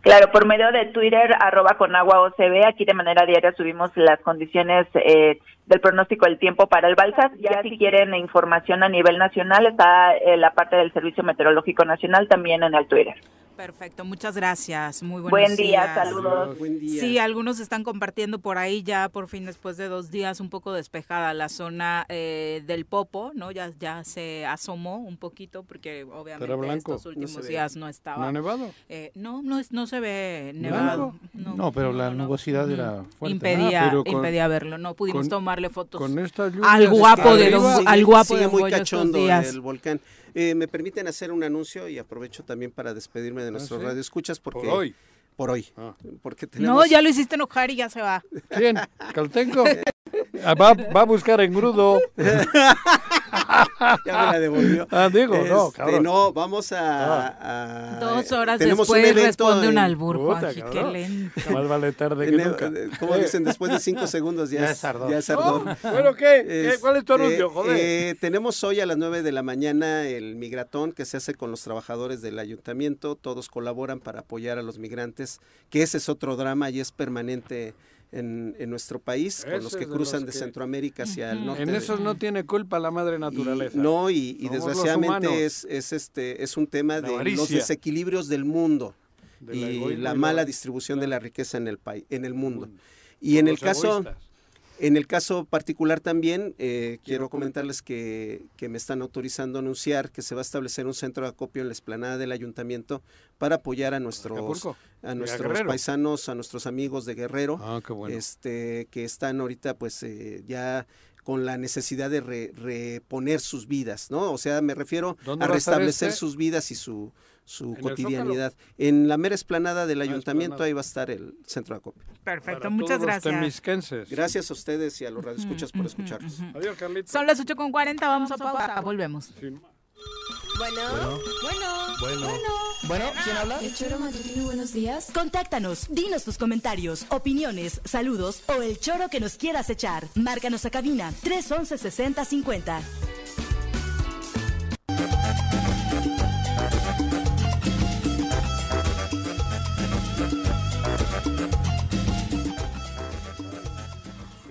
Claro, por medio de Twitter, arroba con agua OCB, aquí de manera diaria subimos las condiciones eh, del pronóstico del tiempo para el Balsas. Ya si quieren información a nivel nacional, está eh, la parte del Servicio Meteorológico Nacional también en el Twitter. Perfecto, muchas gracias. Muy buenos Buen día, días. saludos. Buen día. Sí, algunos están compartiendo por ahí ya por fin después de dos días un poco despejada la zona eh, del Popo, ¿no? Ya, ya se asomó un poquito porque obviamente blanco? estos últimos No días no estaba. ¿No ha nevado? Eh, no, no, es- no se ve nevado. ¿Blanco? No, pero la nubosidad era fuerte. Impedía, Ah, pero con- impedía verlo, no pudimos con- tomarle fotos con estas lluvias al guapo de arriba don, al guapo sigue de muy cachondo días. el volcán. Eh, me permiten hacer un anuncio y aprovecho también para despedirme de nuestros ¿sí? radioescuchas porque Por hoy. por hoy, Ah. porque tenemos No, ya lo hiciste enojar y ya se va. ¿Quién? ¿Caltenco? Ah, va, va a buscar engrudo. ya me la devolvió. Ah, digo, no, Este, cabrón. no, vamos a, a- Dos horas tenemos un después responde un en- albur, Puta, Juanji, qué lento. Más vale tarde que nunca. eh, como dicen, después de cinco segundos ya, Ya es ardor. ya es ardor. No, ¿Bueno qué? ¿Cuál es tu Este, anuncio? Joder. eh, tenemos hoy a las 9 de la mañana el migratón que se hace con los trabajadores del ayuntamiento. Todos colaboran para apoyar a los migrantes, que ese es otro drama y es permanente en, en nuestro país, con los que de cruzan de Centroamérica hacia el norte. en de- esos no tiene culpa la madre y- naturaleza. no, y, desgraciadamente es, es este es un tema La de los desequilibrios del mundo y la mala la- distribución de la riqueza en el país, en el mundo. Y en el caso egoístas. En el caso particular también, eh, quiero comentarles que, que me están autorizando a anunciar que se va a establecer un centro de acopio en la explanada del ayuntamiento para apoyar a nuestros, Acapulco. a nuestros paisanos, a nuestros amigos de Guerrero, Ah, bueno. este, que están ahorita pues eh, ya con la necesidad de re- reponer sus vidas, ¿no? O sea, me refiero ¿Dónde a restablecer este? sus vidas y su, su ¿En el cotidianidad. En la mera explanada del ayuntamiento ahí va a estar el centro de acopio. Perfecto, Para muchas todos gracias. Gracias a ustedes y a los radioescuchas por escucharnos. Adiós, Carlitos. Son las 8.40, vamos a pausa, volvemos. Bueno, Bueno. bueno, Bueno. bueno. ¿quién habla? El Choro Matutino, buenos días. Contáctanos, dinos tus comentarios, opiniones, saludos o el choro que nos quieras echar. Márcanos a cabina 311 6050.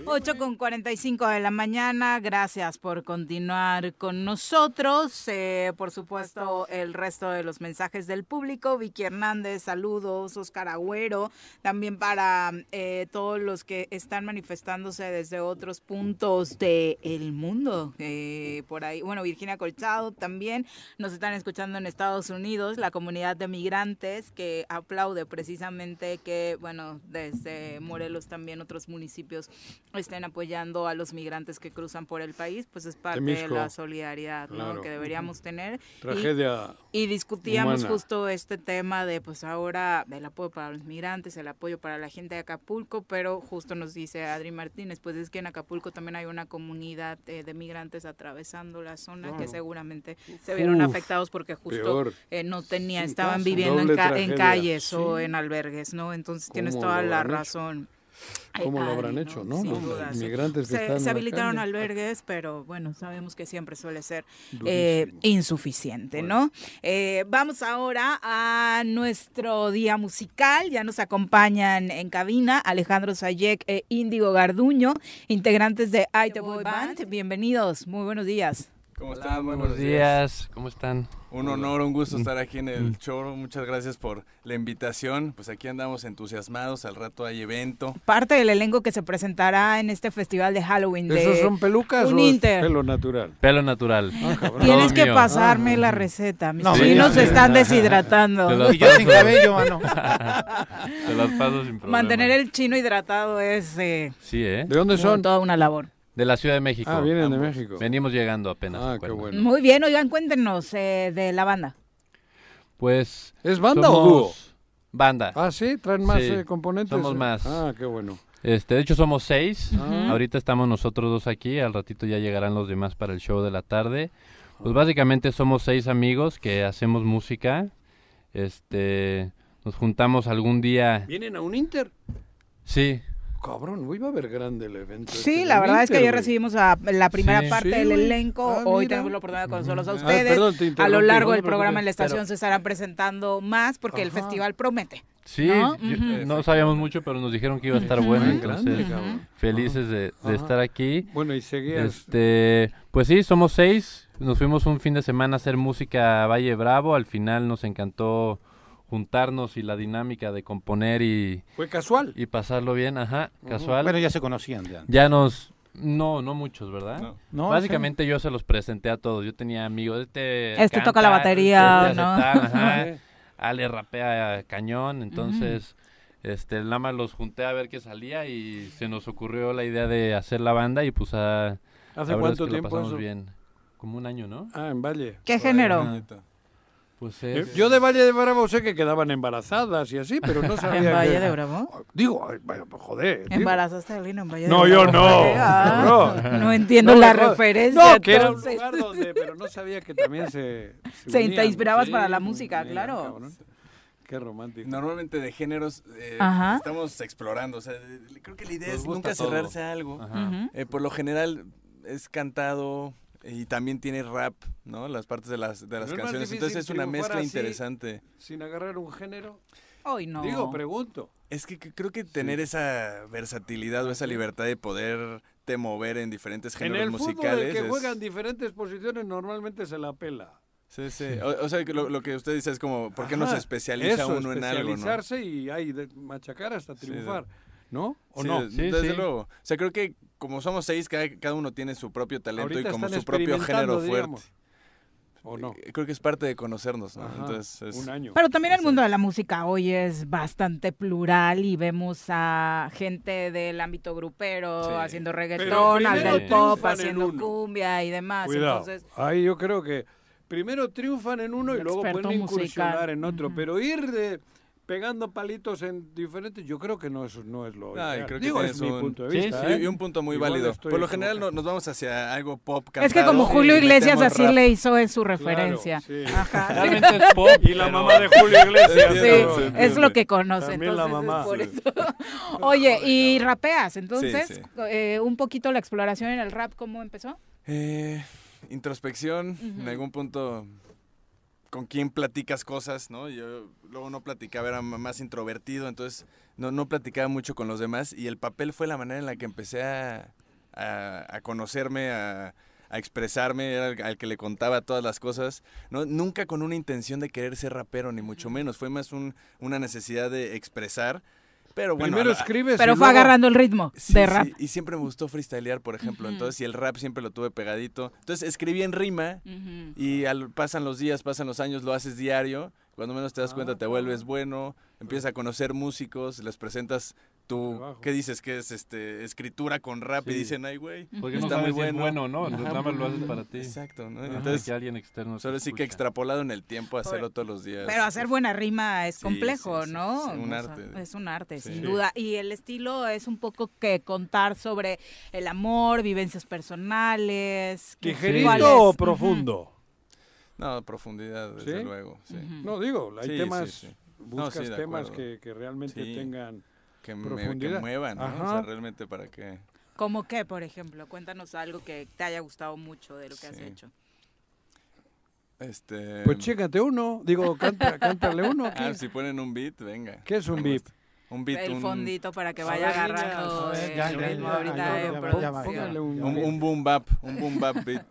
Ocho con 45 de la mañana, gracias por continuar con nosotros. Eh, por supuesto, el resto de los mensajes del público. Vicky Hernández, saludos. Oscar Agüero, también para eh, todos los que están manifestándose desde otros puntos del mundo. Eh, por ahí, bueno, Virginia Colchado también nos están escuchando en Estados Unidos, la comunidad de migrantes que aplaude precisamente que, bueno, desde Morelos también otros municipios estén apoyando a los migrantes que cruzan por el país, pues es parte de la solidaridad ¿no? Que deberíamos tener. Y- Tragedia. y discutíamos humana. justo este tema de, pues ahora, el apoyo para los migrantes, el apoyo para la gente de Acapulco, pero justo nos dice Adri Martínez, pues es que en Acapulco también hay una comunidad eh, de migrantes atravesando la zona que seguramente se vieron afectados porque justo eh, no tenía, estaban viviendo en, ca- en calles o en albergues, ¿no? Entonces tienes ¿Cómo toda la hecho? ¿Cómo lo habrán hecho, no? Los duda, sí. inmigrantes que se, están se habilitaron calle. albergues, pero bueno, sabemos que siempre suele ser eh, insuficiente, ¿no? Eh, vamos ahora a nuestro día musical. Ya nos acompañan en cabina Alejandro Sayek e Índigo Garduño, integrantes de I The Boy Band. Bienvenidos, muy buenos días. ¿Cómo Hola, están? Muy buenos días. ¿Cómo están? Un honor, un gusto Mm. estar aquí en Mm. el Choro. Muchas gracias por la invitación. Pues aquí andamos entusiasmados. Al rato hay evento. Parte del elenco que se presentará en este festival de Halloween. De ¿Esos son pelucas un o Inter. pelo natural? Pelo natural. Tienes Todo que mío. pasarme la receta. Mis No, chinos se están deshidratando. Y yo sin cabello, mano. Te las paso sin problema. Mantener el chino hidratado es eh, Sí, ¿eh? ¿De dónde son? toda una labor. De la Ciudad de México. Ah, vienen de. México. Venimos llegando apenas. Ah, ¿se qué bueno. Muy bien, oigan, cuéntenos eh, de la banda. Pues. ¿Es banda o dúo? Banda. Ah, sí, traen más Sí, eh, componentes. somos más. Ah, qué bueno. Este, de hecho somos seis. Ah. Ahorita estamos nosotros dos aquí. Al ratito ya llegarán los demás para el show de la tarde. Pues básicamente somos seis amigos que hacemos música. Este, nos juntamos algún día. ¿Vienen a un Inter? Sí, Cabrón, iba a ver grande el evento. Sí, este la verdad es que ayer recibimos a la primera Sí. parte Sí, del elenco. Ah, Hoy mira. tenemos la oportunidad de conocerlos a Ah, ustedes. perdón, te a lo largo no del programa en la estación Pero- se estarán presentando más porque el festival promete. Sí, ¿no? yo- no sabíamos mucho, pero nos dijeron que iba a estar bueno, entonces cabrón. felices de, estar aquí. Bueno, y seguías. Este, pues sí, somos seis. Nos fuimos un fin de semana a hacer música a Valle Bravo. Al final nos encantó juntarnos y la dinámica de componer y, Fue casual. y pasarlo bien, ajá, casual. Pero ya se conocían de antes. Ya nos, no, no muchos, ¿verdad? No. No, Básicamente yo se los presenté a todos. Yo tenía amigos, este Este canta, toca la batería, este ¿no? ajá. Ale rapea cañón, entonces este nada más los junté a ver qué salía y se nos ocurrió la idea de hacer la banda y pues a ¿Hace cuánto es que tiempo lo pasamos eso? bien. Como un año, ¿no? Ah, en Valle. ¿Qué género? Pues es... Yo de Valle de Bravo sé que quedaban embarazadas y así, pero no sabía ¿En Valle que- de Bravo? Digo, bueno, pues, joder. ¿Embarazaste a alguien en Valle de No, Bravo? yo no. Ah, no. no entiendo No, la no, referencia. No, que era un lugar donde, pero no sabía que también se... Se unían. te inspirabas Sí, para la pues, música, claro. cabrón. Qué romántico. Normalmente de géneros eh, estamos explorando. O sea, creo que la idea Nos es nunca todo. cerrarse a algo. Eh, por lo general es cantado y también tiene rap, ¿no? Las partes de las, de las ¿No canciones. Entonces es una mezcla interesante. Sin agarrar un género. Hoy no. Digo, pregunto. Es que creo que tener esa versatilidad o esa libertad de poderte mover en diferentes En géneros el fútbol, musicales. el que es- juega en diferentes posiciones normalmente se la pela. Sí, sí. O, o sea, que lo, lo que usted dice es como, ¿por qué no se especializa eso, uno en algo, no? especializarse y ahí de- machacar hasta Sí, triunfar, ¿no? ¿O Sí, no? Sí, desde sí. luego. O sea, creo que como somos seis, cada, cada uno tiene su propio talento Ahorita y como su propio género fuerte. digamos. ¿O no? Eh, Creo que es parte de conocernos, ¿no? Ajá, Entonces, es- un año. Pero también el mundo de la música hoy es bastante plural y vemos a gente del ámbito grupero Sí. haciendo reggaetón, al del pop haciendo cumbia y demás. Cuidado. Entonces, Ahí yo creo que primero triunfan en uno y luego pueden incursionar musical. en otro, pero ir de pegando palitos en diferentes, yo creo que no es, no es lo Ah, creo que Digo, es mi un- punto de vista. sí, ¿eh? y un punto muy Igual válido. Por lo general no- nos vamos hacia algo pop es que cantado como Julio Iglesias así rap. le hizo en su Claro, referencia. sí. Ajá. Realmente es pop. Y la pero- mamá de Julio Iglesias. Sí, es lo que conoce. También la mamá. es por Sí. eso. Oye, y rapeas, entonces, Sí, sí. eh, un poquito la exploración en el rap, ¿cómo empezó? Eh, introspección, en algún punto con quién platicas cosas, ¿no? Yo luego no platicaba, era más introvertido, entonces no, no platicaba mucho con los demás y el papel fue la manera en la que empecé a, a- conocerme, a, a expresarme, era al que le contaba todas las cosas, ¿no? Nunca con una intención de querer ser rapero, ni mucho menos, fue más un- una necesidad de expresar. Pero bueno, Primero la- escribes Pero fue luego- agarrando el ritmo Sí, de sí, rap. y siempre me gustó freestylear, por ejemplo. Entonces, y el rap siempre lo tuve pegadito. Entonces, escribí en rima y al, pasan los días, pasan los años, lo haces diario. Cuando menos te das cuenta, Ah, te vuelves bueno, empiezas a conocer músicos, les presentas tu, Trabajo. ¿qué dices? Que es este escritura con rap y dicen, ay, güey, Porque no está muy si es bueno. ¿no? Ajá, Nada más lo haces para ti. Exacto, ¿no? Ajá, Entonces, que alguien externo te solo sí que extrapolado en el tiempo, hacerlo todos los días. Pero hacer buena rima es complejo, sí, sí, ¿no? sí, un O sea, arte. es un arte, Sí. sin Sí. duda. Y el estilo es un poco que contar sobre el amor, vivencias personales. que- ¿cuál ¿Ligerito es? o profundo? No, profundidad, desde ¿Sí? luego. Sí. Ujú. No, digo, hay temas, buscas temas que, que realmente Sí. tengan... Que, me, que muevan, ¿no? O sea, realmente para que... ¿Cómo qué, por ejemplo? Cuéntanos algo que te haya gustado mucho de lo que has hecho. Este... Pues chécate uno, digo, canta, cántale uno. ¿qué? Ah, si ponen un beat, venga. ¿Qué es un beat? Un beat, el un, fondito para que vaya agarrando el ritmo ahorita producción. un, un boom bap, un boom bap beat.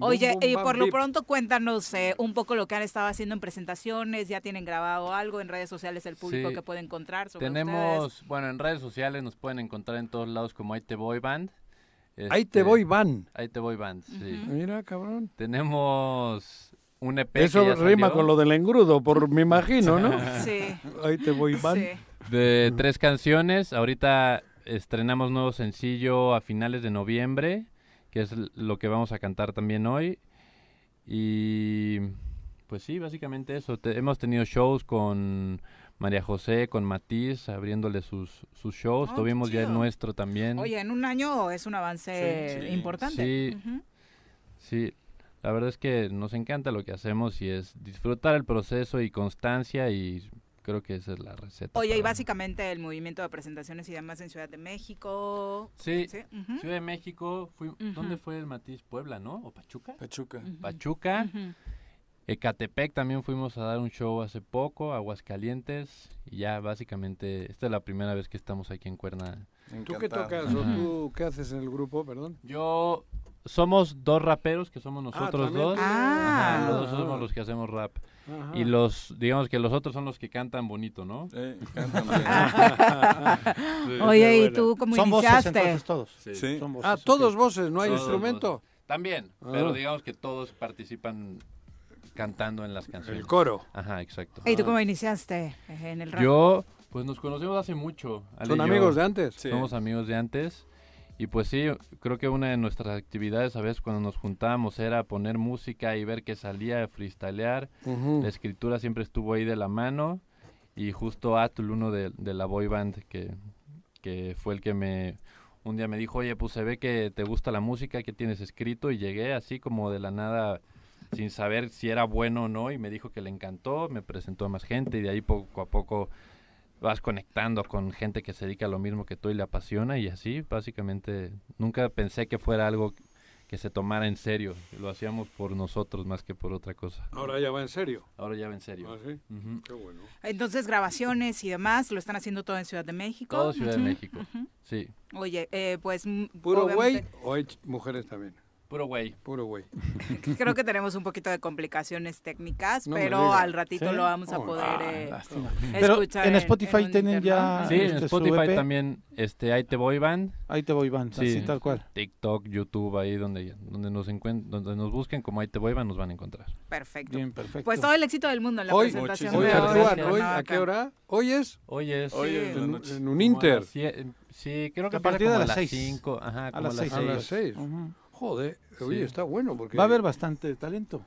Oye, Bum, bum, y bam, por lo bip. pronto cuéntanos eh, un poco lo que han estado haciendo en presentaciones, ya tienen grabado algo en redes sociales el público Sí. que puede encontrar sobre Tenemos, ustedes. bueno, en redes sociales nos pueden encontrar en todos lados como Ahí te voy band. Ahí te Este, voy, van. Ahí te voy band, sí. Ujú. Mira, cabrón. Tenemos un EP que Eso ya rima salió con lo del engrudo, por me imagino, ¿no? Sí, Ahí te voy, van. sí. de tres canciones. Ahorita estrenamos nuevo sencillo a finales de noviembre, que es lo que vamos a cantar también hoy. Y pues sí, básicamente eso. Te- hemos tenido shows con María José, con Matiz, abriéndole sus, sus shows. Oh, Tuvimos ya el nuestro también. Oye, en un año es un avance Sí, sí. importante. Sí. Ujú. Sí, la verdad es que nos encanta lo que hacemos y es disfrutar el proceso y constancia y creo que esa es la receta. Oye, y básicamente el movimiento de presentaciones y demás en Ciudad de México. Sí. Ciudad de México, fui- ¿dónde fue el Matiz? Puebla, ¿no? ¿O Pachuca? Pachuca. Pachuca. Ecatepec también fuimos a dar un show hace poco, Aguascalientes, y ya básicamente, esta es la primera vez que estamos aquí en Cuerna. ¿Tú qué tocas o tú qué haces en el grupo, perdón? Yo somos dos raperos que somos nosotros también dos. Ah. Ajá, los dos somos los que hacemos rap. Ajá. Y los, digamos que los otros son los que cantan bonito, ¿no? cantan Sí. Oye, ¿y tú cómo Son voces, iniciaste? entonces, todos. Sí. Sí. Son voces, Ah, todos voces, no hay Todos instrumento. voces. También, Ah. pero digamos que todos participan cantando en las canciones. El coro. Ajá, exacto. ¿Y tú cómo iniciaste en el rap? Yo, pues nos conocemos hace mucho. Ale ¿Son amigos de antes? Sí. Somos amigos de antes. Y pues sí, creo que una de nuestras actividades a veces cuando nos juntábamos era poner música y ver qué salía, freestylear. Ujú. La escritura siempre estuvo ahí de la mano. Y justo Atul, uno de, de la boy band, que, que fue el que me... Un día me dijo, oye, pues se ve que te gusta la música, que tienes escrito. Y llegué así como de la nada, sin saber si era bueno o no. Y me dijo que le encantó, me presentó a más gente. Y de ahí poco a poco vas conectando con gente que se dedica a lo mismo que tú y le apasiona. Y así, básicamente, nunca pensé que fuera algo que se tomara en serio. Lo hacíamos por nosotros más que por otra cosa. Ahora ya va en serio. Ahora ya va en serio. ¿Ah, sí? Qué bueno. Entonces, grabaciones y demás, lo están haciendo todo en Ciudad de México. Todo Ciudad de México. Sí. Oye, eh, pues... ¿Puro güey o hay mujeres también? Puro güey. Puro güey. Creo que tenemos un poquito de complicaciones técnicas, No pero al ratito ¿Sí? lo vamos a Oh, poder ah, eh, Lástima. Pero escuchar en Spotify un tienen ya- Sí, en este, su Spotify EP. también, este, ahí te voy, Van. Ahí te voy, Van, Sí. así tal cual. TikTok, YouTube, ahí donde, donde nos donde nos busquen como ahí te voy, Van, nos van a encontrar. Perfecto. Bien, perfecto. Pues todo el éxito del mundo en la Hoy, presentación hoy de hoy. hoy, ¿a qué hora? Hoy es Hoy es Hoy es en, en un Inter. Sí, creo que A partir como de a las las seis. 5. Ajá, A las a las seis. A 6. Joder, oye, Sí. está bueno porque... Va a haber bastante talento.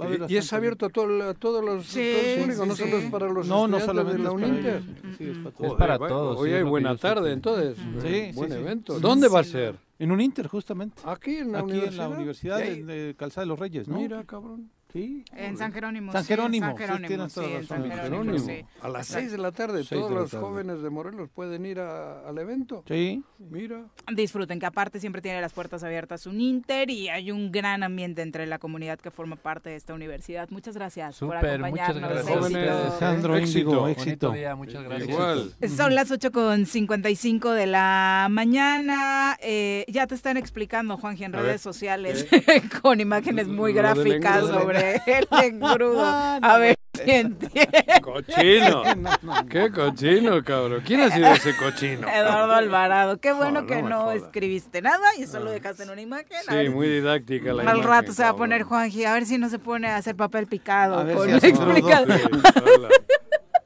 Va a haber Y- y es abierto a, todo- a todos los Sí, todo el público, sí, no sí. solo es para los No, no solamente de la es para Uninter. es para Es todos. para va- todos, Hoy sí, es hay buena tarde, entonces. Sí, buen sí. evento. Sí, ¿Dónde sí, va a ser? En un Inter, justamente. Aquí en la Aquí universidad. en la Universidad de Calzada de los Reyes, ¿no? Mira, cabrón. Sí. En San Jerónimo. San Jerónimo, sí, San Jerónimo, sí. San Jerónimo. A las Exacto. 6 de la tarde, Seis todos de la los tarde. jóvenes de Morelos pueden ir a- al evento. Sí. Mira. Disfruten, que aparte siempre tiene las puertas abiertas un Inter y hay un gran ambiente entre la comunidad que forma parte de esta universidad. Muchas gracias por Súper, muchas acompañarnos. gracias. Jóvenes, Éxito. Alejandro éxito. Éxito. día, muchas gracias. Igual. Son las 8 con 55 de la mañana. Eh, ya te están explicando, Juanji, en redes ver, sociales con imágenes muy Lo gráficas sobre el engrudo. A ver si entiende. Cochino. Qué cochino, cabrón. ¿Quién ha sido ese cochino? Eduardo Alvarado. Qué bueno No, que no escribiste nada y solo dejaste en una imagen. Sí, ver, muy didáctica la Al imagen, rato se va a poner Juanji, a ver si no se pone a hacer papel picado A ver con si ala,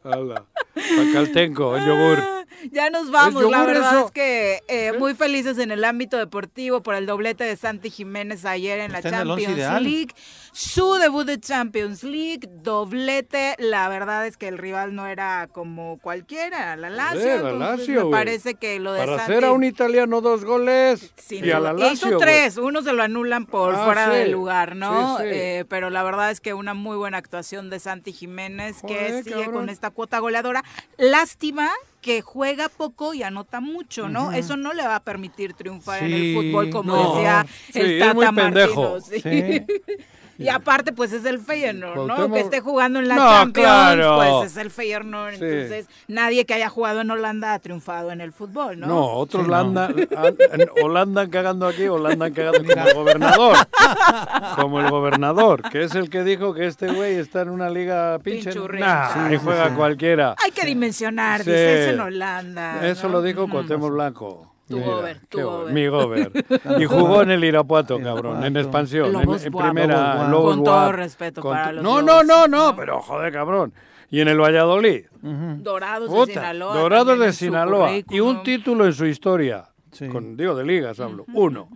ala. Pacaltenco, el yogur. Ya nos vamos, ¿Es la verdad eso? es que eh, muy felices en el ámbito deportivo por el doblete de Santi Jiménez ayer en la Está Champions. League. Su debut de Champions League, doblete, la verdad es que el rival no era como cualquiera, la Lazio. Joder, la Lazio, me parece que lo de Para Santi... hacer a un italiano dos goles Sin y a la. Lazio, Hizo tres, uno se lo anulan por Ah, fuera sí. del lugar, ¿no? Sí, sí. Eh, pero la verdad es que una muy buena actuación de Santi Jiménez que sigue cabrón. con esta cuota goleadora. Lástima que juega poco y anota mucho, ¿no? Eso no le va a permitir triunfar en el fútbol, como no. decía Sí, el es Tata muy pendejo. Martino, sí. Y aparte, pues es el Feyenoord, ¿no? Cuauhtémoc- Que esté jugando en la No, Champions, claro. pues es el Feyenoord. Sí. Entonces, nadie que haya jugado en Holanda ha triunfado en el fútbol, ¿no? No, otros Sí, la no. Holanda cagando aquí, Holanda cagando como el gobernador. Como el gobernador, que es el que dijo que este güey está en una liga pinche. Nah, Sí, ahí sí, juega sí. cualquiera. Hay que dimensionar, Sí. dice, es en Holanda. Eso ¿no? lo dijo Cuauhtémoc Blanco. Tu Mira, gober, tu gober. Mi gober. Y jugó en el Irapuato, cabrón, en expansión, en, Lobos en Buap. primera. Lobos Lobos Con todo respeto Con para los No, no, no, no, ¿no? pero joder, cabrón. Y en el Valladolid. Ujú. Dorados de Sinaloa. Dorados de Sinaloa. Y un título en su historia. Sí. Con, digo, de ligas hablo. Uno.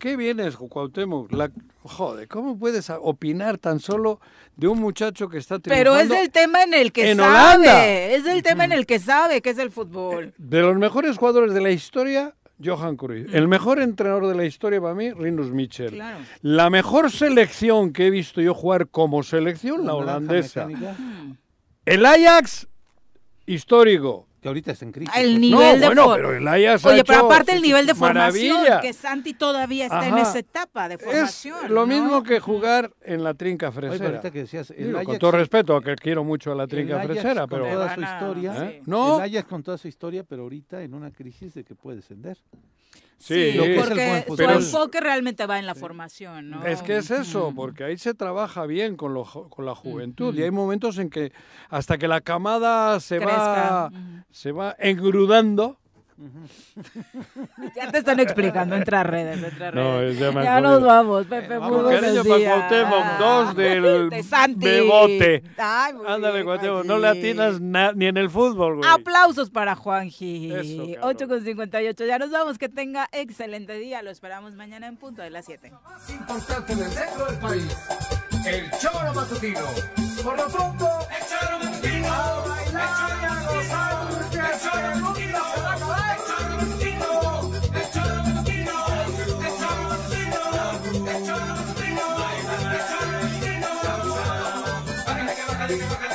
¿Qué vienes, Cuauhtémoc? La, joder, ¿cómo puedes opinar tan solo de un muchacho que está Pero es el tema en el que en sabe. Holanda? Es el tema en el que sabe que es el fútbol. De los mejores jugadores de la historia, Johan Cruyff. El mejor entrenador de la historia para mí, Rinus Michel. Claro. La mejor selección que he visto yo jugar como selección, la holandesa. El Ajax, histórico. Que ahorita está en crisis. El pues. nivel no, de bueno, pero el Ajax ha Oye, pero hecho aparte el nivel de formación, maravilla. que Santi todavía está en esa etapa de Es formación. lo ¿no? mismo que jugar en la trinca Oye, fresera. ahorita que decías, el Digo, con todo respeto, que quiero mucho a la el trinca Ajax fresera, con pero... toda su historia, ¿Eh? No. el Ajax con toda su historia, pero ahorita en una crisis de que puede descender. Sí, porque su enfoque realmente va en la formación, ¿no? Es que es eso, porque ahí se trabaja bien con, lo con la juventud y hay momentos en que hasta que la camada se va se va engrudando. Ya te están explicando, entra a redes, entra a No, redes. ya me ya han nos vamos, Pepe. muy Con buenos cariño para días. Cuauhtémoc, dos del De Santi. Bebote. Ay, muy Ándale, Cuauhtémoc, no le atinas na- ni en el fútbol, güey. Aplausos para Juanji. Eso, cabrón. 8 con 58. Ya nos vamos. Que tenga excelente día. Lo esperamos mañana en punto de las 7. importante del centro del país. El Choro Matutino. Por lo pronto, el Choro Matutino. A bailar y a gozar. Dale,